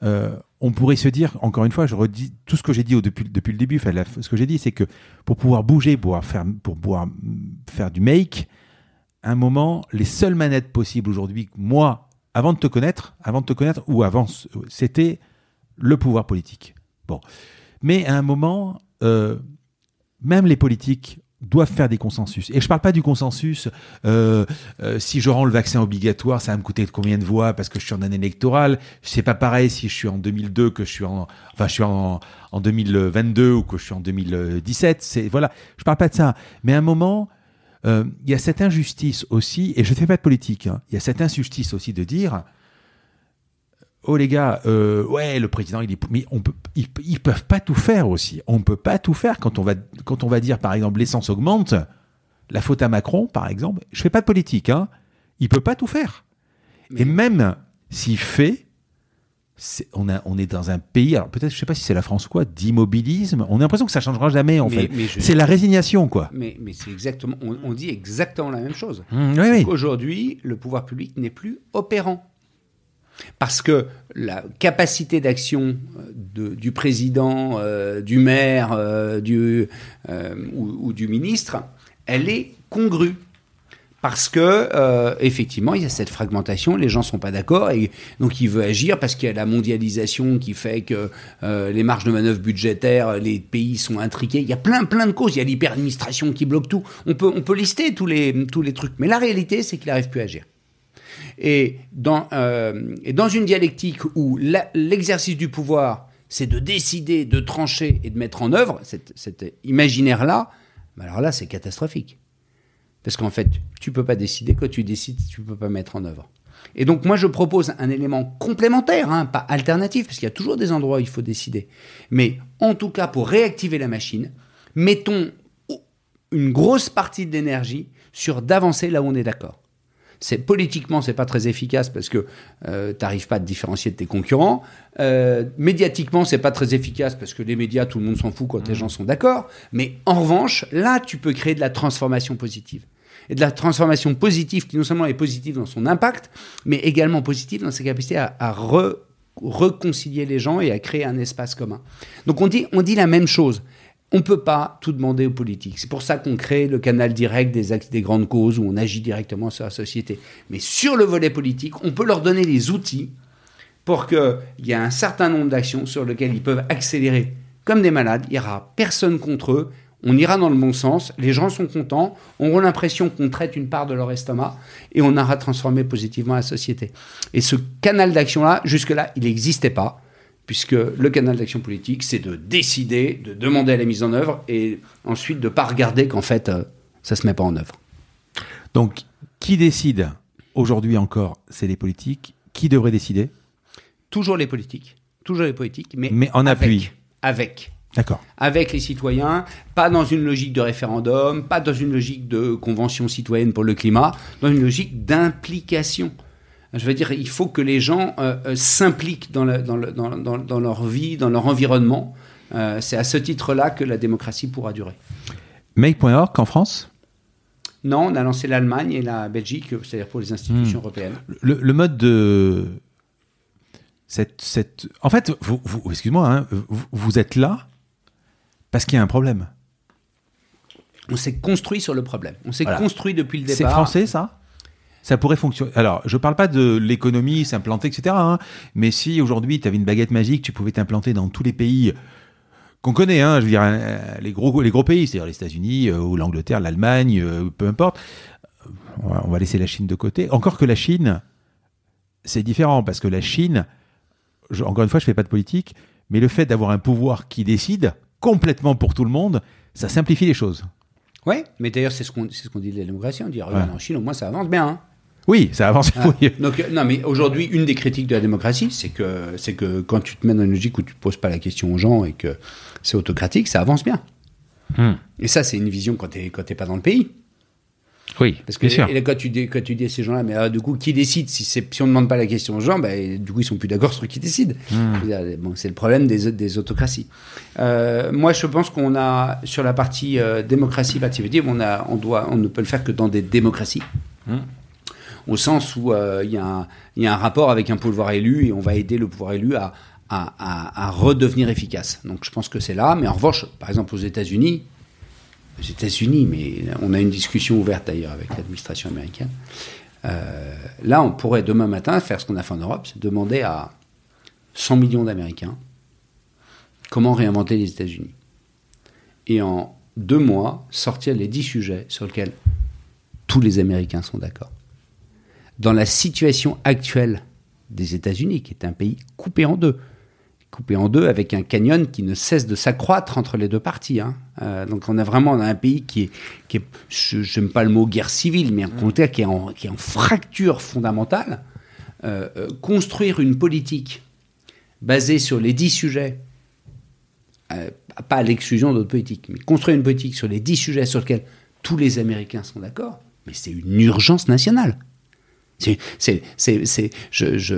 euh, on pourrait se dire, encore une fois, je redis tout ce que j'ai dit au, depuis, depuis le début, ce que j'ai dit, c'est que pour pouvoir bouger, pour faire, pour pouvoir faire du make, à un moment, les seules manettes possibles aujourd'hui, moi, avant de te connaître, avant de te connaître, ou avant, c'était le pouvoir politique. Bon. Mais à un moment, euh, même les politiques doivent faire des consensus. Et je parle pas du consensus, euh, euh, si je rends le vaccin obligatoire, ça va me coûter combien de voix parce que je suis en année électorale? C'est pas pareil si je suis en 2002 que je suis en, enfin, je suis en, en 2022 ou que je suis en 2017. C'est, voilà. Je parle pas de ça. Mais à un moment, euh, il y a cette injustice aussi, et je fais pas de politique, hein, il y a cette injustice aussi de dire, oh les gars, euh, ouais, le président, il est, mais on peut, ils, ils peuvent pas tout faire aussi. On peut pas tout faire quand on va, quand on va dire, par exemple, l'essence augmente, la faute à Macron, par exemple. Je fais pas de politique, hein. Il peut pas tout faire. Et même s'il fait, on, a, on est dans un pays, alors peut-être, je sais pas si c'est la France ou quoi, d'immobilisme. On a l'impression que ça changera jamais, en Mais- fait. C'est la résignation, quoi. Mais, mais c'est exactement, on, on dit exactement la même chose. Mmh, oui, oui. Aujourd'hui, le pouvoir public n'est plus opérant. Parce que la capacité d'action euh, du président, euh, du maire euh, du, euh, ou, ou du ministre, elle est congrue. Parce que euh, effectivement, il y a cette fragmentation, les gens sont pas d'accord et donc il veut agir parce qu'il y a la mondialisation qui fait que euh, les marges de manœuvre budgétaires, les pays sont intriqués. Il y a plein plein de causes. Il y a l'hyperadministration qui bloque tout. On peut on peut lister tous les tous les trucs, mais la réalité c'est qu'il n'arrive plus à agir. Et dans, euh, et dans une dialectique où l'exercice du pouvoir, c'est de décider, de trancher et de mettre en œuvre cet, cet imaginaire-là, bah alors là, c'est catastrophique. Parce qu'en fait, tu peux pas décider, quand tu décides, tu peux pas mettre en œuvre. Et donc moi, je propose un élément complémentaire, hein, pas alternatif, parce qu'il y a toujours des endroits où il faut décider. Mais en tout cas, pour réactiver la machine, mettons une grosse partie de l'énergie sur d'avancer là où on est d'accord. C'est politiquement, c'est pas très efficace parce que euh, t'arrives pas à te différencier de tes concurrents. Euh, médiatiquement, c'est pas très efficace parce que les médias, tout le monde s'en fout quand les gens sont d'accord. Mais en revanche, là, tu peux créer de la transformation positive. Et de la transformation positive qui non seulement est positive dans son impact, mais également positive dans sa capacité à, à re- réconcilier les gens et à créer un espace commun. Donc on dit, on dit la même chose. On ne peut pas tout demander aux politiques. C'est pour ça qu'on crée le canal direct des, grandes causes où on agit directement sur la société. Mais sur le volet politique, on peut leur donner les outils pour qu'il y ait un certain nombre d'actions sur lesquelles ils peuvent accélérer comme des malades. Il n'y aura personne contre eux. On ira dans le bon sens. Les gens sont contents. Auront l'impression qu'on traite une part de leur estomac et on aura transformé positivement la société. Et ce canal d'action-là, jusque-là, il n'existait pas puisque le canal d'action politique, c'est de décider, de demander à la mise en œuvre, et ensuite de ne pas regarder qu'en fait, euh, ça ne se met pas en œuvre. Donc, qui décide aujourd'hui encore C'est les politiques. Qui devrait décider? Toujours les politiques, toujours les politiques, mais, Mais en avec, appui. Avec. D'accord. Avec les citoyens, pas dans une logique de référendum, pas dans une logique de convention citoyenne pour le climat, dans une logique d'implication. Je veux dire, il faut que les gens euh, euh, s'impliquent dans, le- dans, le- dans- dans- dans leur vie, dans leur environnement. Euh, c'est à ce titre-là que la démocratie pourra durer. Make.org en France? Non, on a lancé l'Allemagne et la Belgique, c'est-à-dire pour les institutions Hmm. européennes. le, le mode de cette, cette... en fait vous, vous- excuse-moi hein, vous, vous êtes là parce qu'il y a un problème On s'est construit sur le problème. On s'est Voilà. construit depuis le c'est départ. français ça? Ça pourrait fonctionner. Alors, je parle pas de l'économie, s'implanter, etc. hein, mais si aujourd'hui tu avais une baguette magique, tu pouvais t'implanter dans tous les pays qu'on connaît, hein, je veux dire, euh, les gros, les gros pays, c'est-à-dire les États-Unis euh, ou l'Angleterre, l'Allemagne, euh, peu importe. On va, laisser la Chine de côté. Encore que la Chine, c'est différent parce que la Chine, je- encore une fois, je fais pas de politique, mais le fait d'avoir un pouvoir qui décide complètement pour tout le monde, ça simplifie les choses. Oui, mais d'ailleurs, c'est ce qu'on ce dit de la démocratie. On dit, regarde, Ouais. en Chine, au moins, ça avance bien. hein. Oui, ça avance. Ah, oui. Donc, euh, non, mais aujourd'hui, une des critiques de la démocratie, c'est que, c'est que quand tu te mets dans une logique où tu ne poses pas la question aux gens et que c'est autocratique, ça avance bien. Hmm. Et ça, c'est une vision quand tu n'es pas dans le pays. Oui, Parce que bien sûr. et là, quand, tu dis, quand tu dis à ces gens-là, mais ah, du coup, qui décide si, c'est- si on ne demande pas la question aux gens, ben, du coup, ils sont plus d'accord sur qui décide. Hmm. Bon, c'est le problème des, des autocraties. Euh, moi, je pense qu'on a, sur la partie euh, démocratie participative, on, a, on, doit, on ne peut le faire que dans des démocraties. Hmm. Au sens où il y, a un rapport avec un pouvoir élu et on va aider le pouvoir élu à, redevenir efficace. Donc je pense que c'est là, mais en revanche, par exemple aux États-Unis, aux États-Unis, mais on a une discussion ouverte d'ailleurs avec l'administration américaine. Euh, là, on pourrait demain matin faire ce qu'on a fait en Europe, c'est demander à 100 millions d'Américains comment réinventer les États-Unis. Et en deux mois, sortir les dix sujets sur lesquels tous les Américains sont d'accord. Dans la situation actuelle des États-Unis, qui est un pays coupé en deux, coupé en deux avec un canyon qui ne cesse de s'accroître entre les deux parties. Hein. Euh, donc on a vraiment un pays qui est, qui est je n'aime pas le mot guerre civile, mais un contraire qui est en, qui est en fracture fondamentale. Euh, euh, construire une politique basée sur les dix sujets, pas à l'exclusion d'autres politiques, mais construire une politique sur les dix sujets sur lesquels tous les Américains sont d'accord, mais c'est une urgence nationale. C'est, c'est, je, je,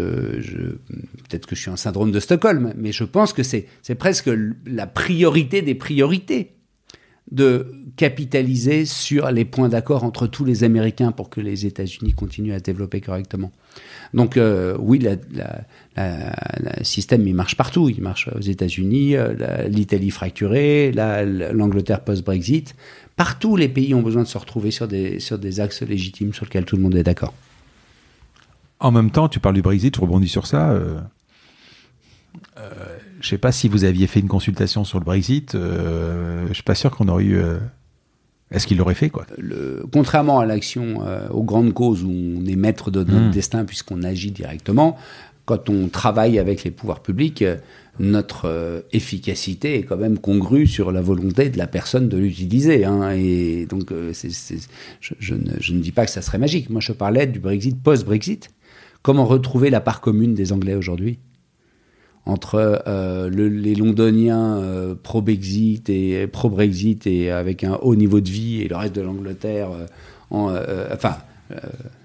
peut-être que je suis un syndrome de Stockholm, mais je pense que c'est, c'est presque la priorité des priorités de capitaliser sur les points d'accord entre tous les Américains pour que les États-Unis continuent à développer correctement. Donc euh, oui, le système il marche partout. Il marche aux États-Unis, euh, l'Italie fracturée, l'Angleterre post-Brexit. Partout, les pays ont besoin de se retrouver sur des, sur des axes légitimes sur lesquels tout le monde est d'accord. En même temps, tu parles du Brexit, je rebondis sur ça. Euh, euh, je ne sais pas si vous aviez fait une consultation sur le Brexit. Euh, je ne suis pas sûr qu'on aurait eu. Est-ce qu'il l'aurait fait quoi? Le, Contrairement à l'action, aux grandes causes où on est maître de notre hmm. destin puisqu'on agit directement, quand on travaille avec les pouvoirs publics, notre efficacité est quand même congrue sur la volonté de la personne de l'utiliser. Hein, et donc, je, ne, je, ne, dis pas que ça serait magique. Moi, je parlais du Brexit post-Brexit. Comment retrouver la part commune des Anglais aujourd'hui entre euh, les Londoniens euh, pro-Brexit et pro-Brexit et avec un haut niveau de vie et le reste de l'Angleterre, euh, enfin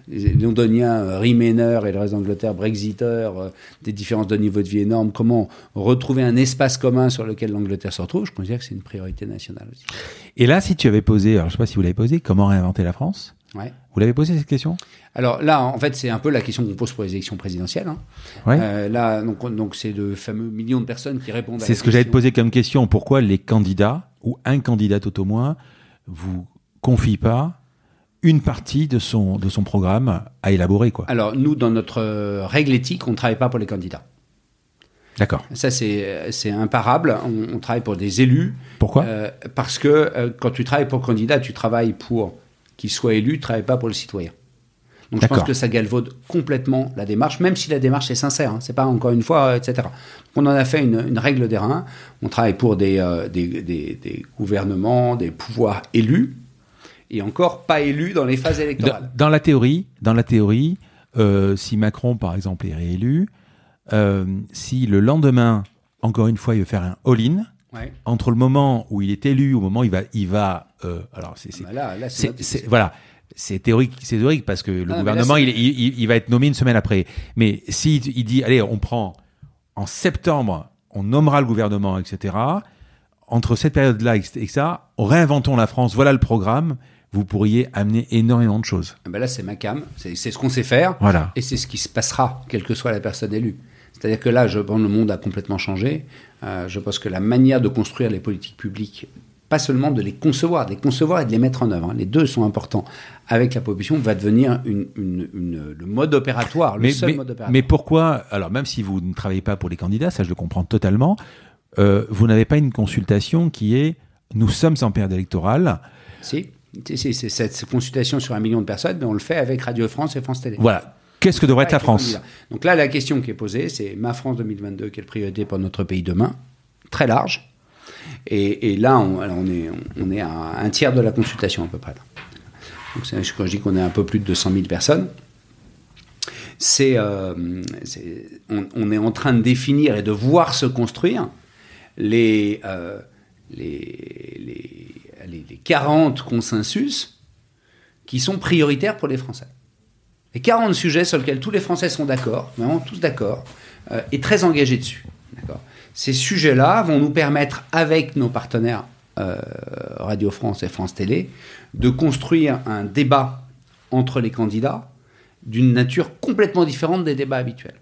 les Londoniens Remainers et le reste d'Angleterre Brexiteurs, des différences de niveau de vie énormes. Comment retrouver un espace commun sur lequel l'Angleterre se retrouve? Je considère que c'est une priorité nationale aussi. Et là, si tu avais posé, alors je ne sais pas si vous l'avez posé, comment réinventer la France? Vous l'avez posé cette question? Alors là, en fait, c'est un peu la question qu'on pose pour les élections présidentielles. Hein. Euh, là, donc, donc c'est le fameux million de personnes qui répondent. C'est ce que j'allais te poser comme question. Pourquoi les candidats ou un candidat tout au moins vous confie pas une partie de son de son programme à élaborer quoi? Alors nous, dans notre euh, règle éthique, on ne travaille pas pour les candidats. D'accord. Ça, c'est imparable. On, on, travaille pour des élus. Pourquoi? Euh, Parce que quand tu travailles pour candidat, tu travailles pour qu'il soit élu ne travaille pas pour le citoyen. Donc je pense que ça galvaude complètement la démarche, même si la démarche est sincère. Hein. c'est pas encore une fois, etc. Donc on en a fait une, règle des reins. On travaille pour euh, des, des, gouvernements, des pouvoirs élus, et encore pas élus dans les phases électorales. Dans, la théorie, dans la théorie, euh, si Macron par exemple est réélu, euh, si le lendemain, encore une fois, il veut faire un all-in, entre le moment où il est élu, au moment où il va, il va, euh, alors c'est, ah bah c'est, voilà, c'est théorique, c'est théorique parce que le gouvernement, il, il, va être nommé une semaine après. Mais si il dit, allez, on prend en septembre, on nommera le gouvernement, etc. Entre cette période-là et ça, réinventons la France. Voilà le programme. Vous pourriez amener énormément de choses. Ah bah là, c'est ma cam. C'est ce qu'on sait faire. Voilà. Et c'est ce qui se passera, quelle que soit la personne élue. C'est-à-dire que là, je pense le monde a complètement changé. Euh, je pense que la manière de construire les politiques publiques, pas seulement de les concevoir, de les concevoir et de les mettre en œuvre, hein, les deux sont importants, avec la population, va devenir une, le mode opératoire, le mais, seul mais, mode opératoire. Mais pourquoi, alors même si vous ne travaillez pas pour les candidats, ça je le comprends totalement, euh, vous n'avez pas une consultation qui est nous sommes en période électorale. Si, c'est cette consultation sur un million de personnes, mais on le fait avec Radio France et France Télé. Voilà. Qu'est-ce que devrait être la France Donc là, la question qui est posée, c'est ma France 2022, quelle priorité pour notre pays demain? Très large. Et, là, on, est, on est à un tiers de la consultation à peu près. Donc quand je dis qu'on est un peu plus de 200 000 personnes, c'est, euh, on, est en train de définir et de voir se construire les, euh, les, les, les 40 consensus qui sont prioritaires pour les Français. Et 40 sujets sur lesquels tous les Français sont d'accord, vraiment tous d'accord, euh, et très engagés dessus. Ces sujets-là vont nous permettre, avec nos partenaires euh, Radio France et France Télé, de construire un débat entre les candidats d'une nature complètement différente des débats habituels.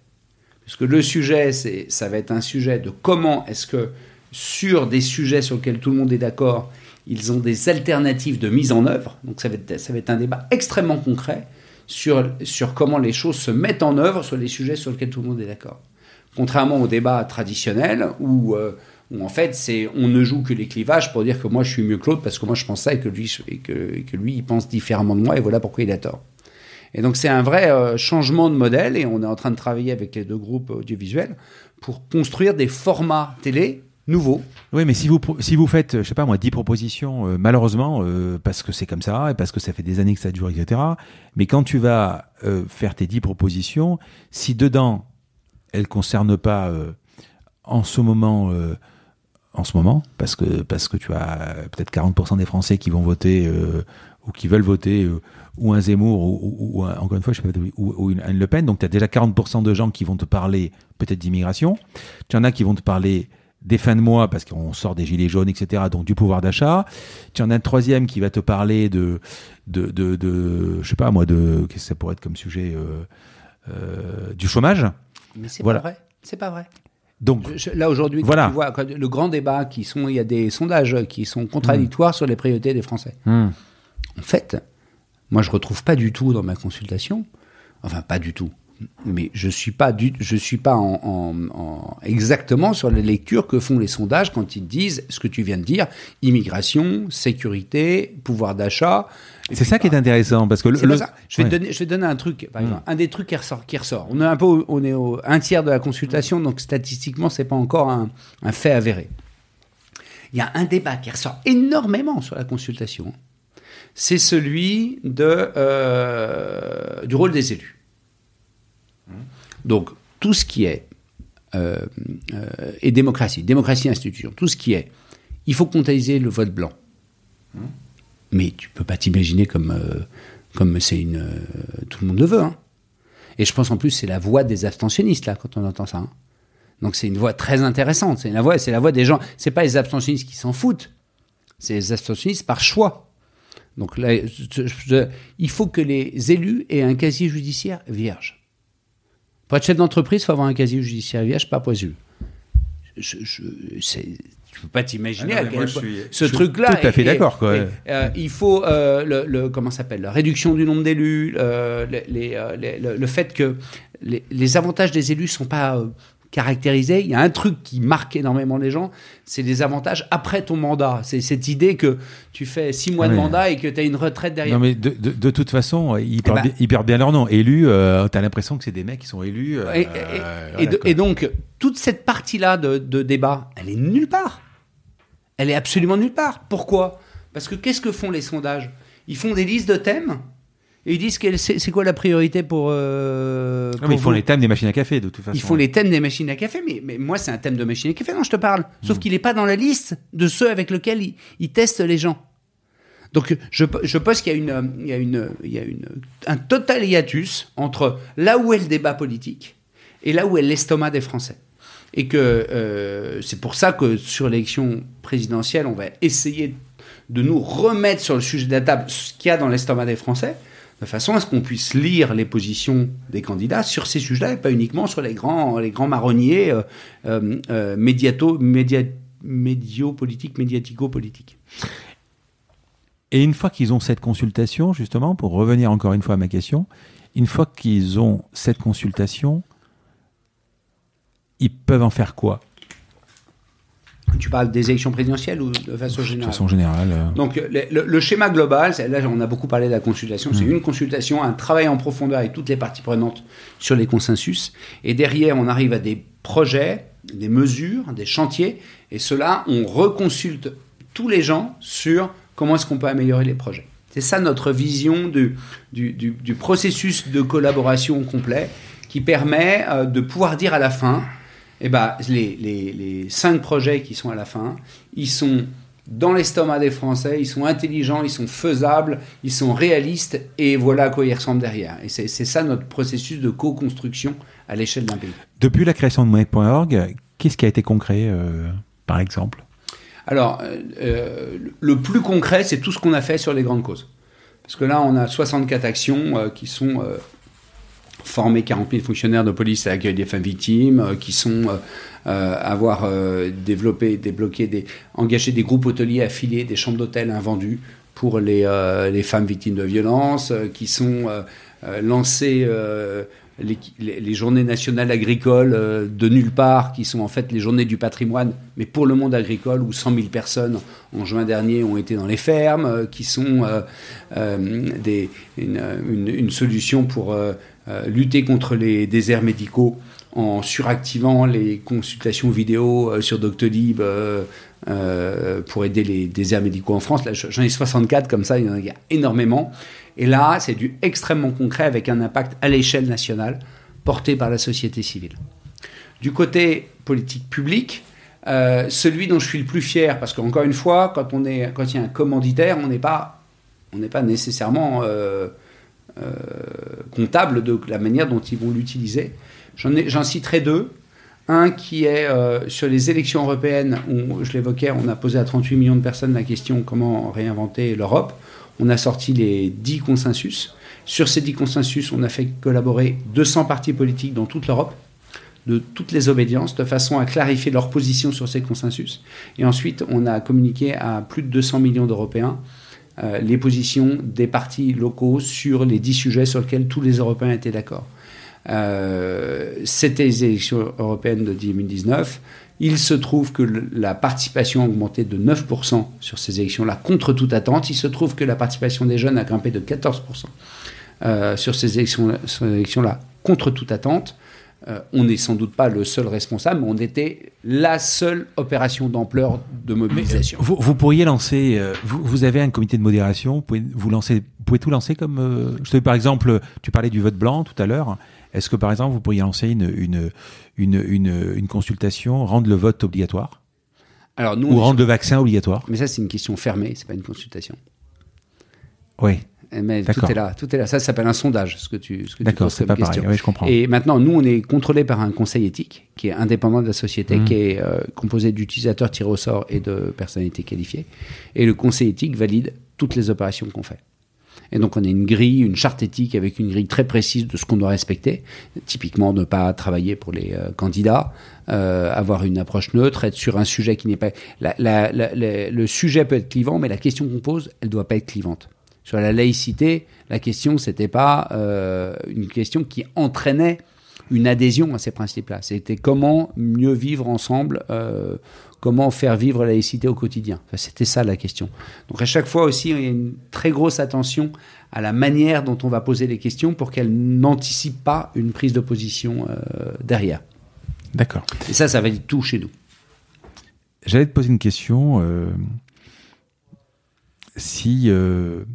Parce que le sujet, ça va être un sujet de comment est-ce que sur des sujets sur lesquels tout le monde est d'accord, ils ont des alternatives de mise en œuvre. Donc ça va être, un débat extrêmement concret sur comment les choses se mettent en œuvre sur les sujets sur lesquels tout le monde est d'accord. Contrairement au débat traditionnel où, euh, où en fait c'est on ne joue que les clivages pour dire que moi je suis mieux que l'autre parce que moi je pense ça et que lui, et que, lui il pense différemment de moi et voilà pourquoi il a tort. Et donc c'est un vrai euh, changement de modèle et on est en train de travailler avec les deux groupes audiovisuels pour construire des formats télé nouveaux. Oui, mais si vous, si vous faites, je sais pas moi, 10 propositions, euh, malheureusement, parce que c'est comme ça, et parce que ça fait des années que ça dure, etc. Mais quand tu vas faire tes 10 propositions, si dedans, elles concernent pas euh, en ce moment, euh, en ce moment, parce que, parce que tu as peut-être 40% des Français qui vont voter euh, ou qui veulent voter ou un Zemmour ou, un- encore une fois je sais pas, ou, une, Le Pen. Donc tu as déjà 40% de gens qui vont te parler peut-être d'immigration. Tu en as qui vont te parler des fins de mois parce qu'on sort des gilets jaunes etc donc du pouvoir d'achat. Tu en as un troisième qui va te parler de de, de, je sais pas moi de qu'est-ce que ça pourrait être comme sujet du chômage Mais c'est Voilà. pas vrai. C'est pas vrai. donc Je- je- là aujourd'hui, Voilà. tu vois le grand débat qui sont, il y a des sondages qui sont contradictoires sur les priorités des Français. hmm, En fait, moi je retrouve pas du tout dans ma consultation, enfin pas du tout, mais je suis pas du, je suis pas en, en- en- exactement sur les lectures que font les sondages quand ils disent ce que tu viens de dire, immigration, sécurité, pouvoir d'achat. C'est ça qui est intéressant parce que le, le-. Je vais, ouais. te donner, je vais te donner un truc, par Mm. Un des trucs qui ressort, qui ressort. On est un peu, au- on est au un tiers de la consultation, donc statistiquement, c'est pas encore un, un fait avéré. Il y a un débat qui ressort énormément sur la consultation. C'est celui de, euh, du rôle des élus. Donc, tout ce qui est euh, euh, et démocratie, démocratie institution, tout ce qui est, il faut comptabiliser le vote blanc. Mais tu peux pas t'imaginer comme euh, comme c'est une euh, tout le monde le veut. hein. Et je pense en plus c'est la voix des abstentionnistes là quand on entend ça. hein. Donc c'est une voix très intéressante. C'est la voix, c'est la voix des gens. C'est pas les abstentionnistes qui s'en foutent. C'est les abstentionnistes par choix. Donc là, il faut que les élus aient un casier judiciaire vierge. Pour être chef d'entreprise, il faut avoir un casier judiciaire vierge, pas poisson. Je, tu peux pas t'imaginer Ah à quel point suis- ce truc-là. tout à fait d'accord, euh, il faut euh, le, le- comment s'appelle la réduction du nombre d'élus, euh, les- les, euh, les- le, le fait que les, avantages des élus sont pas euh, caractérisés. Il y a un truc qui marque énormément les gens, c'est les avantages après ton mandat. C'est cette idée que tu fais six mois Ah de mandat et que tu as une retraite derrière. Non mais de, de, de toute façon, ils parlent, ben- bien, ils parlent bien leur nom. Élus, euh, t'as l'impression que c'est des mecs qui sont élus. euh, Et, et- euh, et voilà, de- quoi. et donc, toute cette partie-là de, de débat, elle est nulle part. Elle est absolument nulle part. Pourquoi? Parce que qu'est-ce que font les sondages? Ils font des listes de thèmes et ils disent c'est quoi la priorité pour. euh, Non, pour mais ils font vous? les thèmes des machines à café de toute façon. Ils font les thèmes des machines à café, mais, mais moi, c'est un thème de machine à café dont je te parle. Mm. Sauf qu'il n'est pas dans la liste de ceux avec lesquels ils, ils testent les gens. Donc, je, je pense qu'il y a, une, il y a, une, il y a une, un total hiatus entre là où est le débat politique et là où est l'estomac des Français. Et que euh, c'est pour ça que sur l'élection présidentielle, on va essayer de nous remettre sur le sujet de la table ce qu'il y a dans l'estomac des Français, de façon à ce qu'on puisse lire les positions des candidats sur ces sujets-là et pas uniquement sur les grands, les grands marronniers euh, euh, médiato, média, médio-politiques, médiatico-politiques. Et une fois qu'ils ont cette consultation, justement, pour revenir encore une fois à ma question, une fois qu'ils ont cette consultation, ils peuvent en faire quoi? Tu parles des élections présidentielles ou de façon De générale? façon générale. euh, Donc le, le- le schéma global, là on a beaucoup parlé de la consultation, c'est une consultation, un travail en profondeur avec toutes les parties prenantes sur les consensus, et derrière on arrive à des projets, des mesures, des chantiers, et cela on reconsulte tous les gens sur comment est-ce qu'on peut améliorer les projets. C'est ça notre vision du, du, du- du processus de collaboration complet qui permet euh, de pouvoir dire à la fin, eh ben, les, les, les cinq projets qui sont à la fin, ils sont dans l'estomac des Français, ils sont intelligents, ils sont faisables, ils sont réalistes, et voilà à quoi ils ressemblent derrière. Et c'est ça notre processus de co-construction à l'échelle d'un pays. Depuis la création de monnaie.org, qu'est-ce qui a été concret, euh, par exemple? Alors, euh, euh, le plus concret, c'est tout ce qu'on a fait sur les grandes causes. Parce que là, on a 64 actions euh, qui sont euh, former 40 000 fonctionnaires de police à l'accueil des femmes victimes, euh, qui sont euh, avoir développé, débloqué, des, engagé des groupes hôteliers affiliés, des chambres d'hôtel invendues pour les, les, femmes victimes de violences, qui sont lancés les, journées nationales agricoles euh, de nulle part, qui sont en fait les journées du patrimoine, mais pour le monde agricole, où 100 000 personnes en juin dernier ont été dans les fermes, euh, qui sont euh, des, une, solution pour lutter contre les déserts médicaux en suractivant les consultations vidéo sur Doctolib pour aider les déserts médicaux en France. J'en ai 64 comme ça, il y en a énormément. Et là, c'est du extrêmement concret avec un impact à l'échelle nationale porté par la société civile. Du côté politique publique, euh, celui dont je suis le plus fier, parce qu'encore une fois, quand, on est, quand il y a un commanditaire, on n'est pas, pas nécessairement euh, euh, comptable de la manière dont ils vont l'utiliser. J'en citerai deux. Un qui est sur les élections européennes, où je l'évoquais, on a posé à 38 millions de personnes la question comment réinventer l'Europe on a sorti les 10 consensus. Sur ces 10 consensus, on a fait collaborer 200 partis politiques dans toute l'Europe, de toutes les obédiences, de façon à clarifier leur position sur ces consensus. Et ensuite, on a communiqué à plus de 200 millions d'Européens euh, les positions des partis locaux sur les 10 sujets sur lesquels tous les Européens étaient d'accord. Euh, C'était les élections européennes de 2019. Il se trouve que la participation a augmenté de 9% sur ces élections-là, contre toute attente. Il se trouve que la participation des jeunes a grimpé de 14% euh, sur ces élections-là, contre toute attente. Euh, on n'est sans doute pas le seul responsable, mais on était la seule opération d'ampleur de mobilisation. vous, pourriez lancer, euh, vous, avez un comité de modération, vous pouvez, vous lancer, vous pouvez tout lancer comme, je sais, par exemple, tu parlais du vote blanc tout à l'heure. Est-ce que par exemple vous pourriez lancer une, une, une, une, consultation, rendre le vote obligatoire Alors nous, Ou rendre le vaccin obligatoire? Mais ça, c'est une question fermée, c'est pas une consultation. Oui. Mais tout est là, tout est là. Ça, s'appelle un sondage, ce que tu, ce que D'accord, c'est pas question. pareil. Oui, je comprends. Et maintenant, nous, on est contrôlé par un conseil éthique qui est indépendant de la société, mmh. qui est euh, composé d'utilisateurs tirés au sort et de personnalités qualifiées. Et le conseil éthique valide toutes les opérations qu'on fait. Et donc on a une grille, une charte éthique avec une grille très précise de ce qu'on doit respecter. Typiquement, ne pas travailler pour les euh, candidats, euh, avoir une approche neutre, être sur un sujet qui n'est pas... le sujet peut être clivant, mais la question qu'on pose, elle ne doit pas être clivante. Sur la laïcité, la question, c'était pas euh, une question qui entraînait une adhésion à ces principes-là. C'était comment mieux vivre ensemble comment faire vivre la laïcité au quotidien. C'était ça la question. Donc à chaque fois aussi, il y a une très grosse attention à la manière dont on va poser les questions pour qu'elles n'anticipent pas une prise de position euh, derrière. D'accord. Et ça, ça va être tout chez nous. J'allais te poser une question. Euh, si euh,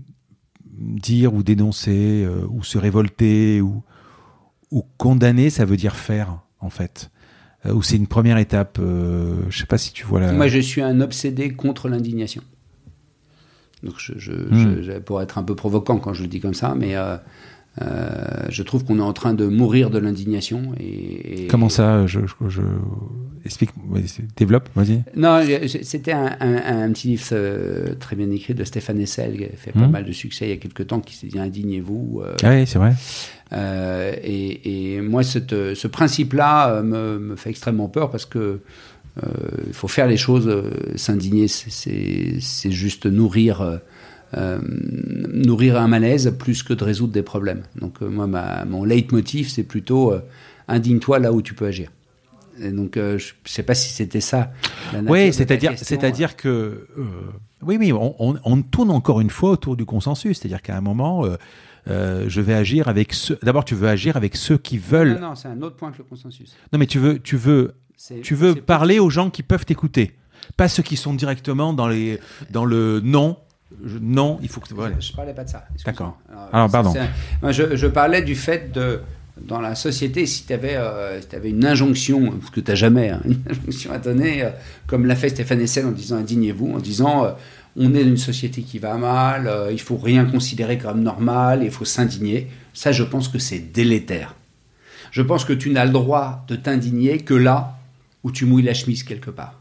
dire ou dénoncer ou se révolter ou, ou condamner, ça veut dire faire, en fait euh, ou c'est une première étape euh, Je sais pas si tu vois la. Moi, je suis un obsédé contre l'indignation. Donc, je, je, hmm. pour être un peu provocant quand je le dis comme ça, mais euh, je trouve qu'on est en train de mourir de l'indignation. Et, Comment ça je, je, Explique, développe, vas-y. Non, c'était un, un, petit livre très bien écrit de Stéphane Essel, qui a fait pas hmm. mal de succès il y a quelques temps, qui s'est dit Indignez-vous. ah oui, c'est vrai. Euh, et, moi, ce principe-là euh, me, fait extrêmement peur parce que euh, il faut faire les choses, s'indigner, c'est juste nourrir. Nourrir un malaise plus que de résoudre des problèmes. Donc moi, mon leitmotiv, c'est plutôt indigne-toi là où tu peux agir. Et donc je ne sais pas si c'était ça. oui, c'est-à-dire, c'est-à-dire que oui, oui, on, on, tourne encore une fois autour du consensus. C'est-à-dire qu'à un moment, euh, je vais agir avec ceux. D'abord, tu veux agir avec ceux qui veulent. Non, non, c'est un autre point que le consensus. Non, mais tu veux, tu veux, tu veux parler aux gens qui peuvent t'écouter, pas ceux qui sont directement dans les, dans le non. Non, il faut que. Voilà. Je, ne parlais pas de ça. D'accord. Alors, pardon. Je, je, parlais du fait de dans la société, si tu avais, euh, avais, une injonction, ce que tu n'as jamais, hein, une injonction à donner, euh, comme l'a fait Stéphane Essel en disant indignez-vous, en disant on est dans une société qui va mal, euh, il faut rien considérer comme normal, il faut s'indigner. Ça, je pense que c'est délétère. Je pense que tu n'as le droit de t'indigner que là où tu mouilles la chemise quelque part.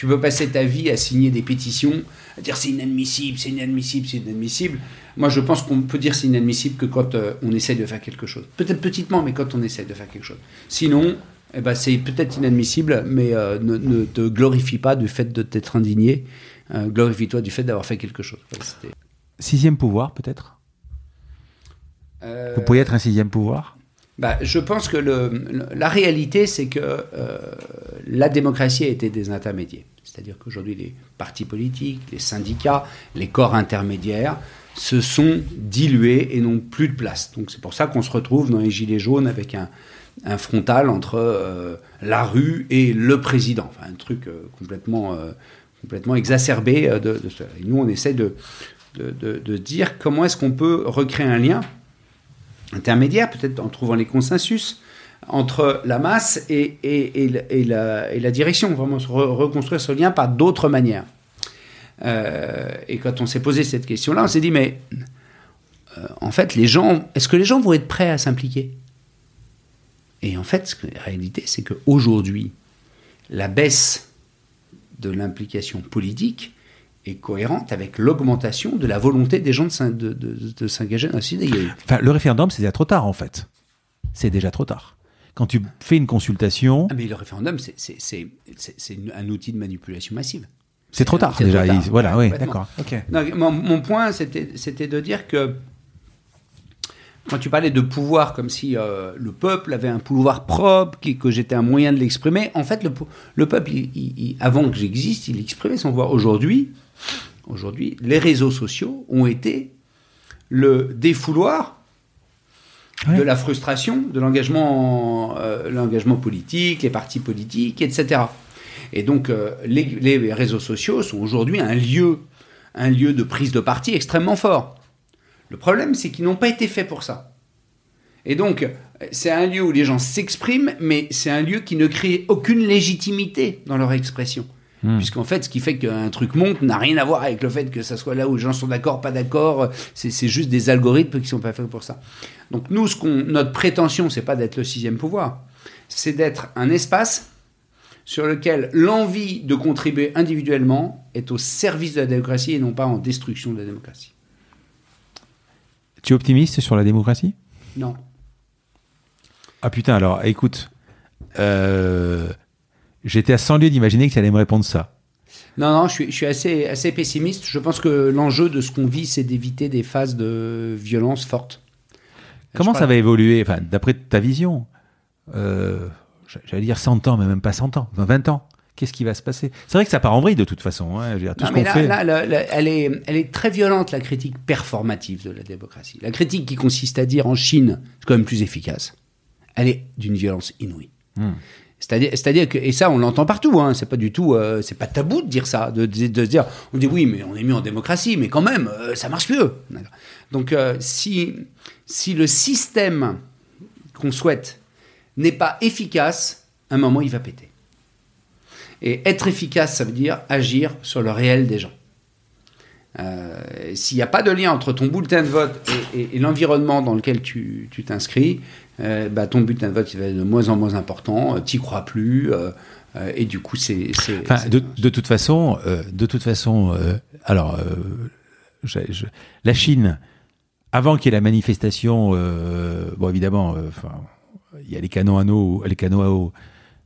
Tu peux passer ta vie à signer des pétitions, à dire c'est inadmissible, c'est inadmissible, c'est inadmissible. Moi, je pense qu'on peut dire c'est inadmissible que quand euh, on essaie de faire quelque chose. Peut-être petitement, mais quand on essaie de faire quelque chose. Sinon, eh ben, c'est peut-être inadmissible, mais euh, ne, te glorifie pas du fait de t'être indigné. Euh, glorifie-toi du fait d'avoir fait quelque chose. sixième pouvoir, peut-être? Vous pourriez être un sixième pouvoir? Bah, je pense que le, la réalité, c'est que la démocratie a été désintermédiée. C'est-à-dire qu'aujourd'hui, les partis politiques, les syndicats, les corps intermédiaires se sont dilués et n'ont plus de place. Donc c'est pour ça qu'on se retrouve dans les Gilets jaunes avec un, frontal entre euh, la rue et le président. Un truc euh, complètement, euh, complètement exacerbé. De, Et nous, on essaie de, dire comment est-ce qu'on peut recréer un lien intermédiaire, peut-être en trouvant les consensus, entre la masse et, la, direction, vraiment reconstruire ce lien par d'autres manières. Euh, et quand on s'est posé cette question-là, on s'est dit, mais euh, en fait, les gens, est-ce que les gens vont être prêts à s'impliquer? Et en fait, la réalité, c'est qu'aujourd'hui, la baisse de l'implication politique est cohérente avec l'augmentation de la volonté des gens de, s'engager dans la société. Enfin, le référendum, c'est déjà trop tard, en fait. C'est déjà trop tard quand tu fais une consultation. Ah, mais le référendum, c'est un outil de manipulation massive. C'est trop tard déjà. voilà, oui, d'accord. Mon, point, c'était de dire que quand tu parlais de pouvoir comme si euh, le peuple avait un pouvoir propre, que j'étais un moyen de l'exprimer, en fait, le, peuple, avant que j'existe, il exprimait son pouvoir. Aujourd'hui, aujourd'hui, les réseaux sociaux ont été le défouloir de la frustration, de l'engagement, euh, l'engagement politique, les partis politiques, etc. Et donc, euh, les, réseaux sociaux sont aujourd'hui un lieu, un lieu de prise de parti extrêmement fort. Le problème, c'est qu'ils n'ont pas été faits pour ça. Et donc, c'est un lieu où les gens s'expriment, mais c'est un lieu qui ne crée aucune légitimité dans leur expression. Hmm. Puisqu'en fait, ce qui fait qu'un truc monte n'a rien à voir avec le fait que ça soit là où les gens sont d'accord, pas d'accord. C'est juste des algorithmes qui sont pas faits pour ça. Donc nous, ce qu'on, notre prétention, c'est pas d'être le sixième pouvoir, c'est d'être un espace sur lequel l'envie de contribuer individuellement est au service de la démocratie et non pas en destruction de la démocratie. Tu es optimiste sur la démocratie? Non. Ah putain, alors écoute, euh, j'étais à 100 lieues d'imaginer que tu allais me répondre ça. Non, non, je suis, assez, assez pessimiste. Je pense que l'enjeu de ce qu'on vit, c'est d'éviter des phases de violence fortes. Comment ça va évoluer, enfin, d'après ta vision? Euh, j'allais dire 100 ans, mais même pas 100 ans, 20 ans. Qu'est-ce qui va se passer? C'est vrai que ça part en vrille de toute façon. Hein, tout ce fait... elle, est, elle est très violente, la critique performative de la démocratie. La critique qui consiste à dire en Chine, c'est quand même plus efficace. Elle est d'une violence inouïe. Hmm. C'est-à-dire, que, et ça, on l'entend partout, hein, c'est pas du tout, euh, c'est pas tabou de dire ça, de, se dire, on dit oui, mais on est mieux en démocratie, mais quand même, euh, ça marche mieux. Donc, euh, si, si le système qu'on souhaite n'est pas efficace, à un moment, il va péter. Et être efficace, ça veut dire agir sur le réel des gens. S'il n'y a pas de lien entre ton bulletin de vote et, l'environnement dans lequel tu t'inscris, euh, bah, ton bulletin de vote il va être de moins en moins important, euh, tu n'y crois plus, et du coup c'est. de, toute façon, de toute façon, alors la Chine, avant qu'il y ait la manifestation, bon évidemment, enfin il y a les canons à eau, les canons à eau,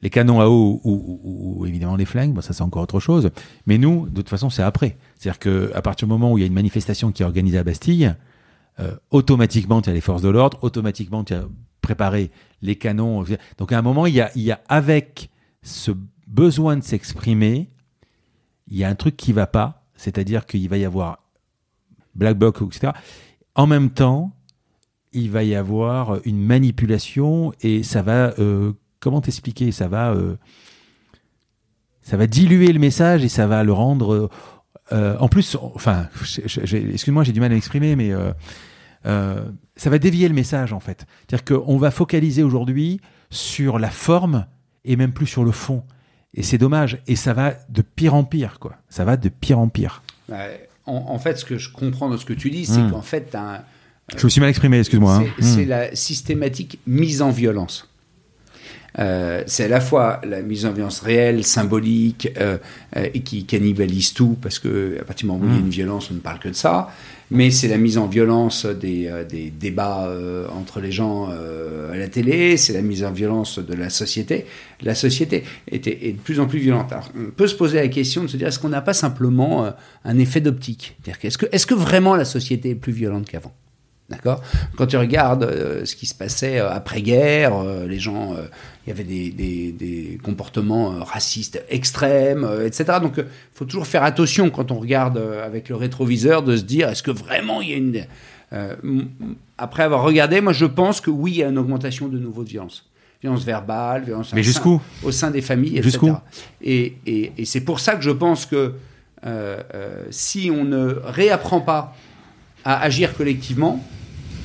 les canons à eau ou, évidemment les flingues, ça c'est encore autre chose. Mais nous, de toute façon, c'est après. C'est-à-dire qu'à partir du moment où il y a une manifestation qui est organisée à Bastille, euh, automatiquement tu as les forces de l'ordre, automatiquement tu as préparé les canons. Donc à un moment, il y a, il y a avec ce besoin de s'exprimer, il y a un truc qui va pas, c'est-à-dire qu'il va y avoir black bloc, etc. En même temps, il va y avoir une manipulation et ça va, euh, comment t'expliquer, ça va, euh, ça va diluer le message et ça va le rendre. Euh, en plus, enfin, excuse-moi, j'ai du mal à m'exprimer, mais ça va dévier le message en fait. C'est-à-dire qu'on va focaliser aujourd'hui sur la forme et même plus sur le fond. Et c'est dommage. Et ça va de pire en pire, quoi. Ça va de pire en pire. En, fait, ce que je comprends de ce que tu dis, c'est hmm. qu'en fait, un, je me suis mal exprimé, excuse-moi. Hein. C'est hmm. la systématique mise en violence. Euh, c'est à la fois la mise en violence réelle, symbolique, euh, euh, et qui cannibalise tout, parce que à partir du moment où il y a une violence, on ne parle que de ça. Mais c'est la mise en violence des, des débats entre les gens à la télé, c'est la mise en violence de la société. La société est, de plus en plus violente. On peut se poser la question de se dire est-ce qu'on n'a pas simplement un effet d'optique? Est-ce que, est que vraiment la société est plus violente qu'avant? D'accord? Quand tu regardes euh, ce qui se passait euh, après-guerre, euh, les gens, il y avait des, des, comportements racistes extrêmes, etc. Donc, il faut toujours faire attention quand on regarde avec le rétroviseur de se dire est-ce que vraiment il y a une. après avoir regardé, moi je pense que oui, il y a une augmentation de nouveaux violences. Violence verbale, violence Mais jusqu'où? au sein des familles, etc. Jusqu'où? Et, et, et c'est pour ça que je pense que si on ne réapprend pas à agir collectivement,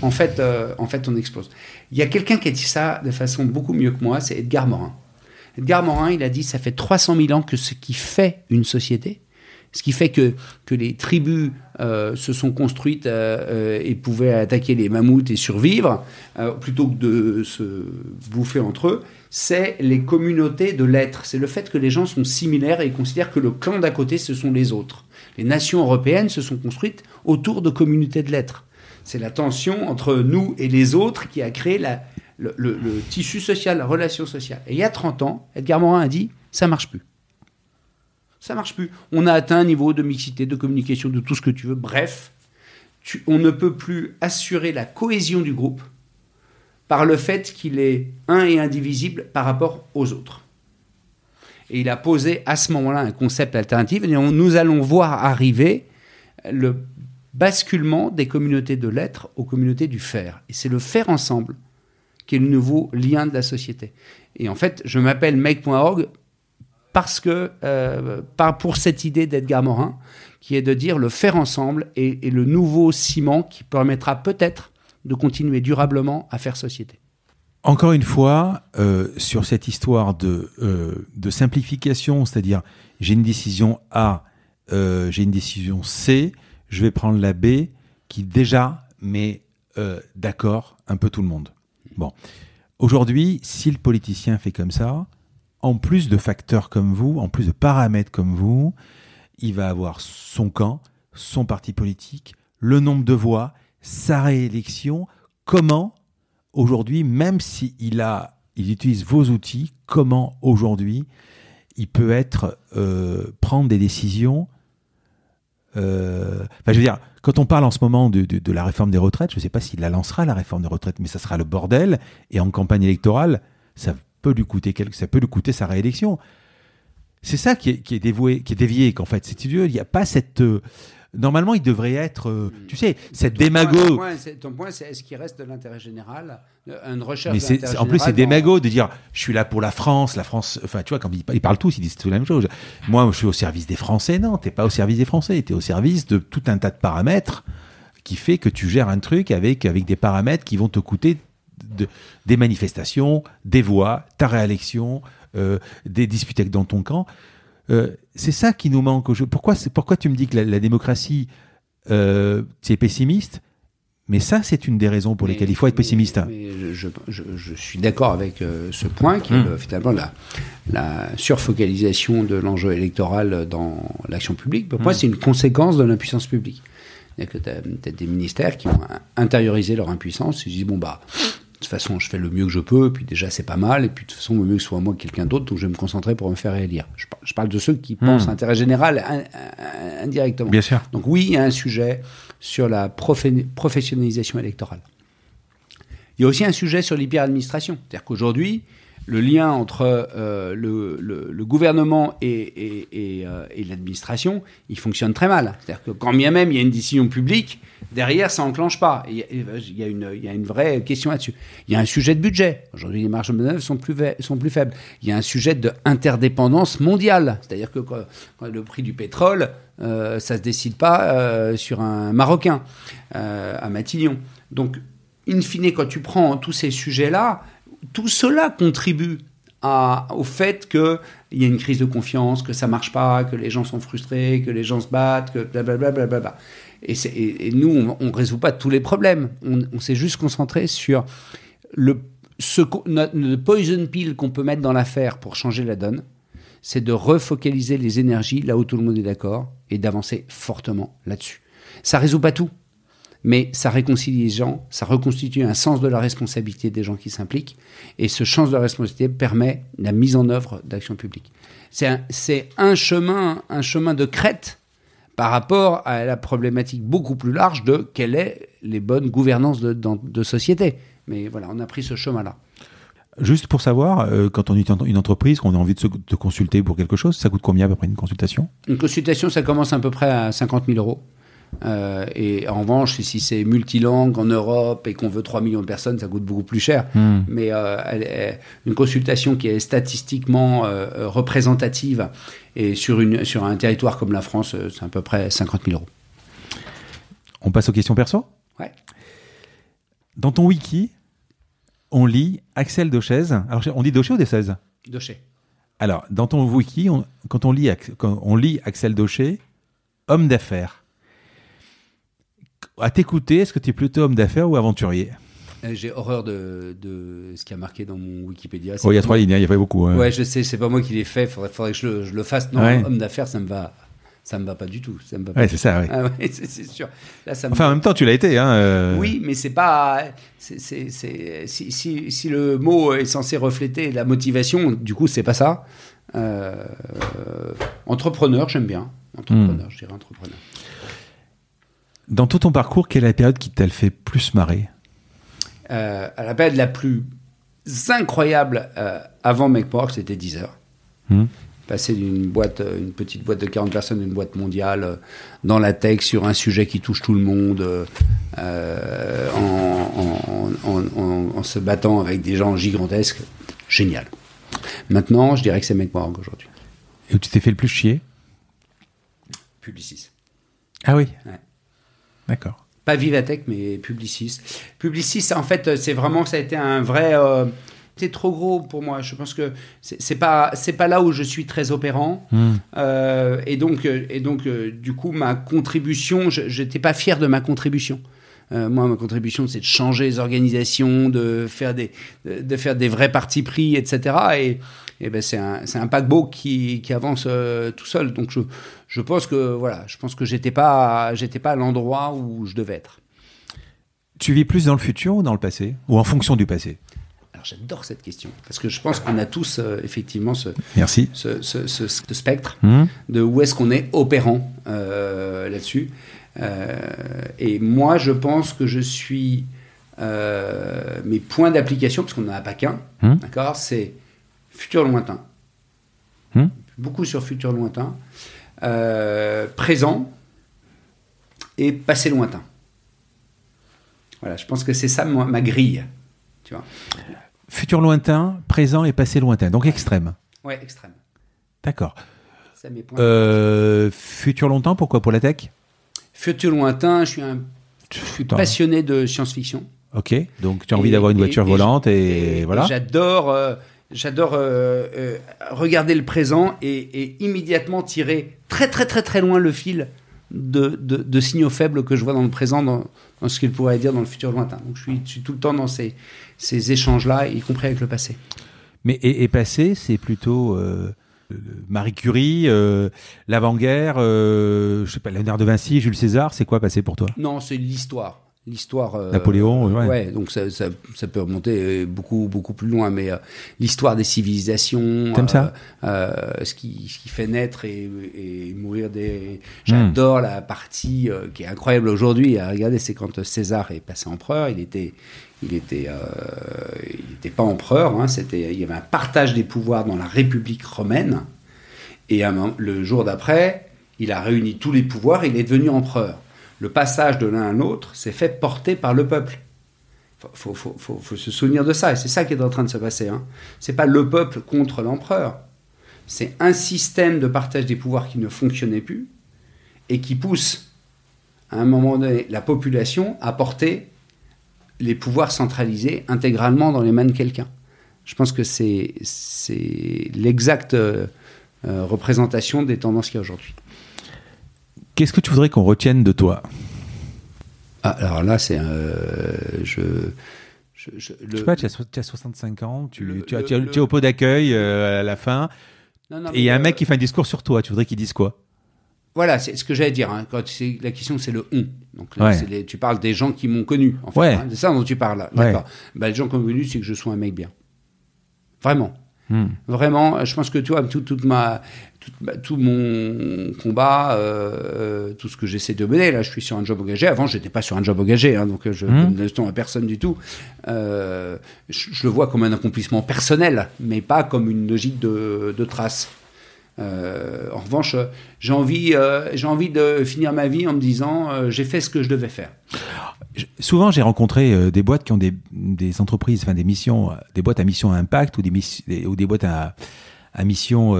en fait, euh, en fait, on explose. Il y a quelqu'un qui a dit ça de façon beaucoup mieux que moi, c'est Edgar Morin. Edgar Morin, il a dit ça fait 300 000 ans que ce qui fait une société, ce qui fait que, que les tribus euh, se sont construites euh, et pouvaient attaquer les mammouths et survivre, plutôt que de se bouffer entre eux, c'est les communautés de l'être. C'est le fait que les gens sont similaires et considèrent que le clan d'à côté, ce sont les autres. Les nations européennes se sont construites autour de communautés de l'être. C'est la tension entre nous et les autres qui a créé le, tissu social, la relation sociale. Et il y a 30 ans, Edgar Morin a dit ça marche plus. Ça marche plus. On a atteint un niveau de mixité, de communication, de tout ce que tu veux. Bref, on ne peut plus assurer la cohésion du groupe par le fait qu'il est un et indivisible par rapport aux autres. Et il a posé à ce moment-là un concept alternatif. Nous allons voir arriver le basculement des communautés de l'être aux communautés du faire. Et c'est le faire ensemble qui est le nouveau lien de la société. Et en fait, je m'appelle make.org parce que, euh, pour cette idée d'Edgar Morin, qui est de dire le faire ensemble est, le nouveau ciment qui permettra peut-être de continuer durablement à faire société. Encore une fois, euh, sur cette histoire euh, de simplification, c'est-à-dire j'ai une décision A, j'ai une décision C, je vais prendre la B qui déjà met euh, d'accord un peu tout le monde. Bon. Aujourd'hui, si le politicien fait comme ça, en plus de facteurs comme vous, en plus de paramètres comme vous, il va avoir son camp, son parti politique, le nombre de voix, sa réélection. Comment, aujourd'hui, même s'il il utilise vos outils, comment aujourd'hui il peut être euh, prendre des décisions euh, enfin, je veux dire, quand on parle en ce moment de, de, la réforme des retraites, je ne sais pas s'il la lancera la réforme des retraites, mais ça sera le bordel. Et en campagne électorale, ça peut lui coûter quelque, ça peut lui coûter sa réélection. C'est ça qui est, qui est dévoué, qui est dévié, qu'en fait, c'est il n'y a pas cette euh, Normalement, il devrait être, euh, tu sais, cette démago. ton point, c'est est-ce qu'il reste de l'intérêt général Une recherche Mais en plus, c'est démago de dire je suis là pour la France, la France. Enfin, tu vois, quand ils, parlent tous, ils disent tout la même chose. Moi, je suis au service des Français. Non, t'es pas au service des Français. T'es au service de tout un tas de paramètres qui fait que tu gères un truc avec, avec des paramètres qui vont te coûter de, des manifestations, des voix, ta réélection, euh, des disputes dans ton camp. Euh, c'est ça qui nous manque. Pourquoi, pourquoi tu me dis que la, démocratie, euh, c'est pessimiste? Mais ça, c'est une des raisons pour lesquelles il faut être pessimiste. je, suis d'accord avec euh, ce point, qui est hmm. finalement la, la, surfocalisation de l'enjeu électoral dans l'action publique. Pour moi, hmm. c'est une conséquence de l'impuissance publique. A que tu as, des ministères qui ont intériorisé leur impuissance. Ils disent, bon, bah, de toute façon, je fais le mieux que je peux, et puis déjà, c'est pas mal, et puis de toute façon, le mieux que ce soit moi que quelqu'un d'autre, donc je vais me concentrer pour me faire élire. Je, parle de ceux qui hmm. pensent intérêt général indirectement. Bien sûr. Donc oui, il y a un sujet sur la professionnalisation électorale. Il y a aussi un sujet sur l'hyper-administration. C'est-à-dire qu'aujourd'hui, le lien entre euh, le, gouvernement et, euh, et, l'administration, il fonctionne très mal. C'est-à-dire que quand bien même il y a une décision publique, derrière, ça n'enclenche pas. Il y, a, une, vraie question là-dessus. Il y a un sujet de budget. Aujourd'hui, les marges de manœuvre sont plus, sont plus faibles. Il y a un sujet d'interdépendance mondiale. C'est-à-dire que le prix du pétrole, euh, ça ne se décide pas sur un Marocain, à Matignon. Donc, in fine, quand tu prends tous ces sujets-là, tout cela contribue au fait qu'il y a une crise de confiance, que ça marche pas, que les gens sont frustrés, que les gens se battent, que blablabla. Et, et, nous, on ne résout pas tous les problèmes. On, s'est juste concentré sur le, poison pill qu'on peut mettre dans l'affaire pour changer la donne, c'est de refocaliser les énergies là où tout le monde est d'accord et d'avancer fortement là-dessus. Ça résout pas tout, mais ça réconcilie les gens, ça reconstitue un sens de la responsabilité des gens qui s'impliquent, et ce sens de la responsabilité permet la mise en œuvre d'actions publiques. C'est un, chemin, un chemin de crête par rapport à la problématique beaucoup plus large de quelles sont les bonnes gouvernances de, dans- de société. Mais voilà, on a pris ce chemin-là. Juste pour savoir, euh, quand on est une entreprise, qu'on a envie de se de consulter pour quelque chose, ça coûte combien à peu près une consultation? Une consultation, ça commence à peu près à 50 000 euros. Euh, et en revanche, si c'est multilangue en Europe et qu'on veut 3 millions de personnes, ça coûte beaucoup plus cher. Hmm. Mais euh, elle est- une consultation qui est statistiquement euh, représentative et sur, une, sur un territoire comme la France, c'est à peu près 50 000 euros. On passe aux questions perso? Ouais. Dans ton wiki, on lit Axel Dauchez. Alors, on dit Dauchez ou Dauchez Doché. Alors, dans ton wiki, on- quand, on lit, quand on lit Axel Dauchez, homme d'affaires. À t'écouter, est-ce que tu es plutôt homme d'affaires ou aventurier? Euh, J'ai horreur de, de ce qui a marqué dans mon Wikipédia. Oh, Il y a trois lignes, hein, il y a pas beaucoup. hein. Ouais, je sais, c'est pas moi qui l'ai fait. Faudrait, faudrait que je le, je le fasse. Non, Ouais. homme d'affaires, ça me va. Ça me va pas du tout. Ça me va pas Ouais, c'est ça, ouais. Ah ouais, c'est sûr. Là, ça me Enfin, en même temps, tu l'as été. Hein, euh, Oui, mais c'est pas. c'est- si, si- si le mot est censé refléter la motivation, du coup, c'est pas ça. Euh, entrepreneur, j'aime bien. Entrepreneur, Hmm. je dirais entrepreneur. Dans tout ton parcours, quelle est la période qui t'a le fait plus marrer Euh, à la période la plus incroyable euh, avant MakePork, c'était 10 heures. Hmm. Passer d'une boîte, euh, une petite boîte de 40 personnes, à une boîte mondiale, euh, dans la tech, sur un sujet qui touche tout le monde, en, en- en- en- en se battant avec des gens gigantesques. Génial. Maintenant, je dirais que c'est MakePork aujourd'hui. Et où tu t'es fait le plus chier? Publicis. Ah oui? Ouais. D'accord. Pas Vivatech, mais Publicis. Publicis, en fait, c'est vraiment, ça a été un vrai. euh, c'est trop gros pour moi. Je pense que c'est pas, c'est pas là où je suis très opérant. Hmm. Euh, et donc, euh, et donc euh, du coup, ma contribution, je n'étais pas fier de ma contribution. Euh, moi, ma contribution, c'est de changer les organisations, de faire des, de, de faire des vrais partis pris, etc. Et, et ben, c'est un, un paquebot qui, qui avance euh, tout seul. Donc, je, je pense que voilà, je pense que j'étais pas, j'étais pas à l'endroit où je devais être. Tu vis plus dans le futur ou dans le passé? Ou en fonction du passé? Alors, j'adore cette question parce que je pense qu'on a tous euh, effectivement ce, Merci. ce, ce, ce- ce spectre. Hmm. de où est-ce qu'on est opérant euh, là-dessus. Et moi, je pense que je suis mes points d'application, parce qu'on n'en a pas qu'un, Hmm. d'accord, c'est futur lointain. Hmm? Beaucoup sur futur lointain, euh, présent et passé lointain. Voilà, je pense que c'est ça ma grille. Tu vois Futur lointain, présent et passé lointain. Donc extrême. Ouais, extrême. D'accord. Euh, futur longtemps, pourquoi Pour la tech? Futur lointain, je suis un je suis Putain. passionné de science-fiction. Ok. Donc tu as envie d'avoir une voiture et- volante et, et voilà. J'adore, euh, j'adore euh, euh, regarder le présent et, et immédiatement tirer très très très très loin le fil de, de- de signaux faibles que je vois dans le présent, dans, dans ce qu'il pourrait dire dans le futur lointain. Donc je suis, je suis tout le temps dans ces, ces échanges-là, y compris avec le passé. Mais et, et passé, c'est plutôt euh, Marie Curie, l'avant-guerre, je sais pas, Léonard de Vinci, Jules César. C'est quoi passé pour toi? Non, c'est l'histoire. L'histoire. euh, Napoléon, ouais. ouais. donc ça, ça, ça peut remonter euh, beaucoup, beaucoup plus loin, mais euh, l'histoire des civilisations. Euh, ça euh, ce, qui, ce qui fait naître et, et mourir Hmm. des. J'adore la partie qui est incroyable aujourd'hui à regarder, c'est quand César est passé empereur. Il était. Il était, il était pas empereur. Hein, c'était, il y avait un partage des pouvoirs dans la République romaine. Et un le jour d'après, il a réuni tous les pouvoirs. Il est devenu empereur le passage de l'un à l'autre s'est fait porter par le peuple. Il faut, faut- se souvenir de ça, et c'est ça qui est en train de se passer. Hein. Ce n'est pas le peuple contre l'empereur, c'est un système de partage des pouvoirs qui ne fonctionnait plus et qui pousse, à un moment donné, la population à porter les pouvoirs centralisés intégralement dans les mains de quelqu'un. Je pense que c'est c'est l'exacte euh, euh, représentation des tendances qu'il y a aujourd'hui. Qu'est-ce que tu voudrais qu'on retienne de toi? Ah, alors là, c'est euh, je, je je, je- Je le- sais pas, tu as, so- tu as 65 ans, tu, Le- tu, as- tu as- le- tu es au pot d'accueil euh, à la fin, Non, non, et il y a un mec euh, qui fait un discours sur toi. Tu voudrais qu'il dise quoi? Voilà, c'est ce que j'allais dire. hein. Quand la question, c'est le on. Donc là, Ouais. c'est les- tu parles des gens qui m'ont connu. En fait, Ouais. hein. C'est ça dont tu parles. Ouais. D'accord. Bah, les gens qui m'ont connu, c'est que je sois un mec bien. Vraiment. Hmm. Vraiment, je pense que tu vois, tout, toute ma, tout mon combat, euh, euh, tout ce que j'essaie de mener, là, je suis sur un job engagé. Avant, j'étais pas sur un job engagé, hein, donc euh, je Mhm. donne le ton à personne du tout. Euh, je, je le vois comme un accomplissement personnel, mais pas comme une logique de, de trace. Euh, en revanche, euh, j'ai envie, euh, j'ai envie de finir ma vie en me disant, euh, j'ai fait ce que je devais faire. Souvent, j'ai rencontré des boîtes qui ont des, des entreprises, enfin des missions, des boîtes à mission à impact ou des, ou des boîtes à, à mission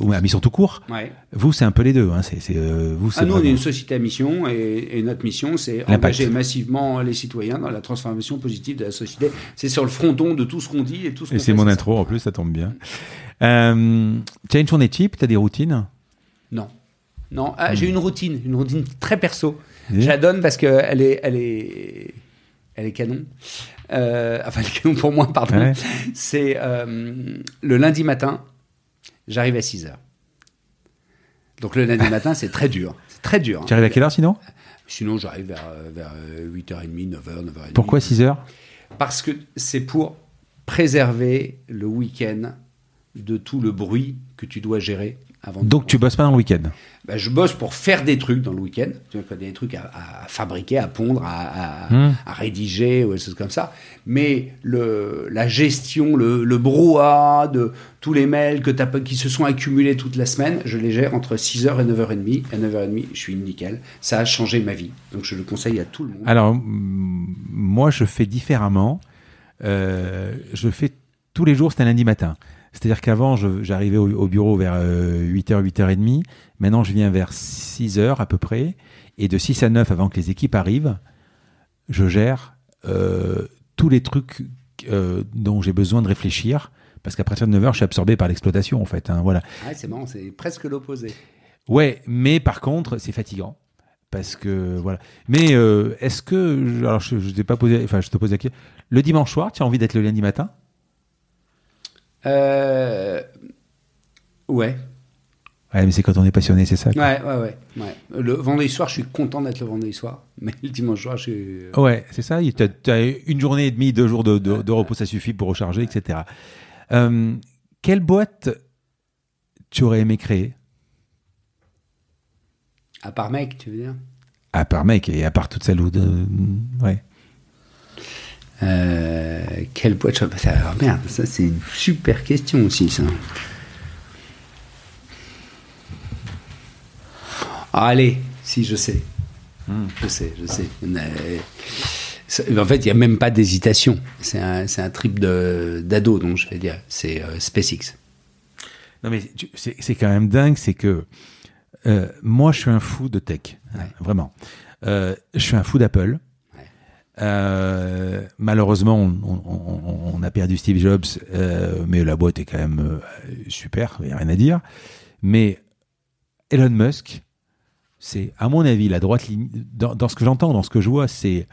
ou à mission tout court. Ouais. Vous, c'est un peu les deux. Hein. C'est, c'est, vous, c'est Ah, nous, on est vraiment- une société à mission et, et notre mission, c'est engager massivement les citoyens dans la transformation positive de la société. C'est sur le fronton de tout ce qu'on dit et tout ce qu'on Et c'est mon intro en plus, ça tombe bien. Euh, tu as une journée type, tu as des routines Non. Non, ah, j'ai une routine, une routine très perso. Je la donne parce qu'elle est, elle est, elle est canon. Euh, enfin, elle est canon pour moi, pardon. Ouais. C'est euh, le lundi matin, j'arrive à 6 heures. Donc le lundi matin, c'est très dur. C'est très dur. hein. Tu arrives à quelle heure sinon Sinon, j'arrive vers, vers euh, 8h30, 9h, 9h30. Pourquoi 6 heures Parce que c'est pour préserver le week-end de tout le bruit que tu dois gérer avant Donc tu bosses pas dans le week-end? Ben, je bosse pour faire des trucs dans le week-end. Des trucs à, à fabriquer, à pondre, à, à- Hmm. à rédiger, ou des choses comme ça. Mais le, la gestion, le, le brouhaha de tous les mails que pas- qui se sont accumulés toute la semaine, je les gère entre 6h et 9h30. À 9h30, je suis nickel. Ça a changé ma vie. Donc je le conseille à tout le monde. Alors, moi, je fais différemment. Euh, je fais tous les jours, c'est un lundi matin. C'est-à-dire qu'avant, j'arrivais au, au bureau vers 8h, 8h30. Maintenant, je viens vers 6h à peu près. Et de 6 à 9, avant que les équipes arrivent, je gère euh, tous les trucs euh, dont j'ai besoin de réfléchir. Parce qu'à partir de 9h, je suis absorbé par l'exploitation, en fait. hein, voilà. Ah, c'est marrant, c'est presque l'opposé. Ouais, mais par contre, c'est fatigant. Parce que, voilà. Mais euh, est-ce que. Alors, je, je t'ai pas posé. Enfin, je te pose la question. Le dimanche soir, tu as envie d'être le lundi matin? Euh, ouais. Ouais, mais c'est quand on est passionné, c'est ça. quoi. Ouais, ouais, ouais, ouais. Le vendredi soir, je suis content d'être le vendredi soir. Mais le dimanche soir, je suis. Ouais, c'est ça. Tu as, une journée et demie, deux jours de, de- de repos, ça suffit pour recharger, etc. Euh, quelle boîte tu aurais aimé créer? À part mec, tu veux dire? À part mec et à part toute celle où. De... Ouais. Euh, Quelle boîte je... Alors, merde, ça c'est une super question aussi, ça. Ah, allez, si, je sais. Je sais, je sais. En fait, il n'y a même pas d'hésitation. C'est un, un trip d'ado, donc je vais dire. C'est euh, SpaceX. Non, mais c'est quand même dingue, c'est que euh, moi, je suis un fou de tech, Ouais. vraiment. Euh, je suis un fou d'Apple. Euh, malheureusement, on, a perdu Steve Jobs, euh, mais la boîte est quand même euh, super, il n'y a rien à dire. Mais Elon Musk, c'est, à mon avis, la droite ligne, dans, ce que j'entends, dans ce que je vois, c'est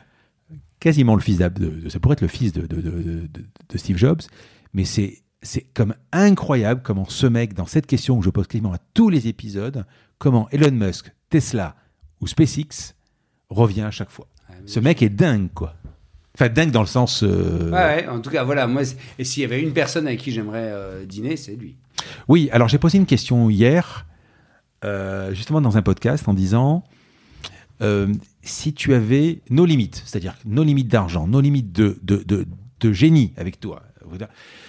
quasiment le fils de, ça pourrait être le fils de Steve Jobs, mais c'est c'est comme incroyable comment ce mec, dans cette question que je pose quasiment à tous les épisodes, comment Elon Musk, Tesla ou SpaceX revient à chaque fois. Ce mec est dingue, quoi. Enfin, dingue dans le sens. euh, Ouais, ouais, en tout cas, voilà. Moi, et s'il y avait une personne avec qui j'aimerais euh, dîner, c'est lui. Oui, alors j'ai posé une question hier, euh, justement dans un podcast, en disant si tu avais nos limites, c'est-à-dire nos limites d'argent, nos limites de, de, de, de génie avec toi,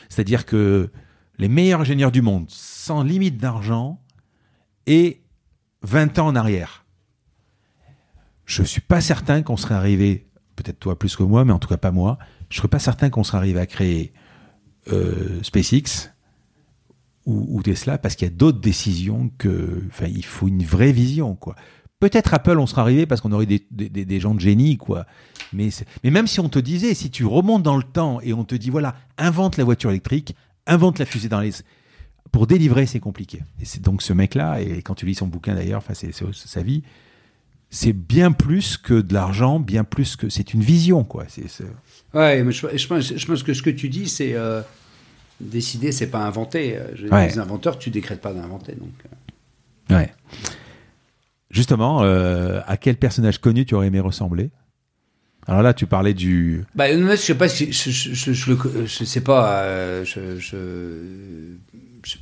c'est-à-dire que les meilleurs ingénieurs du monde, sans limite d'argent, et 20 ans en arrière. Je suis pas certain qu'on serait arrivé, peut-être toi plus que moi, mais en tout cas pas moi, je serais pas certain qu'on serait arrivé à créer euh, SpaceX, ou, Tesla parce qu'il y a d'autres décisions que, il faut une vraie vision, quoi. Peut-être Apple, on serait arrivé parce qu'on aurait des, des, des- gens de génie, quoi. Mais, mais même si on te disait, si tu remontes dans le temps et on te dit, voilà, invente la voiture électrique, invente la fusée dans les, pour délivrer, c'est compliqué. Et c'est donc ce mec-là, et quand tu lis son bouquin d'ailleurs, enfin, c'est sa vie, c'est bien plus que de l'argent, bien plus que c'est une vision quoi. C'est, c'est- Ouais, mais je, je pense, je pense que ce que tu dis, c'est euh, décider, c'est pas inventer. Euh, je- Ouais. Les inventeurs, tu décrètes pas d'inventer. Donc, euh. Ouais. Justement, euh, à quel personnage connu tu aurais aimé ressembler? Alors là, tu parlais du. Bah, Elon Musk, je sais pas si je, je, sais pas. euh, je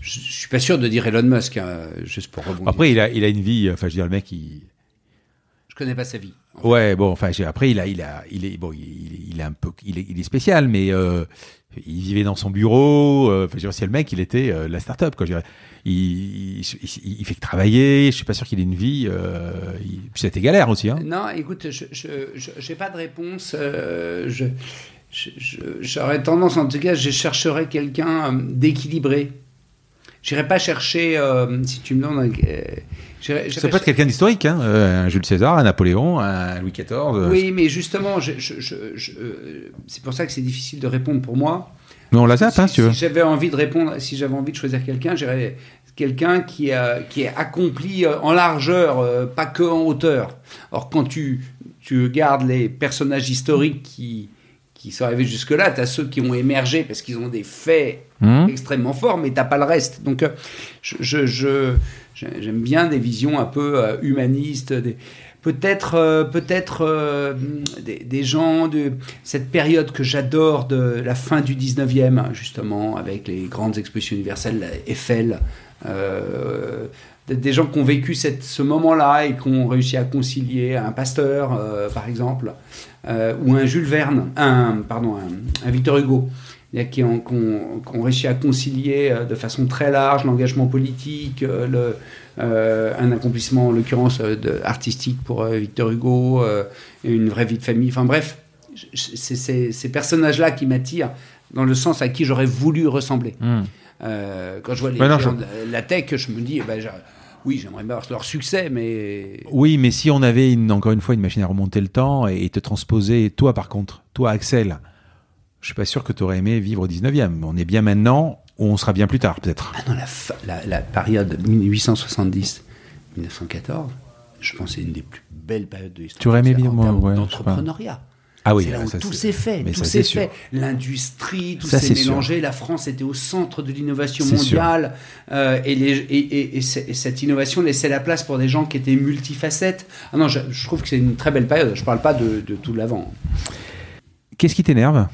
suis pas sûr de dire Elon Musk, hein, juste pour rebondir. Après, il a, il a une vie. Enfin, je veux dire, le mec, il. Je connais pas sa vie. Ouais, bon, enfin, après, il a, il a, il est, bon, il, il est un peu, il est, il est spécial, mais euh, il vivait dans son bureau. euh, Enfin, je veux dire, c'est le mec, il était euh, la start-up, quoi. Je dirais. Il, il, il- il fait que travailler. Je suis pas sûr qu'il ait une vie. Euh, c'était galère aussi, hein. Non, écoute, je n'ai pas de réponse. J'aurais tendance, en tout cas, je chercherais quelqu'un d'équilibré. J'irai pas chercher, euh, si tu me demandes. euh, j'irai- Ça peut être quelqu'un d'historique, hein. euh, un Jules César, un Napoléon, un Louis XIV. euh, Oui, mais justement, je- je- je- je- c'est pour ça que c'est difficile de répondre pour moi. Mais on la zappe, hein, si tu veux. j'avais envie de répondre, si j'avais envie de choisir quelqu'un, j'irais quelqu'un qui a qui est accompli en largeur, pas que en hauteur. Or, quand tu tu regardes les personnages historiques qui qui sont arrivés jusque-là, tu as ceux qui ont émergé parce qu'ils ont des faits Hum extrêmement forts, mais t'as pas le reste. Donc, euh, je, je- je- j'ai- j'aime bien des visions un peu euh, humanistes, des- peut-être, euh, peut-être euh, des, des gens de cette période que j'adore de la fin du 19e, hein, justement, avec les grandes expositions universelles, la Eiffel. euh, des- gens qui ont vécu cette, ce moment-là et qui ont réussi à concilier un pasteur, par exemple, euh, ou un Jules Verne, un, pardon, un, un Victor Hugo, qui ont, qui ont- qui ont réussi à concilier euh, de façon très large l'engagement politique, euh, le, euh, un accomplissement en l'occurrence artistique pour Victor Hugo, une vraie vie de famille. Enfin bref, c'est ces personnages-là qui m'attirent dans le sens à qui j'aurais voulu ressembler. Euh, quand je vois les non, géants je- de la, tech, je me dis, eh ben, oui, j'aimerais bien leur succès, mais Oui, mais si on avait une, encore une fois une machine à remonter le temps et, te transposer, toi par contre, toi Axel, je suis pas sûr que tu aurais aimé vivre au 19e. On est bien maintenant ou on sera bien plus tard peut-être. Ah non, la, fa- la, la période 1870-1914, je pense que c'est une des plus belles périodes de l'histoire. Tu aurais aimé vivre, moi, ouais, d'entrepreneuriat. Ah oui, c'est là où ça, tout s'est fait, mais tout s'est fait. L'industrie, tout s'est sûr. mélangé. La France était au centre de l'innovation mondiale euh, et, les- et- et- et c'est- et cette innovation laissait la place pour des gens qui étaient multifacettes. Ah non, je, je trouve que c'est une très belle période. Je parle pas de, de tout l'avant. Qu'est-ce qui t'énerve?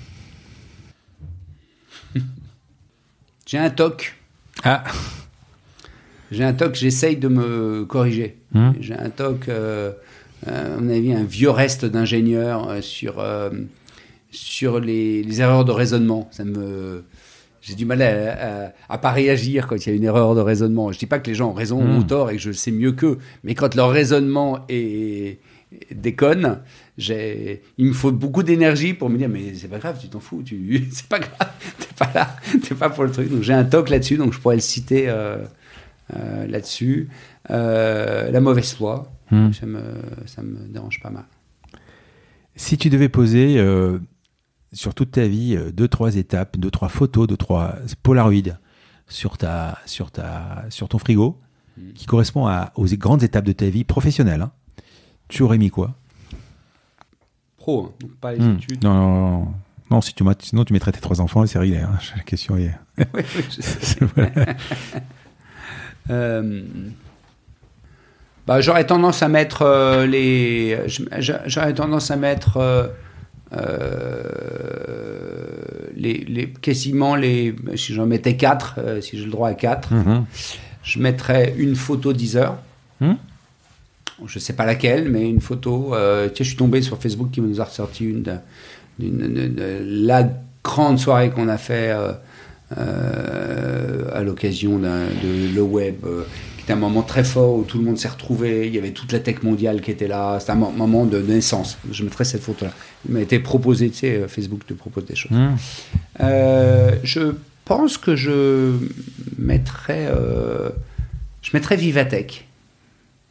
J'ai un toc. Ah, J'ai un toc, j'essaye de me corriger. Hmm. J'ai un toc, euh, à mon avis, un vieux reste d'ingénieur euh, sur, euh, sur les, les erreurs de raisonnement. Ça me... J'ai du mal à, à, à pas réagir quand il y a une erreur de raisonnement. Je dis pas que les gens ont raison Hmm. ou tort et que je sais mieux qu'eux, mais quand leur raisonnement est, déconne, j'ai, il me faut beaucoup d'énergie pour me dire mais c'est pas grave, tu t'en fous, tu, c'est pas grave, t'es pas là, t'es pas pour le truc. Donc j'ai un toc là-dessus, donc je pourrais le citer euh, euh, là-dessus. Euh, la mauvaise foi, Hmm. ça me, ça me dérange pas mal. si tu devais poser euh, sur toute ta vie euh, deux trois étapes, deux trois photos, deux trois polaroids sur ta sur ta sur ton frigo Hmm. qui correspond à, aux grandes étapes de ta vie professionnelle, hein, tu aurais mis quoi? Pro, hein, donc pas les Hmm. études. Non, non, non, non, si tu sinon tu mettrais tes trois enfants, c'est réglé. hein. La question est. Oui, oui, je sais. Euh, bah, j'aurais tendance à mettre euh, les. J'aurais tendance à mettre euh, euh, les, les quasiment les. Si j'en mettais quatre, euh, si j'ai le droit à quatre, Mhm. je mettrais une photo 10 heures. Hmm? Je sais pas laquelle, mais une photo. tiens, je suis tombé sur Facebook qui nous a ressorti une de, de la grande soirée qu'on a fait à l'occasion de le web, euh, qui était un moment très fort où tout le monde s'est retrouvé. Il y avait toute la tech mondiale qui était là. C'était un mo- moment de naissance. Je mettrais cette photo-là. Il m'a été proposé, tu sais, euh, Facebook te propose des choses. Mhm. Euh, je pense que je mettrais, euh, je mettrais Vivatech.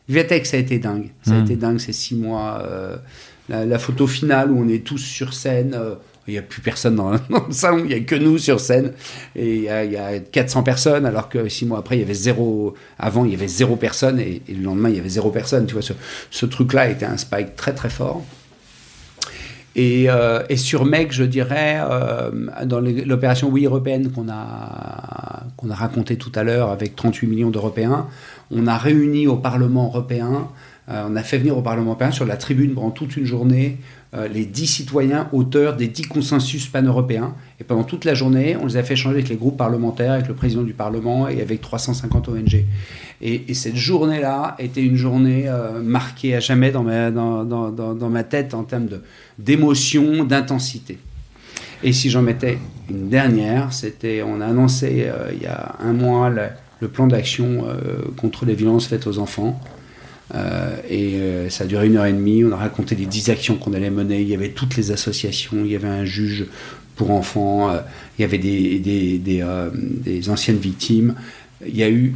Vivatech, ça a été dingue. Ça a Hmm. été dingue ces six mois. euh, la, la photo finale où on est tous sur scène, il n'y a plus personne dans, le salon, il n'y a que nous sur scène. Et il y, a, il y a 400 personnes, alors que six mois après, il y avait zéro. Avant, il y avait zéro personne, et, le lendemain, il y avait zéro personne. Tu vois, ce, truc-là était un spike très très fort. Et, euh, sur Mec, je dirais, euh, dans l'opération Oui européenne qu'on a, qu'on a raconté tout à l'heure avec 38 millions d'Européens, on a réuni au Parlement européen, euh, on a fait venir au Parlement européen sur la tribune pendant toute une journée euh, les 10 citoyens auteurs des 10 consensus pan-européens. Et pendant toute la journée, on les a fait échanger avec les groupes parlementaires, avec le président du Parlement et avec 350 ONG. Et, et cette journée-là était une journée euh, marquée à jamais dans ma, tête en termes d'émotion, d'intensité. Et si j'en mettais une dernière, c'était, on a annoncé euh, il y a un mois le, plan d'action contre les violences faites aux enfants. Euh, et euh, ça a duré une heure et demie. On a raconté les dix actions qu'on allait mener. Il y avait toutes les associations. Il y avait un juge pour enfants. Euh, il y avait des, des, des, des, anciennes victimes. Il y a eu,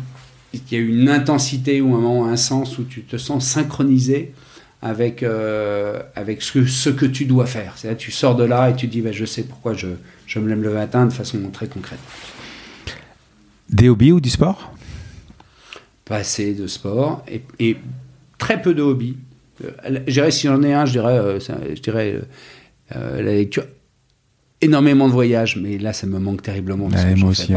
il y a eu une intensité ou un moment, un sens où tu te sens synchronisé avec, avec ce, que, ce que tu dois faire. C'est-à-dire, tu sors de là et tu te dis, bah, je sais pourquoi je, je me lève le matin de façon très concrète. Des hobbies ou du sport? Pas assez de sport. Et, et très peu de hobbies. Euh, je dirais, si j'en ai un, je dirais, euh, je dirais euh, la lecture. Énormément de voyages, mais là, ça me manque terriblement. Parce ouais, que moi aussi.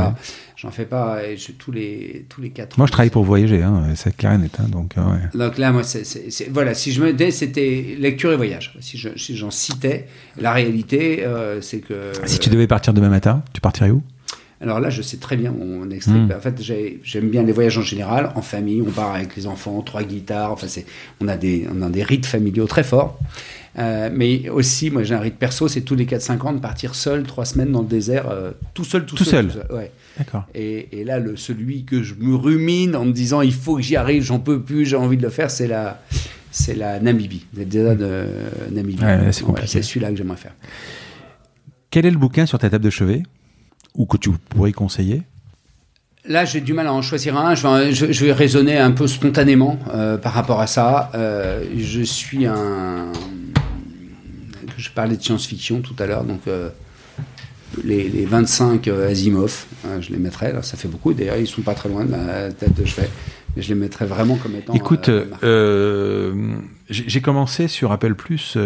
J'en fais pas et je, tous les tous les quatre. Moi, je travaille pour voyager, hein, c'est clair et net. Hein, donc, ouais. donc là, moi, c'est, voilà, si je me disais, c'était lecture et voyage. Si, je, si j'en citais, la réalité, euh, c'est que. Si tu devais partir demain matin, tu partirais où? Alors là, je sais très bien mon extrait. Mmh. En fait, j'aime bien les voyages en général, en famille. On part avec les enfants, trois guitares. Enfin, on a des, on a des rites familiaux très forts. Euh, mais aussi, moi, j'ai un rite perso, c'est tous les 4-5 ans de partir seul trois semaines dans le désert, euh, tout seul, tout, tout seul. seul. Tout seul. Ouais. D'accord. Et, et, là, le, celui que je me rumine en me disant, il faut que j'y arrive, j'en peux plus, j'ai envie de le faire, c'est la, c'est la Namibie, le désert de Namibie. Ouais, c'est, ouais, c'est celui-là que j'aimerais faire. Quel est le bouquin sur ta table de chevet? Ou que tu pourrais conseiller Là, j'ai du mal à en choisir un. Je vais, je, je vais raisonner un peu spontanément euh, par rapport à ça. Euh, je suis un. Je parlais de science-fiction tout à l'heure, donc euh, les, les, 25 Asimov, hein, je les mettrais. Là, ça fait beaucoup. D'ailleurs, ils sont pas très loin de la tête de chevet. Mais je les mettrais vraiment comme étant. Écoute, j'ai commencé sur Apple Plus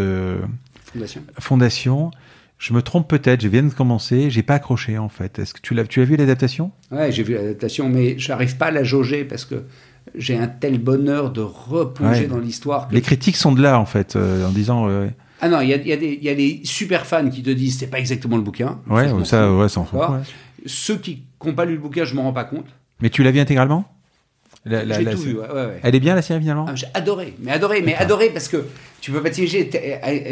Fondation. Fondation. Je me trompe peut-être, je viens de commencer, j'ai pas accroché en fait. Est-ce que tu l'as, tu as vu l'adaptation? Ouais, j'ai vu l'adaptation, mais j'arrive pas à la jauger parce que j'ai un tel bonheur de replonger ouais. dans l'histoire. Que... Les critiques sont de là en fait, euh, en disant. Euh... Ah non, il y, y, y, a des super fans qui te disent c'est pas exactement le bouquin. Ouais, ça, ça ouais, sans fond. Ouais. Ceux qui n'ont pas lu le bouquin, je m'en rends pas compte. Mais tu l'as vu intégralement? La, la, J'ai tout vu, ouais, ouais. Elle est bien la série finalement? Ah, J'ai adoré, mais adoré, mais adoré parce que tu peux pas t'imaginer,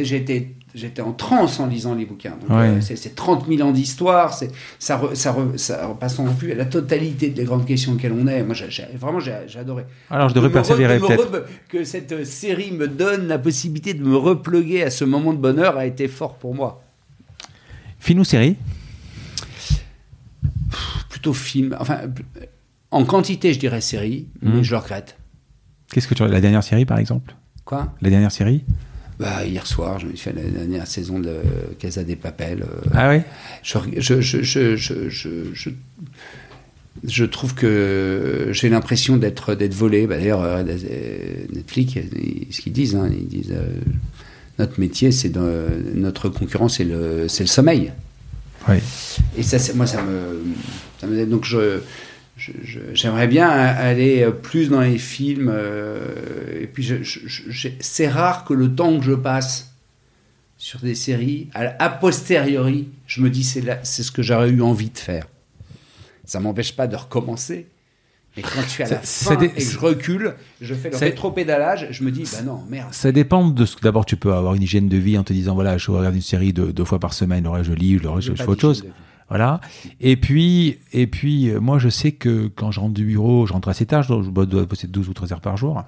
j'étais j'étais en transe en lisant les bouquins. Ouais. Euh, c'est 30 000 ans d'histoire, ça, re, ça, re, ça repasse en vue la totalité des grandes questions auxquelles on est. Moi, j ai, j ai, vraiment, j'ai adoré. Alors, je devrais de persévérer peut-être. Que cette série me donne la possibilité de me repluguer à ce moment de bonheur a été fort pour moi. Film ou série Plutôt film. Enfin, en quantité, je dirais série, mmh. mais je le regrette. Qu'est-ce que tu La dernière série, par exemple? Quoi? La dernière série? Bah, hier soir, je me suis fait la dernière saison de Casa des Papel. Euh, ah oui je, je, je, je, je trouve que j'ai l'impression d'être d'être volé. Bah, D'ailleurs, euh, Netflix, ce qu'ils disent, hein, ils disent euh, notre métier, c'est notre concurrence, c'est le, le sommeil. Oui. Et ça, moi, ça me, ça me donc je j'aimerais bien aller plus dans les films. Euh, et puis, c'est rare que le temps que je passe sur des séries, a posteriori, je me dis c'est c'est ce que j'aurais eu envie de faire. Ça m'empêche pas de recommencer. Mais quand je suis à la fin et que je recule, je fais le rétro-pédalage, je me dis, bah non, merde. Ça dépend de ce que d'abord tu peux avoir une hygiène de vie en te disant, voilà, je regarde une série deux, deux fois par semaine, je lis, reste je, je fais autre chose. Voilà. Et puis, et puis, moi, je sais que quand je rentre du bureau, je rentre assez tard, je dois bosser 12 ou 13 heures par jour.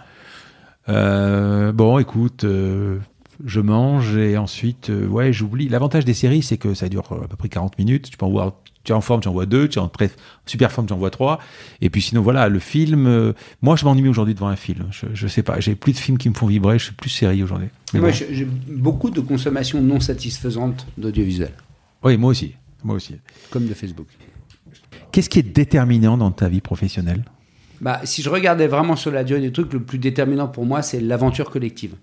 Euh, bon, écoute, euh, je mange et ensuite, euh, ouais, j'oublie. L'avantage des séries, c'est que ça dure à peu près 40 minutes. Tu peux en voir tu es en forme, tu en vois deux, tu es en très super forme, tu en vois trois. Et puis sinon, voilà, le film. euh, moi, je m'ennuie aujourd'hui devant un film. Je, je sais pas, j'ai plus de films qui me font vibrer. Je suis plus série aujourd'hui. Moi, bon. j'ai beaucoup de consommation non satisfaisante d'audiovisuel, Oui, moi aussi. Moi aussi. comme de Facebook. Qu'est-ce qui est déterminant dans ta vie professionnelle? Bah, si je regardais vraiment sur la durée du truc, le plus déterminant pour moi, c'est l'aventure collective.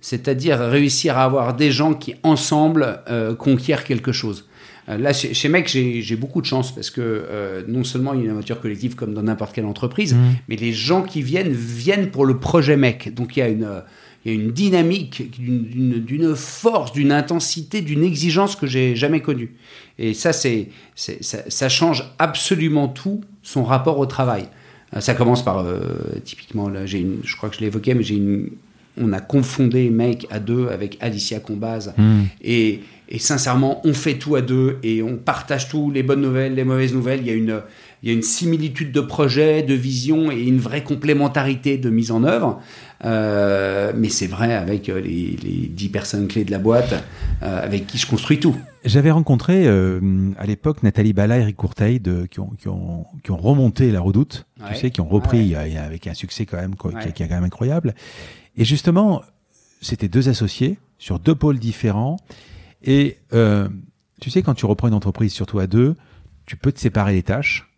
C'est-à-dire réussir à avoir des gens qui, ensemble, euh, conquièrent quelque chose. Euh, là, chez, chez Mec, j'ai beaucoup de chance parce que euh, non seulement il y a une aventure collective comme dans n'importe quelle entreprise, Mhm. mais les gens qui viennent viennent pour le projet Mec. Donc il y a une, euh, il y a une dynamique, d'une- force, d'une intensité, d'une exigence que j'ai jamais connue. Et ça, c'est, ça, ça change absolument tout son rapport au travail. Euh, Ça commence par, euh, typiquement, là, j'ai je crois que je l'ai évoqué, mais j'ai une, on a confondé mec à deux avec Alicia Combaz. Et, et sincèrement, on fait tout à deux et on partage tout, les bonnes nouvelles, les mauvaises nouvelles. Il y a une, il y a une similitude de projet, de vision et une vraie complémentarité de mise en œuvre. Euh, mais c'est vrai avec euh, les, les 10 personnes clés de la boîte euh, avec qui je construis tout. J'avais rencontré euh, à l'époque Nathalie Bala et Eric Courteil de, qui, ont, qui, ont, qui ont remonté la redoute, Ouais. tu sais, qui ont repris Ouais. avec un succès quand même quoi, qui, Ouais. qui est quand même incroyable. Et justement, c'était deux associés sur deux pôles différents. Et tu sais, quand tu reprends une entreprise, surtout à deux, tu peux te séparer les tâches.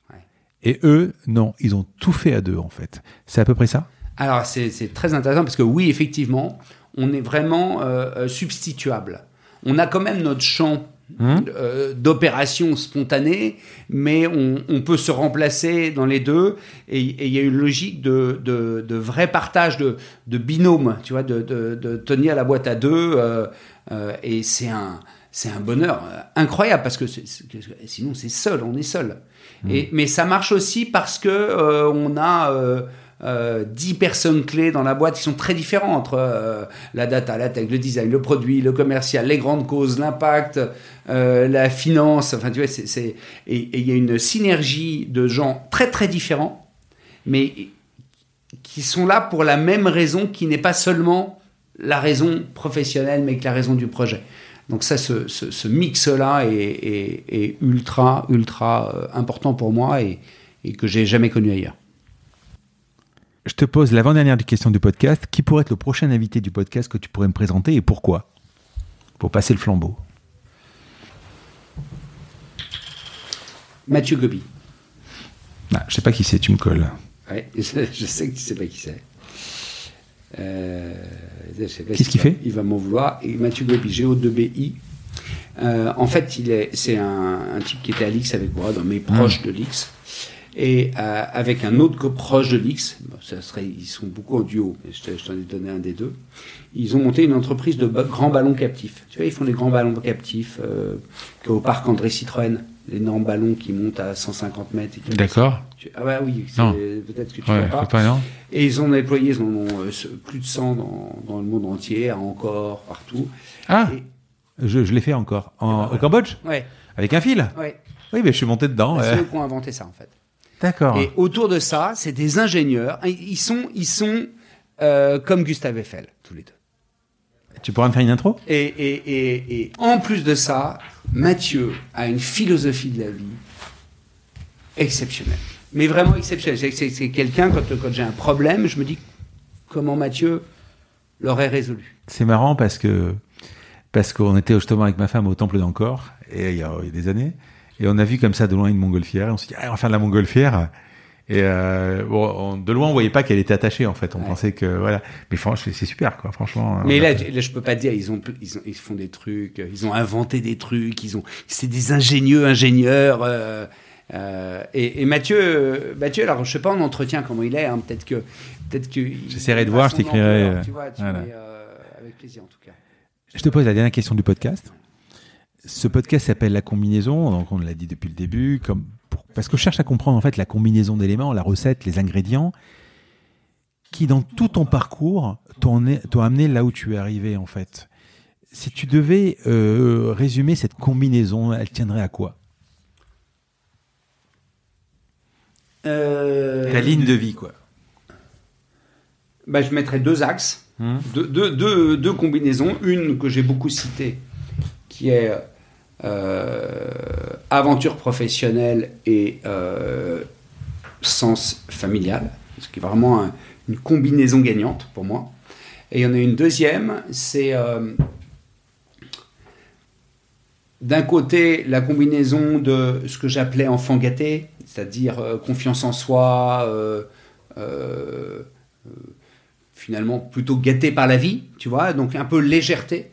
Et eux, non, ils ont tout fait à deux en fait. C'est à peu près ça? Alors, c'est très intéressant parce que oui, effectivement, on est vraiment euh, euh, substituable. On a quand même notre champ Hum. euh, d'opération spontanée, mais on, on peut se remplacer dans les deux. Et il y a une logique de, de, de vrai partage, de, de binôme, tu vois, de, tenir la boîte à deux. euh, et c'est un, c'est un bonheur incroyable parce que sinon c'est seul, on est seul. Et, mais ça marche aussi parce que euh, on a euh, euh, 10 personnes clés dans la boîte qui sont très différentes entre euh, la data, la tech, le design, le produit, le commercial, les grandes causes, l'impact, euh, la finance. Enfin, tu vois, c'est, et il y a une synergie de gens très très différents, mais qui sont là pour la même raison, qui n'est pas seulement la raison professionnelle, mais que la raison du projet. Donc ça, ce, ce- ce mix-là est, est- est ultra, ultra euh, important pour moi et, et que j'ai jamais connu ailleurs. Je te pose l'avant-dernière question du podcast. Qui pourrait être le prochain invité du podcast que tu pourrais me présenter et pourquoi? Pour passer le flambeau. Mathieu Gobi. Ah, je sais pas qui c'est, tu me colles. Ouais, je, sais que tu sais pas qui c'est. Euh, Qu'est-ce qu'il fait? Il va m'en vouloir. Et Mathieu Gobi, G-O-2-B-I. Euh, en fait, il est, c'est un, un type qui était à l'X avec moi, dans mes proches de l'X. Et euh, avec un autre proche de l'X, bon, ça serait, ils sont beaucoup en duo, mais je te- je t'en ai donné un des deux. Ils ont monté une entreprise de grands ballons captifs. Tu vois, ils font des grands ballons captifs euh, au parc André Citroën, l'énorme ballon qui monte à 150 mètres. D'accord. Tu- Ah bah oui, c'est- peut-être que tu Ouais, vois pas. pas, non Et ils ont déployé, ils en ont euh, plus de 100 dans, dans le monde entier, encore, partout. Ah, Et- je, je l'ai fait encore. En, Au Cambodge? ouais, Avec un fil? Ouais. Oui, mais je suis monté dedans. C'est ouais. eux qui ont inventé ça, en fait. D'accord. Et autour de ça, c'est des ingénieurs. Ils sont, ils sont euh, comme Gustave Eiffel, tous les deux. Tu pourras me faire une intro? Et, et, et, et en plus de ça, Mathieu a une philosophie de la vie exceptionnelle. Mais vraiment exceptionnelle. C'est- quelqu'un, quand, quand j'ai un problème, je me dis comment Mathieu l'aurait résolu. C'est marrant parce que parce qu'on était justement avec ma femme au temple d'Angkor et il y, a, il y a des années et on a vu comme ça de loin une montgolfière et on s'est dit ah, on va faire de la montgolfière et euh, bon, on- de loin on voyait pas qu'elle était attachée en fait on Ouais. pensait que voilà mais franchement c'est super quoi franchement Mais on là, là, je peux pas te dire, ils ont, ils ont, ils font des trucs, euh, ils ont inventé des trucs, ils ont, c'est des ingénieux ingénieurs. euh, euh, et, et Mathieu, Mathieu, alors je sais pas en entretien comment il est, hein, peut-être que, peut-être que. J'essaierai de voir, je t'écrirai, Tu vois, tu voilà. mets, avec plaisir en tout cas. Je te pose la dernière question du podcast. Ce podcast s'appelle La combinaison, donc on l'a dit depuis le début, comme pour- parce que je cherche à comprendre en fait la combinaison d'éléments, la recette, les ingrédients, qui dans tout ton parcours t'ont amené là où tu es arrivé en fait. Si tu devais euh, résumer cette combinaison, elle tiendrait à quoi? Euh, Ta ligne de vie quoi. bah, je mettrais deux axes, Hmm. deux, deux, deux, deux combinaisons. Une que j'ai beaucoup citée, qui est aventure professionnelle et euh, sens familial, ce qui est vraiment un- une combinaison gagnante pour moi. Et il y en a une deuxième, c'est euh, d'un côté la combinaison de ce que j'appelais enfant gâté, c'est-à-dire euh, confiance en soi, euh, euh, euh, finalement plutôt gâté par la vie, tu vois, donc un peu légèreté,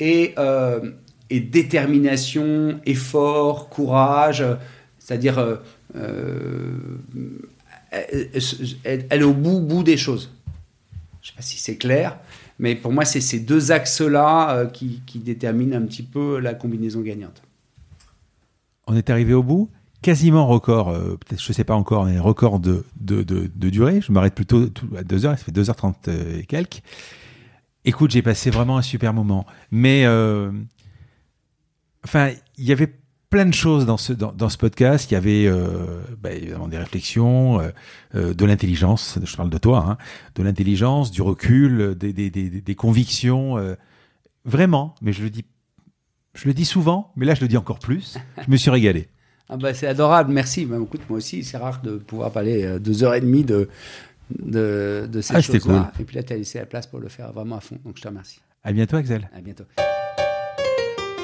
et, euh, et détermination, effort, courage, c'est-à-dire euh, euh, elle, est au bout, bout des choses. Je ne sais pas si c'est clair, mais pour moi, c'est ces deux axes-là euh, qui, déterminent un petit peu la combinaison gagnante. On est arrivé au bout, quasiment record, peut-être je sais pas encore, mais record de, de, de, durée. Je m'arrête plutôt à 2 heures, ça fait 2h30 euh, et quelques. Écoute, j'ai passé vraiment un super moment. Mais, enfin, il y avait plein de choses dans ce, dans, dans ce podcast. Il y avait euh, bah, évidemment des réflexions, euh, euh, de l'intelligence, je parle de toi, hein, de l'intelligence, du recul, des, des, des, des convictions. vraiment, mais je le dis je le dis souvent, mais là je le dis encore plus. Je me suis régalé. Ah bah, c'est adorable, merci. Bah, écoute, moi aussi, c'est rare de pouvoir parler deux heures et demie de, de, de ces Ah, choses-là. Et puis là, tu as laissé la place pour le faire vraiment à fond, donc je te remercie. À bientôt, Axel. À bientôt.